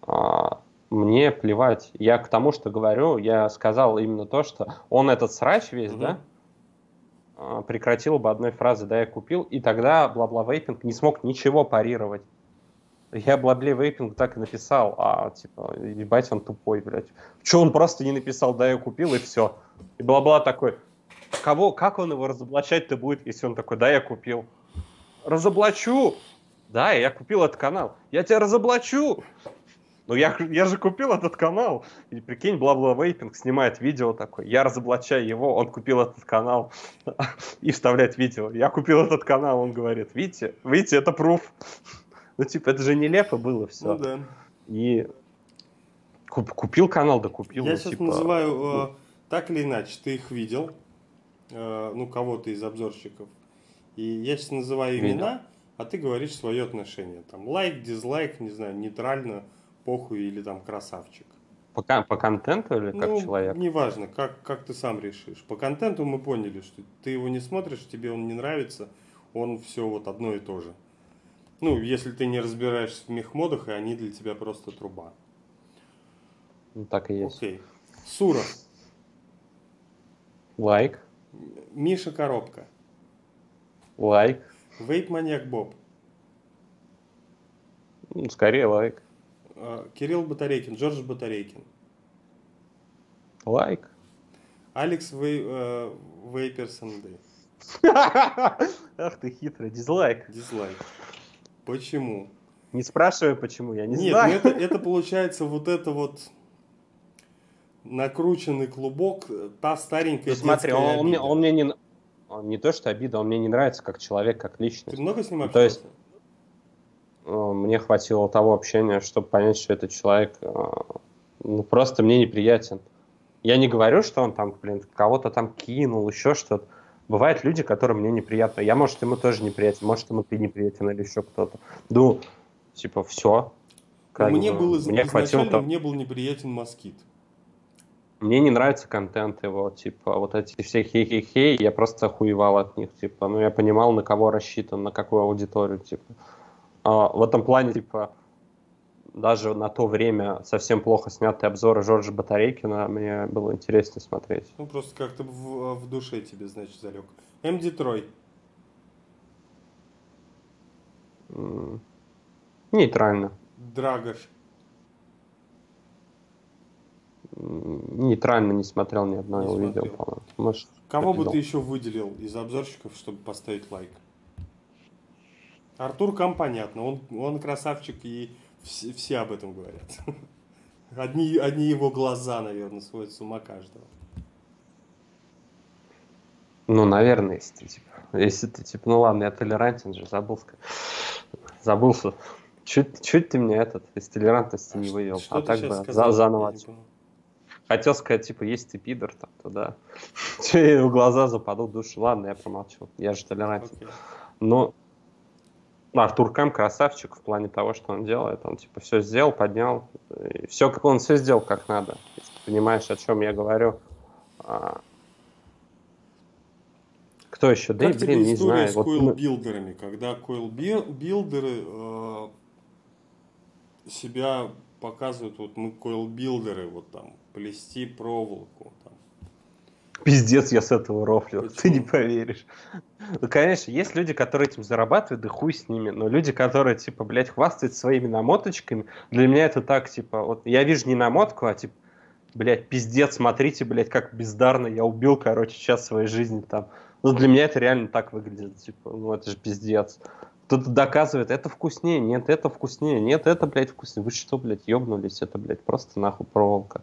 А, мне плевать. Я к тому, что говорю, я сказал именно то, что он этот срач весь, Мгм. да, а, прекратил бы одной фразы, да, я купил, и тогда бла-бла вейпинг не смог ничего парировать. Я бла-бла вейпинг так и написал, а типа, ебать, он тупой, блядь. Че он просто не написал, да, я купил, и все. И бла-бла такой, кого, как он его разоблачать-то будет, если он такой, да, я купил. Разоблачу! Да, я купил этот канал. Я тебя разоблачу! Ну я, я же купил этот канал. И прикинь, бла-бла вейпинг снимает видео такой. Я разоблачаю его, он купил этот канал. (laughs) И вставляет видео. Я купил этот канал, он говорит. Видите, видите, это пруф. Ну типа, это же нелепо было все. Ну, да. И куп- купил канал, да купил. Я ну, сейчас типа, называю, э, так или иначе, ты их видел, э, ну, кого-то из обзорщиков. И я сейчас называю Видел. имена, а ты говоришь свое отношение. Там лайк, дизлайк, не знаю, нейтрально, похуй или там красавчик. по, по контенту или как ну, человек? неважно, как, как ты сам решишь. По контенту мы поняли, что ты его не смотришь, тебе он не нравится, он все вот одно и то же. Ну, если ты не разбираешься в мехмодах, и они для тебя просто труба. Ну, так и есть. Окей. Сура. Лайк, Миша Коробка. лайк. Вейп Маньяк Боб. Ну, скорее лайк. э, Кирилл Батарейкин. Джордж Батарейкин. Лайк. Алекс Вей, э, Вейперсон. (laughs) Ах ты хитрый, дизлайк. Дизлайк. Почему? Не спрашивай, почему, я не Нет, знаю. ну это, это получается вот это вот накрученный клубок, та старенькая Ну, смотри, он, он мне, он мне не... он не то, что обида, он мне не нравится как человек, как Ты личность. много с ним Ну, то есть- общался? Э, Мне хватило того общения, чтобы понять, что этот человек э, ну, просто мне неприятен. Я не говорю, что он там, блин, кого-то там кинул, еще что-то. Бывают люди, которым мне неприятно. Я, может, ему тоже неприятен, может, ему ты неприятен или еще кто-то. Ну, типа, все. Как мне бы, был мне хватило мне был неприятен москит. Мне не нравится контент его, типа, вот эти все хей-хей-хей, я просто охуевал от них, типа, ну, я понимал, на кого рассчитан, на какую аудиторию, типа. А, в этом плане, типа, даже на то время совсем плохо снятые обзоры Жоржа Батарейкина мне было интересно смотреть. Ну, просто как-то в, в душе тебе, значит, залег. М. Детрой. Нейтрально. Драгош. Нейтрально не смотрел ни одного не видео, по-моему. Может, Кого бы ты еще выделил из обзорщиков, чтобы поставить лайк? Артур Кам понятно, он, он красавчик и все, все об этом говорят. (laughs) Одни, одни его глаза, наверное, сводят с ума каждого. Ну, наверное, если ты, типа, если ты, типа, ну ладно, я толерантен же, забыл сказать. Забылся. Чуть, чуть ты мне этот из толерантности а не вывел. Что а так бы за, заново. Хотел сказать, типа, есть ты пидор, там, то да. (laughs) в глаза западут души. Ладно, я промолчу. Я же толерантен. Okay. Но Артур Кэм красавчик в плане того, что он делает. Он типа все сделал, поднял. И все, как он все сделал как надо. Если ты понимаешь, о чем я говорю. А... Кто еще? Как да, блин, не знаю. с вот coil builder ами, когда coil builder ы э, себя показывают, вот мы coil builder ы, вот там, плести проволоку, там, Пиздец, я с этого рофлю. Почему? Ты не поверишь. Ну, конечно, есть люди, которые этим зарабатывают, да хуй с ними. Но люди, которые, типа, блядь, хвастают своими намоточками, для меня это так, типа, вот я вижу не намотку, а, типа, блядь, пиздец, смотрите, блядь, как бездарно я убил, короче, сейчас своей жизни там. Ну, для меня это реально так выглядит, типа, ну, это же пиздец. Кто-то доказывает, это вкуснее, нет, это вкуснее, нет, это, блядь, вкуснее. Вы что, блядь, ёбнулись? Это, блядь, просто нахуй проволока.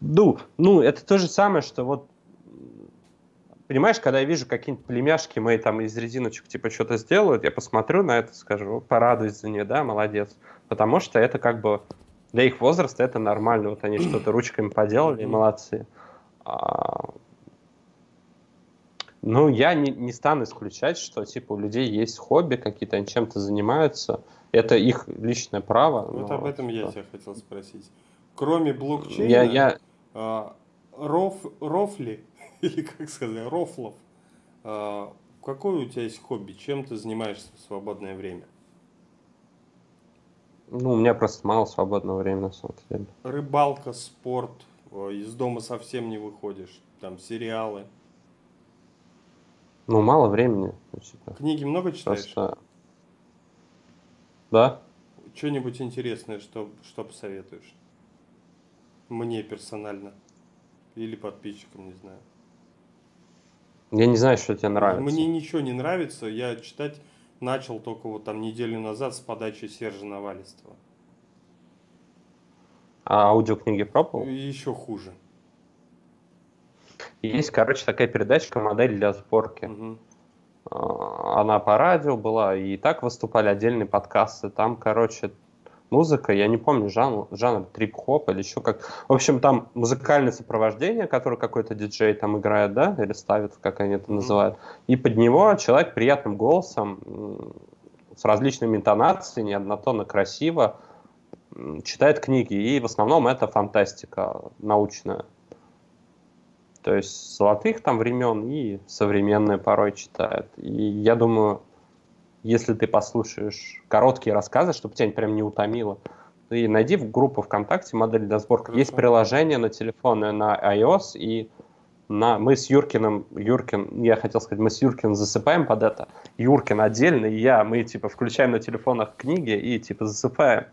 Ну, ну, это то же самое, что вот понимаешь, когда я вижу какие-нибудь племяшки мои там из резиночек типа что-то сделают, я посмотрю на это, скажу, порадуюсь за нее, да, молодец. Потому что это как бы для их возраста это нормально. Вот они что-то (clears throat) ручками поделали, молодцы. А... Ну, я не, не стану исключать, что типа у людей есть хобби какие-то, они чем-то занимаются. Это их личное право. Вот об этом что... я тебя хотел спросить. Кроме блокчейна, я, я... А, роф, рофли или как сказать, рофлов. А, какое у тебя есть хобби? Чем ты занимаешься в свободное время? Ну, у меня просто мало свободного времени, на самом деле. Рыбалка, спорт, из дома совсем не выходишь, там сериалы. Ну, мало времени. Типа. Книги много читаешь? Просто... Да. Что-нибудь интересное, что, что посоветуешь? Мне персонально. Или подписчикам, не знаю. Я не знаю, что тебе нравится. Мне ничего не нравится. Я читать начал только вот там неделю назад с подачи Сержа Навалистова. А аудиокниги пробовал? Еще хуже. Есть, короче, такая передачка «Модель для сборки». Угу. Она по радио была, и так выступали отдельные подкасты. Там, короче, музыка, я не помню жанр, жанр трип-хоп или еще как. В общем, там музыкальное сопровождение, которое какой-то диджей там играет, да, или ставит, как они это называют. И под него человек приятным голосом, с различными интонациями, однотонно красиво, читает книги. И в основном это фантастика научная. То есть золотых там времен и современные порой читает. И я думаю, если ты послушаешь короткие рассказы, чтобы тебя прям не утомило, ты найди в группу ВКонтакте модель для сборки. Хорошо. Есть приложение на телефоны на iOS и на... Мы с Юркиным, Юркин, я хотел сказать, мы с Юркиным засыпаем под это. Юркин отдельно, и я, мы типа включаем на телефонах книги и типа засыпаем.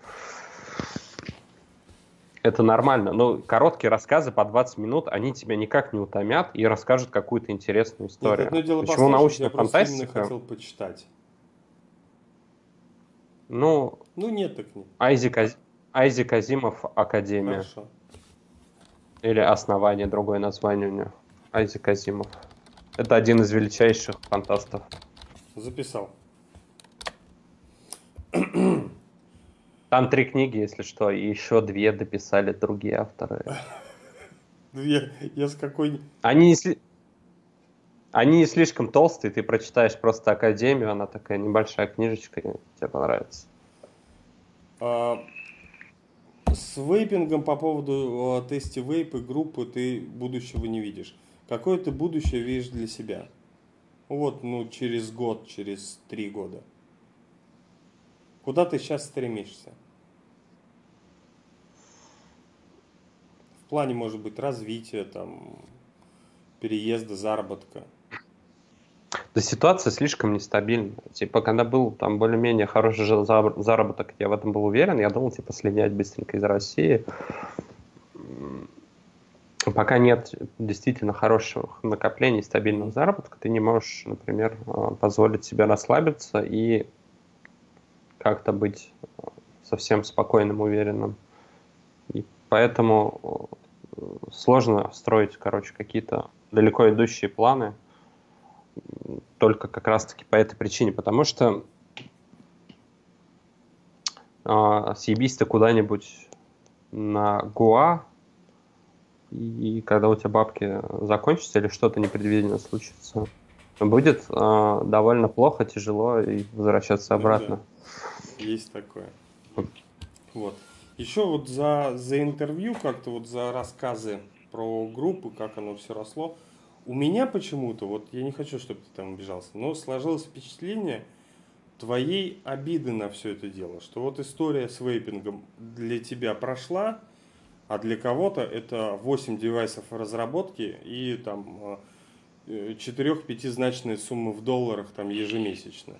Это нормально. Но короткие рассказы по 20 минут, они тебя никак не утомят и расскажут какую-то интересную историю. Нет, одно дело Почему научная я фантастика? хотел почитать. Ну, ну нет так нет. Айзек, Айзек Азимов Академия. Хорошо. Или Основание, другое название у него. Айзек Азимов. Это один из величайших фантастов. Записал. Там три книги, если что, и еще две дописали другие авторы. (laughs) Две? Я с какой... Они несли... Они не слишком толстые, ты прочитаешь просто Академию, она такая небольшая книжечка, тебе понравится. А, с вейпингом по поводу а, тести вейп и группы ты будущего не видишь. Какое ты будущее видишь для себя? Вот, ну, через год, через три года. Куда ты сейчас стремишься? В плане, может быть, развития, там, переезда, заработка. Да ситуация слишком нестабильна. Типа, когда был там более-менее хороший заработок, я в этом был уверен, я думал, типа, слинять быстренько из России. Пока нет действительно хороших накоплений, стабильного заработка, ты не можешь, например, э, позволить себе расслабиться и как-то быть э, совсем спокойным, уверенным. И поэтому э, сложно строить, короче, какие-то далеко идущие планы только как раз-таки по этой причине, потому что э, съебись ты куда-нибудь на Гуа, и когда у тебя бабки закончатся или что-то непредвиденно случится, будет э, довольно плохо, тяжело и возвращаться обратно. Да, есть такое. Вот. Еще вот за, за интервью, как-то вот за рассказы про группы, как оно все росло, у меня почему-то, вот я не хочу, чтобы ты там убежался, но сложилось впечатление твоей обиды на все это дело, что вот история с вейпингом для тебя прошла, а для кого-то это 8 девайсов разработки и там 4-5 суммы в долларах там ежемесячно.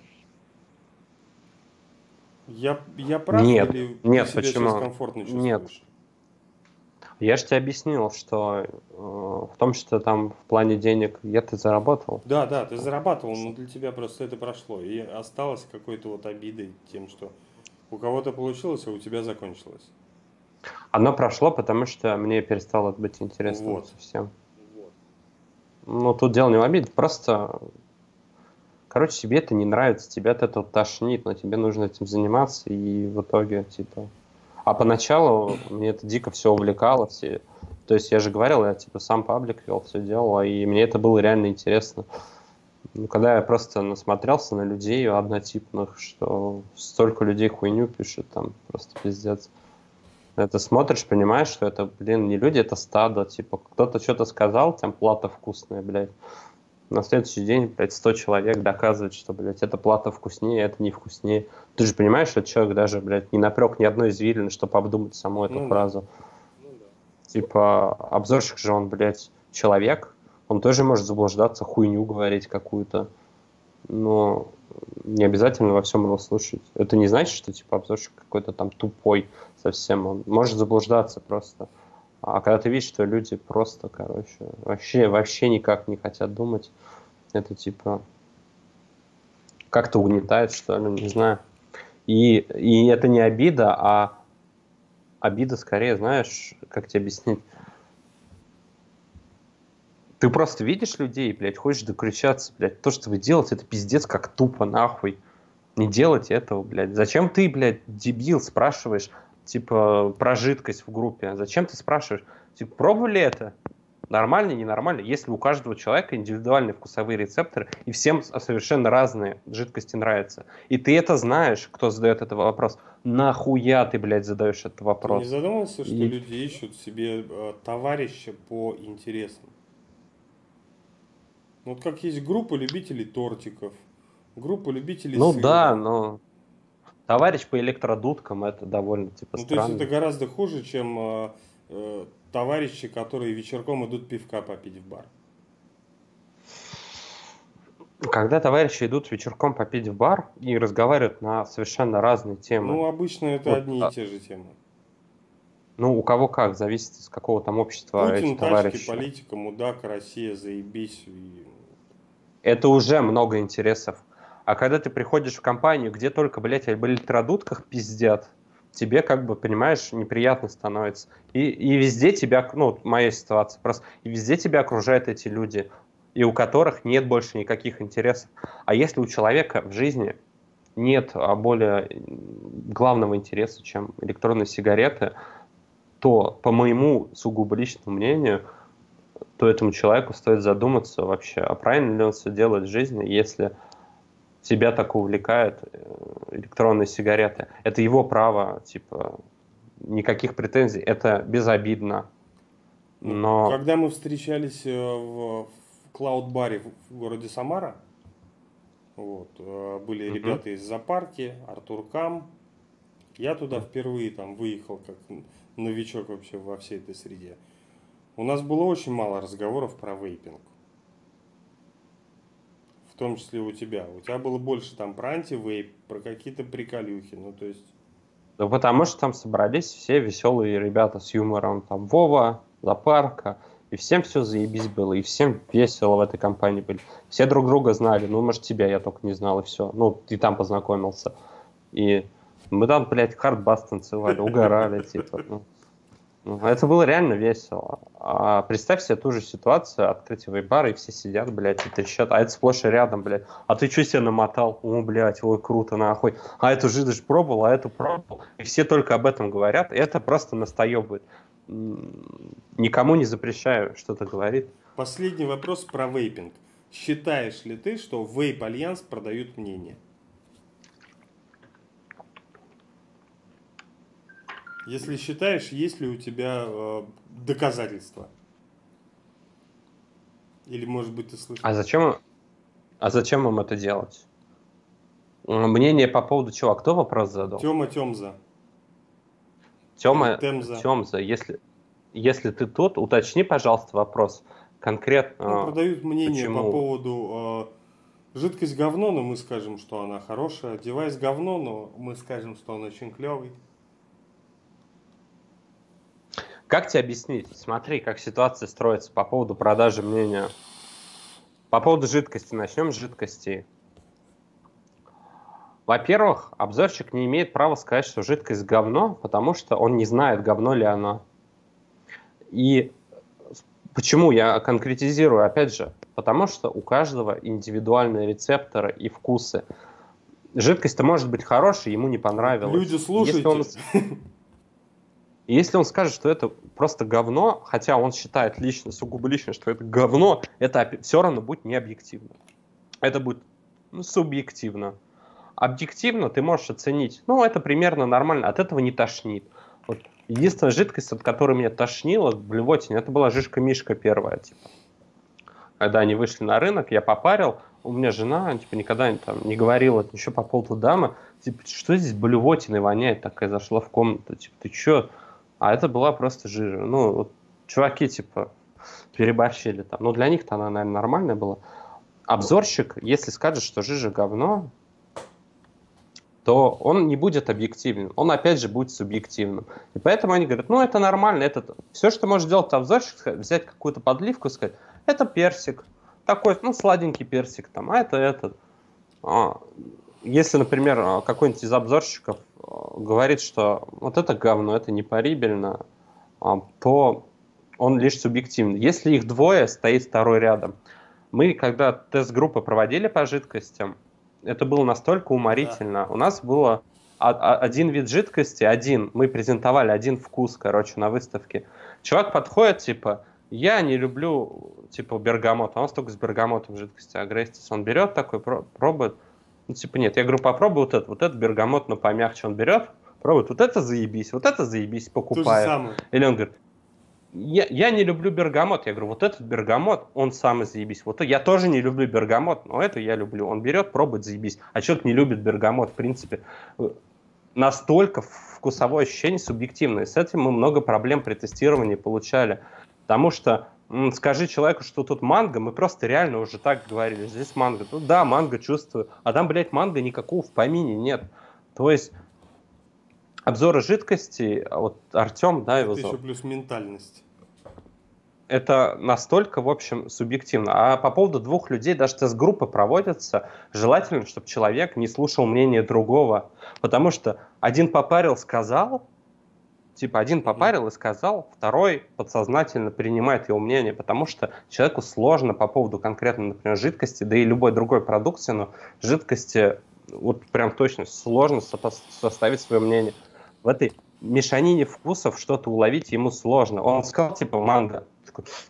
Я, я прав нет, или нет, почему? сейчас комфортно чувствуешь? Нет. Я же тебе объяснил, что э, в том, что там в плане денег я ты заработал. Да, да, ты зарабатывал, но для тебя просто это прошло. И осталось какой-то вот обидой тем, что у кого-то получилось, а у тебя закончилось. Оно прошло, потому что мне перестало быть интересно вот. совсем. Вот. Ну, тут дело не в обиде, просто... Короче, тебе это не нравится, тебя от этого тошнит, но тебе нужно этим заниматься, и в итоге, типа, а поначалу мне это дико все увлекало. Все... То есть я же говорил, я типа сам паблик вел, все делал, и мне это было реально интересно. Ну, когда я просто насмотрелся на людей однотипных, что столько людей хуйню пишут, там просто пиздец. Это смотришь, понимаешь, что это, блин, не люди, это стадо. Типа, кто-то что-то сказал, там плата вкусная, блядь на следующий день, блядь, 100 человек доказывает, что, блядь, эта плата вкуснее, это не вкуснее. Ты же понимаешь, что человек даже, блядь, не напрек ни одной извилины, чтобы обдумать саму эту ну, фразу. Ну, да. Типа, обзорщик же он, блядь, человек, он тоже может заблуждаться, хуйню говорить какую-то. Но не обязательно во всем его слушать. Это не значит, что, типа, обзорщик какой-то там тупой совсем. Он может заблуждаться просто. А когда ты видишь, что люди просто, короче, вообще, вообще никак не хотят думать, это типа как-то угнетает, что ли, не знаю. И, и это не обида, а обида скорее, знаешь, как тебе объяснить? Ты просто видишь людей, блядь, хочешь докричаться, блядь. То, что вы делаете, это пиздец как тупо, нахуй. Не делайте этого, блядь. Зачем ты, блядь, дебил, спрашиваешь, типа, про жидкость в группе. Зачем ты спрашиваешь? Типа, пробовали это? Нормально, ненормально? Если у каждого человека индивидуальные вкусовые рецепторы, и всем совершенно разные жидкости нравятся. И ты это знаешь, кто задает этот вопрос. Нахуя ты, блядь, задаешь этот вопрос? Ты не задумывался, что и... люди ищут себе э, товарища по интересам? Вот как есть группа любителей тортиков, группа любителей Ну сыра. да, но Товарищ по электродудкам это довольно типа ну, странно. То есть это гораздо хуже, чем э, э, товарищи, которые вечерком идут пивка попить в бар. Когда товарищи идут вечерком попить в бар и разговаривают на совершенно разные темы. Ну, обычно это вот, одни и те же темы. Ну, у кого как, зависит из какого там общества Путин, эти товарищи. тачки, политика, мудак, Россия, заебись. И... Это уже много интересов. А когда ты приходишь в компанию, где только, блядь, об электродудках пиздят, тебе, как бы, понимаешь, неприятно становится. И, и везде тебя, ну, моя ситуация просто, и везде тебя окружают эти люди, и у которых нет больше никаких интересов. А если у человека в жизни нет а, более главного интереса, чем электронные сигареты, то, по моему сугубо личному мнению, то этому человеку стоит задуматься вообще, а правильно ли он все делает в жизни, если тебя так увлекают э, электронные сигареты. Это его право, типа, никаких претензий, это безобидно. Ну, Но... Когда мы встречались э, в Клауд-баре в городе Самара, вот, э, были uh-huh. ребята из Запарки, Артур Кам, я туда впервые там выехал как новичок вообще во всей этой среде. У нас было очень мало разговоров про вейпинг. Том числе у тебя. У тебя было больше там про антивейп, про какие-то приколюхи. Ну, то есть... Ну, потому что там собрались все веселые ребята с юмором. Там Вова, Запарка. И всем все заебись было. И всем весело в этой компании были. Все друг друга знали. Ну, может, тебя я только не знал, и все. Ну, ты там познакомился. И мы там, блядь, хардбас танцевали, угорали, типа. Ну. Ну, это было реально весело. А представь себе ту же ситуацию, открытие вейбара, и все сидят, блядь, и трещат, а это сплошь и рядом, блядь. А ты что себе намотал? О, блядь, ой, круто, нахуй. А эту жидость пробовал, а эту пробовал. И все только об этом говорят, и это просто настоебывает. Никому не запрещаю что-то говорить. Последний вопрос про вейпинг. Считаешь ли ты, что Вейп Альянс продают мнение? Если считаешь, есть ли у тебя э, доказательства? Или, может быть, ты слышал? А зачем, а зачем им это делать? Мнение по поводу чего? А кто вопрос задал? Тема Темза. Тема Темза. Темза. Если, если ты тут, уточни, пожалуйста, вопрос конкретно. Ну, продают мнение почему? по поводу э, жидкость говно, но мы скажем, что она хорошая. Девайс говно, но мы скажем, что он очень клевый. Как тебе объяснить? Смотри, как ситуация строится по поводу продажи мнения. По поводу жидкости. Начнем с жидкости. Во-первых, обзорщик не имеет права сказать, что жидкость говно, потому что он не знает, говно ли она. И почему я конкретизирую, опять же, потому что у каждого индивидуальные рецепторы и вкусы. Жидкость-то может быть хорошей, ему не понравилась. Люди, слушайте. Если он... (laughs) Если он скажет, что это просто говно, хотя он считает лично, сугубо лично, что это говно, это все равно будет не объективно. Это будет ну, субъективно. Объективно ты можешь оценить, ну, это примерно нормально, от этого не тошнит. Вот. Единственная жидкость, от которой меня тошнило в блевотине, это была жишка-мишка первая, типа. Когда они вышли на рынок, я попарил, у меня жена, типа, никогда там, не говорила еще по поводу дамы, типа, что здесь блевотиной воняет, такая зашла в комнату, типа, ты что, а это была просто жижа. Ну, вот, чуваки, типа, переборщили там. Ну, для них-то она, наверное, нормальная была. Обзорщик, если скажет, что жижа говно, то он не будет объективным. Он, опять же, будет субъективным. И поэтому они говорят, ну, это нормально. Это... Все, что может сделать обзорщик, взять какую-то подливку и сказать, это персик. Такой, ну, сладенький персик там, а это этот. А, если, например, какой-нибудь из обзорщиков говорит, что вот это говно, это непарибельно, а, то он лишь субъективный. Если их двое, стоит второй рядом. Мы, когда тест-группы проводили по жидкостям, это было настолько уморительно. Да. У нас было один вид жидкости, один, мы презентовали один вкус, короче, на выставке. Чувак подходит, типа, я не люблю, типа, бергамот, а он только с бергамотом жидкости агрессис. Он берет такой, пробует, ну, типа, нет, я говорю, попробуй вот это, вот этот бергамот, но помягче он берет, пробует, вот это заебись, вот это заебись, покупает. Или он говорит, я, я не люблю бергамот. Я говорю, вот этот бергамот, он самый заебись. Вот я тоже не люблю бергамот, но это я люблю. Он берет, пробует, заебись. А человек не любит бергамот, в принципе. Настолько вкусовое ощущение субъективное. С этим мы много проблем при тестировании получали. Потому что скажи человеку, что тут манго, мы просто реально уже так говорили, здесь манго. Ну да, манго чувствую, а там, блядь, манго никакого в помине нет. То есть обзоры жидкости, а вот Артем, да, его Это еще плюс ментальность. Это настолько, в общем, субъективно. А по поводу двух людей, даже тест-группы проводятся, желательно, чтобы человек не слушал мнение другого. Потому что один попарил, сказал, Типа один попарил и сказал, второй подсознательно принимает его мнение, потому что человеку сложно по поводу конкретно, например, жидкости, да и любой другой продукции, но жидкости вот прям точно сложно составить свое мнение. В этой мешанине вкусов что-то уловить ему сложно. Он сказал, типа, манго.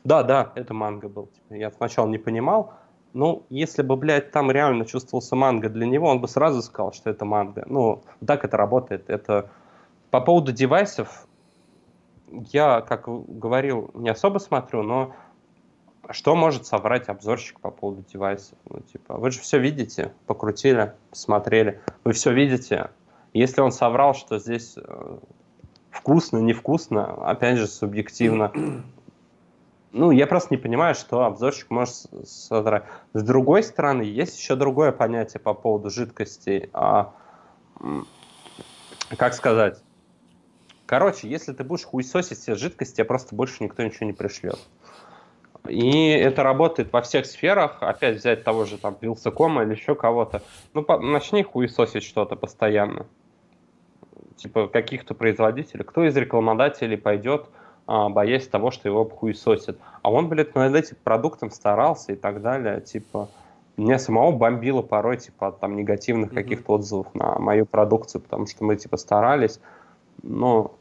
да, да, это манго был. Типа, я сначала не понимал, ну, если бы, блядь, там реально чувствовался манго для него, он бы сразу сказал, что это манго. Ну, так это работает. Это по поводу девайсов, я, как говорил, не особо смотрю, но что может соврать обзорщик по поводу девайсов? Ну, типа, вы же все видите, покрутили, посмотрели, вы все видите. Если он соврал, что здесь э, вкусно, невкусно, опять же, субъективно. (clears throat) Ну, я просто не понимаю, что обзорщик может содрать. С другой стороны, есть еще другое понятие по поводу жидкостей. А, как сказать? Короче, если ты будешь хуесосить все жидкости, тебе просто больше никто ничего не пришлет. И это работает во всех сферах. Опять взять того же там Вилсакома или еще кого-то. Ну, по, начни хуесосить что-то постоянно. Типа каких-то производителей. Кто из рекламодателей пойдет, а, боясь того, что его хуесосят. А он, блядь, над этим продуктом старался и так далее. Типа, меня самого бомбило порой, типа, от там негативных mm-hmm. каких-то отзывов на мою продукцию, потому что мы, типа, старались. Но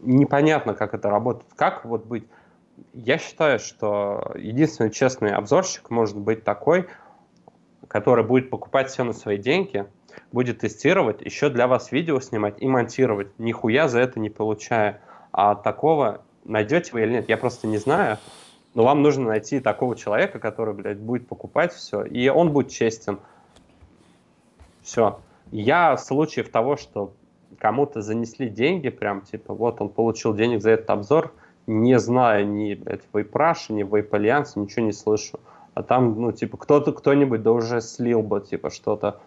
непонятно, как это работает. Как вот быть я считаю, что единственный честный обзорщик может быть такой, который будет покупать все на свои деньги, будет тестировать, еще для вас видео снимать и монтировать, нихуя за это не получая. А такого найдете вы или нет, я просто не знаю. Но вам нужно найти такого человека, который, блядь, будет покупать все, и он будет честен. Все. Я в случае того, что кому-то занесли деньги, прям типа, вот он получил денег за этот обзор, не знаю ни блядь, вейпраша, ни вейп-альянса, ничего не слышу. А там, ну, типа, кто-то, кто-нибудь да уже слил бы, типа, что-то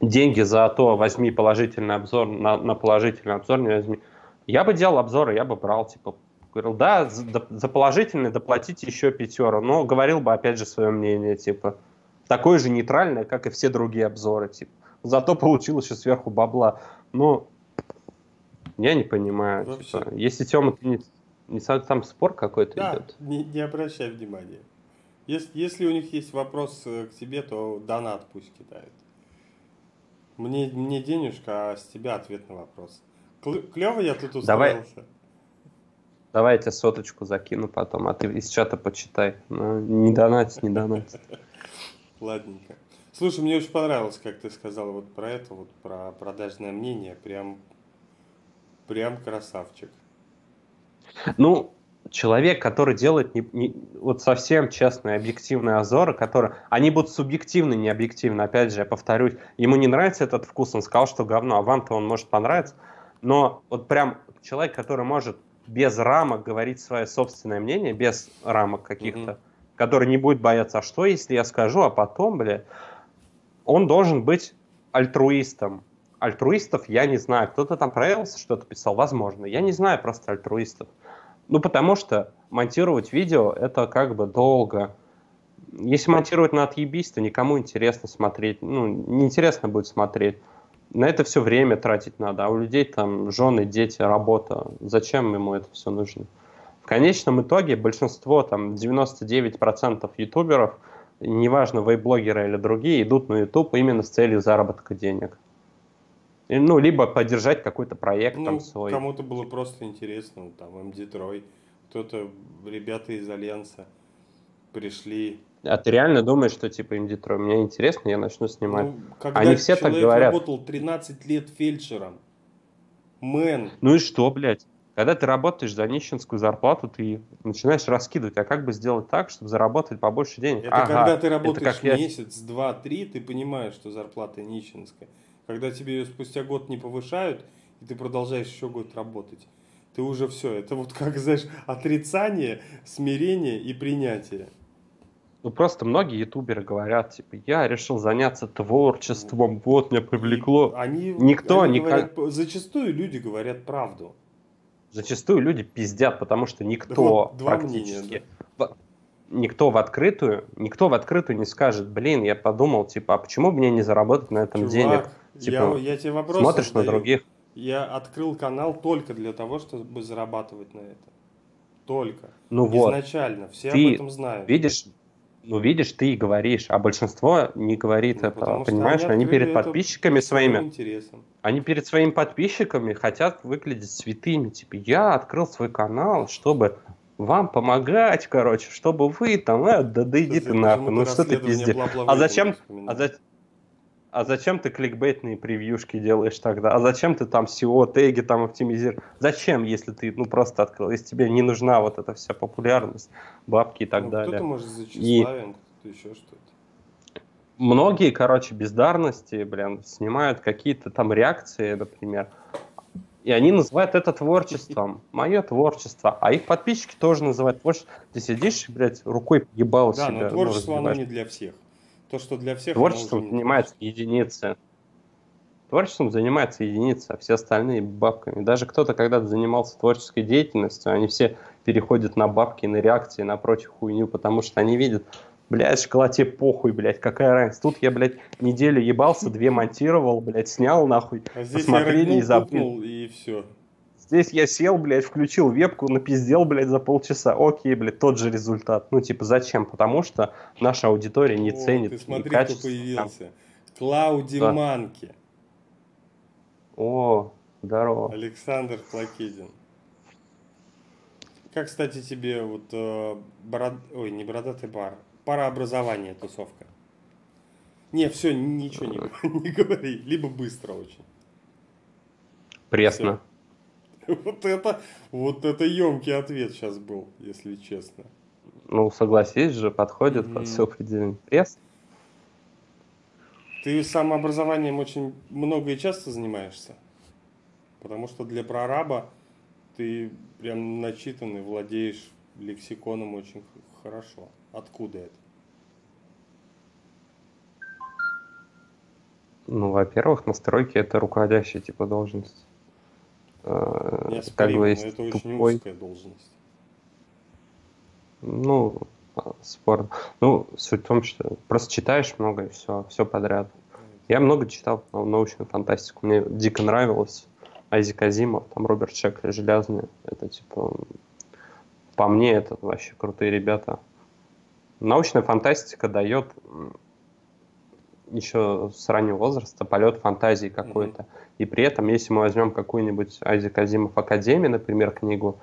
деньги за то, возьми положительный обзор, на, на положительный обзор не возьми. Я бы делал обзоры, я бы брал, типа, говорил, да, за, за положительный доплатите еще пятеро, но говорил бы, опять же, свое мнение, типа, такое же нейтральное, как и все другие обзоры, типа. Зато получил еще сверху бабла. Ну, я не понимаю. Ну, типа, если Тёма, ты не, не там спор какой-то да, идет. Не, не обращай внимания. Если, если у них есть вопрос э, к тебе, то донат пусть кидают. Мне, мне денежка, а с тебя ответ на вопрос. Клево я тут устроился. Давай, давай я тебе соточку закину потом, а ты из чата почитай. Ну, не донать, не донать. (laughs) Ладненько. Слушай, мне очень понравилось, как ты сказал вот про это, вот про продажное мнение. Прям Прям красавчик. Ну, человек, который делает не, не, вот совсем честные, объективные озоры, которые, они будут субъективны, не объективны, опять же, я повторюсь, ему не нравится этот вкус, он сказал, что говно, а вам-то он может понравиться, но вот прям человек, который может без рамок говорить свое собственное мнение, без рамок каких-то, mm-hmm. который не будет бояться, а что, если я скажу, а потом, бля, он должен быть альтруистом, альтруистов я не знаю. Кто-то там про что-то писал, возможно. Я не знаю просто альтруистов. Ну, потому что монтировать видео — это как бы долго. Если монтировать на отъебись, то никому интересно смотреть. Ну, неинтересно будет смотреть. На это все время тратить надо. А у людей там жены, дети, работа. Зачем ему это все нужно? В конечном итоге большинство, там 99% ютуберов, неважно, вейблогеры или другие, идут на YouTube именно с целью заработка денег. Ну, либо поддержать какой-то проект ну, там свой. Кому-то было просто интересно, там, MD Трой, кто-то, ребята из Альянса пришли. А ты реально думаешь, что типа MD Трой, мне интересно, я начну снимать? Ну, когда Они все так говорят. работал 13 лет фельдшером, мэн. Ну и что, блядь? Когда ты работаешь за нищенскую зарплату, ты начинаешь раскидывать. А как бы сделать так, чтобы заработать побольше денег? Это ага, когда ты работаешь это месяц, я... два, три, ты понимаешь, что зарплата нищенская. Когда тебе ее спустя год не повышают, и ты продолжаешь еще год работать, ты уже все. Это вот как, знаешь, отрицание, смирение и принятие. Ну, просто многие ютуберы говорят, типа, я решил заняться творчеством, вот, меня привлекло. они, Никто они никак... говорят, зачастую люди говорят правду. Зачастую люди пиздят, потому что никто вот, практически... Мнения, да? никто в открытую, никто в открытую не скажет, блин, я подумал, типа, а почему бы мне не заработать на этом Чувак, денег? Типа, я, я тебе вопрос смотришь задаю. на других. Я открыл канал только для того, чтобы зарабатывать на это. Только. Ну Изначально. Вот. Все ты об этом знают. Видишь, ну, видишь, ты говоришь, а большинство не говорит ну, это. Понимаешь, они, они перед подписчиками своими. Интересом. Они перед своими подписчиками хотят выглядеть святыми. Типа, я открыл свой канал, чтобы вам помогать, короче, чтобы вы там, э, да, да иди ты нахуй, ну что ты пиздец. А зачем, а, за, а зачем ты кликбейтные превьюшки делаешь тогда? А зачем ты там SEO, теги там оптимизируешь? Зачем, если ты, ну, просто открыл, если тебе не нужна вот эта вся популярность, бабки и так ну, далее. Кто-то может за тщеславием, кто-то еще что-то многие, короче, бездарности, блин, снимают какие-то там реакции, например, и они называют это творчеством. (laughs) Мое творчество. А их подписчики тоже называют творчеством. Ты сидишь, блядь, рукой ебал да, себя. Да, но творчество, ну, оно не для всех. То, что для всех... Творчеством занимаются единицы. Творчеством занимаются единицы, а все остальные бабками. Даже кто-то когда-то занимался творческой деятельностью, они все переходят на бабки, на реакции, на прочую хуйню, потому что они видят, Блядь, шоколаде похуй, блядь, какая разница. Тут я, блядь, неделю ебался, две монтировал, блядь, снял нахуй. А здесь посмотрели я и забыл. И все. Здесь я сел, блядь, включил вебку, напиздел, блядь, за полчаса. Окей, блядь, тот же результат. Ну, типа, зачем? Потому что наша аудитория не О, ценит. Ты смотри, кто появился. Клауди да. Манки. О, здорово. Александр Плакидин. Как, кстати, тебе вот э, бород... Ой, не бородатый бар, парообразование тусовка. Не, все, ничего не, (laughs) не говори. Либо быстро очень. Пресно. Все. (laughs) Вот это, вот это емкий ответ сейчас был, если честно. Ну, согласись же, подходит mm-hmm. под все определение. Пресс. Ты самообразованием очень много и часто занимаешься? Потому что для прораба ты прям начитанный, владеешь лексиконом очень хорошо. Откуда это? Ну, во-первых, настройки это руководящая типа должность. Не как бы есть это очень тупой... узкая должность. Ну, спорно. Ну, суть в том, что просто читаешь много и все, все подряд. Я много читал научную фантастику. Мне дико нравилось. Айзек Азимов, там Роберт Шекли, Железный. Это типа... По мне, это вообще крутые ребята. Научная фантастика дает еще с раннего возраста полет фантазии какой-то. Mm-hmm. И при этом, если мы возьмем какую-нибудь Айзек Азимов Академию, например, книгу,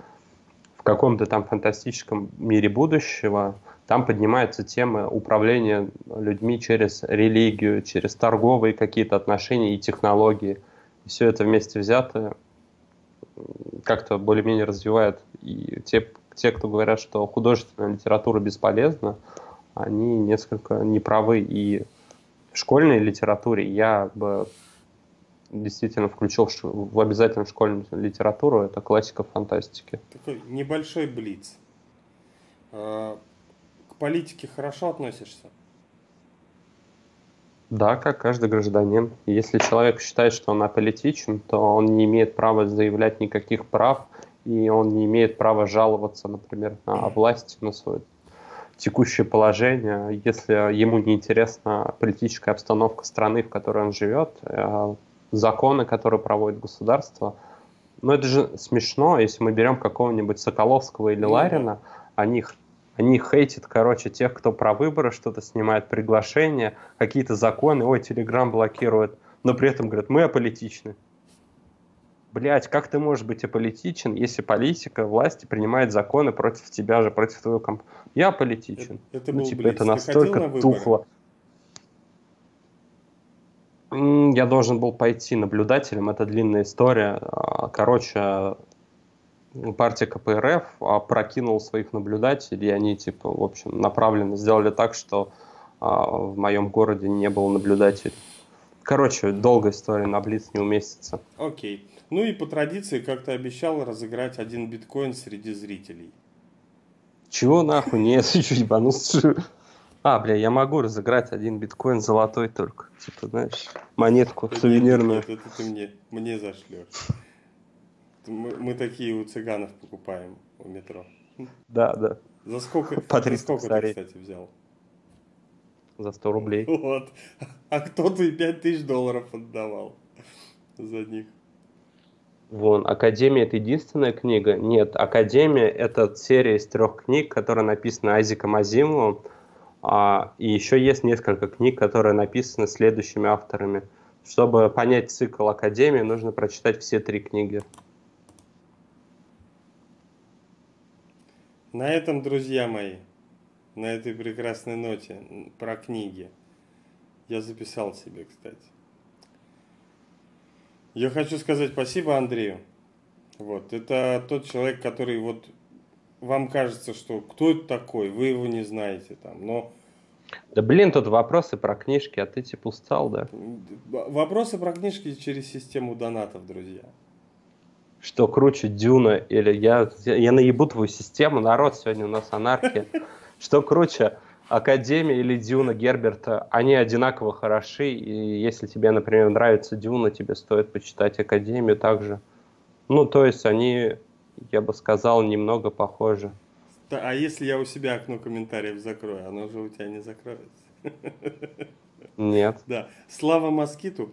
в каком-то там фантастическом мире будущего, там поднимаются темы управления людьми через религию, через торговые какие-то отношения и технологии. И все это вместе взятое как-то более-менее развивает. И те, те, кто говорят, что художественная литература бесполезна, они несколько неправы. И в школьной литературе я бы действительно включил в обязательно школьную литературу, это классика фантастики. Такой небольшой блиц. А, к политике хорошо относишься? Да, как каждый гражданин. Если человек считает, что он аполитичен, то он не имеет права заявлять никаких прав, и он не имеет права жаловаться, например, на власть, на свою текущее положение, если ему не интересна политическая обстановка страны, в которой он живет, э, законы, которые проводит государство. Но это же смешно, если мы берем какого-нибудь Соколовского или ну Ларина, они, они хейтят, короче, тех, кто про выборы что-то снимает, приглашения, какие-то законы, ой, Телеграм блокирует, но при этом говорят, мы аполитичны блядь, как ты можешь быть аполитичен, если политика власти принимает законы против тебя же, против твоего комп... Я политичен. Это, это ну, был типа, это настолько на тухло. Я должен был пойти наблюдателем, это длинная история. А, короче, партия КПРФ прокинула своих наблюдателей, и они, типа, в общем, направленно сделали так, что а, в моем городе не было наблюдателей. Короче, долгая история, на Блиц не уместится. Окей. Okay. Ну и по традиции, как ты обещал, разыграть один биткоин среди зрителей. Чего нахуй? Нет, (laughs) чуть ебанулся. А, бля, я могу разыграть один биткоин золотой только. Типа, знаешь, монетку нет, сувенирную. Нет, это ты мне, мне зашлешь. Мы, мы такие у цыганов покупаем у метро. Да, да. За сколько, (laughs) По за сколько ты, кстати, взял? За 100 рублей. (laughs) Вот. А кто-то и 5000 долларов отдавал за них. Вон, Академия это единственная книга? Нет, Академия это серия из трех книг, которая написана Айзеком Азимовым. А, и еще есть несколько книг, которые написаны следующими авторами. Чтобы понять цикл Академии, нужно прочитать все три книги. На этом, друзья мои, на этой прекрасной ноте про книги, я записал себе, кстати. Я хочу сказать спасибо Андрею. Вот, это тот человек, который вот вам кажется, что кто это такой, вы его не знаете там, но да блин, тут вопросы про книжки, а ты типа устал, да? Вопросы про книжки через систему донатов, друзья. Что круче, Дюна или я, я наебу твою систему, народ, сегодня у нас анархия. Что круче, Академия или Дюна Герберта, они одинаково хороши, и если тебе, например, нравится Дюна, тебе стоит почитать Академию также. Ну, то есть они, я бы сказал, немного похожи. А если я у себя окно комментариев закрою, оно же у тебя не закроется. Нет. (laughs) Да. Слава Москиту.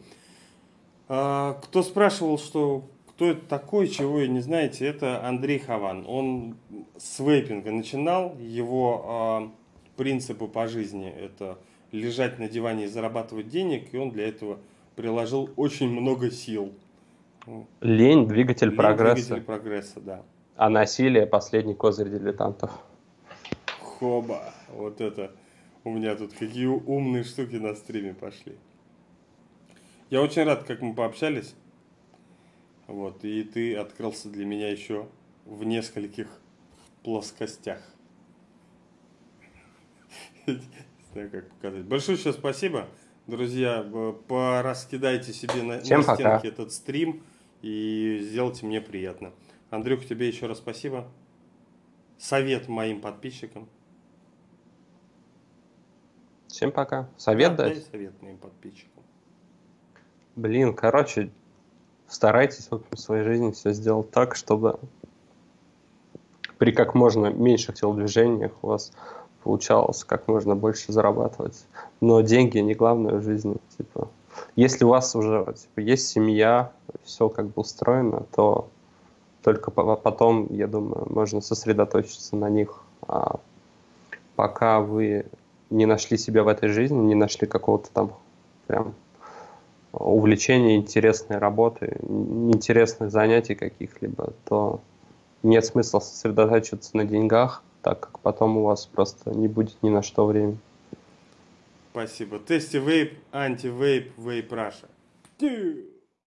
А, кто спрашивал, что кто это такой, чего и не знаете, это Андрей Хаван. Он с вейпинга начинал. Его принципы по жизни это лежать на диване и зарабатывать денег, и он для этого приложил очень много сил. Лень, двигатель Лень, прогресса. Двигатель прогресса, да. А насилие – последний козырь дилетантов. Хоба, вот это. У меня тут какие умные штуки на стриме пошли. Я очень рад, как мы пообщались. Вот, и ты открылся для меня еще в нескольких плоскостях. Не знаю, как показать. Большое еще спасибо. Друзья, пораскидайте себе на, Всем на стенке этот стрим и сделайте мне приятно. Андрюх, тебе еще раз спасибо. Совет моим подписчикам. Всем пока. Совет да, дать? Дай совет моим подписчикам. Блин, короче, старайтесь в своей жизни все сделать так, чтобы при как можно меньших телодвижениях у вас получалось как можно больше зарабатывать. Но деньги не главное в жизни. Типа, если у вас уже типа, есть семья, все как бы устроено, то только потом, я думаю, можно сосредоточиться на них. А пока вы не нашли себя в этой жизни, не нашли какого-то там прям увлечения, интересной работы, интересных занятий каких-либо, то нет смысла сосредотачиваться на деньгах, так как потом у вас просто не будет ни на что времени. Спасибо. Тести вейп, анти-вейп, вейп Раша.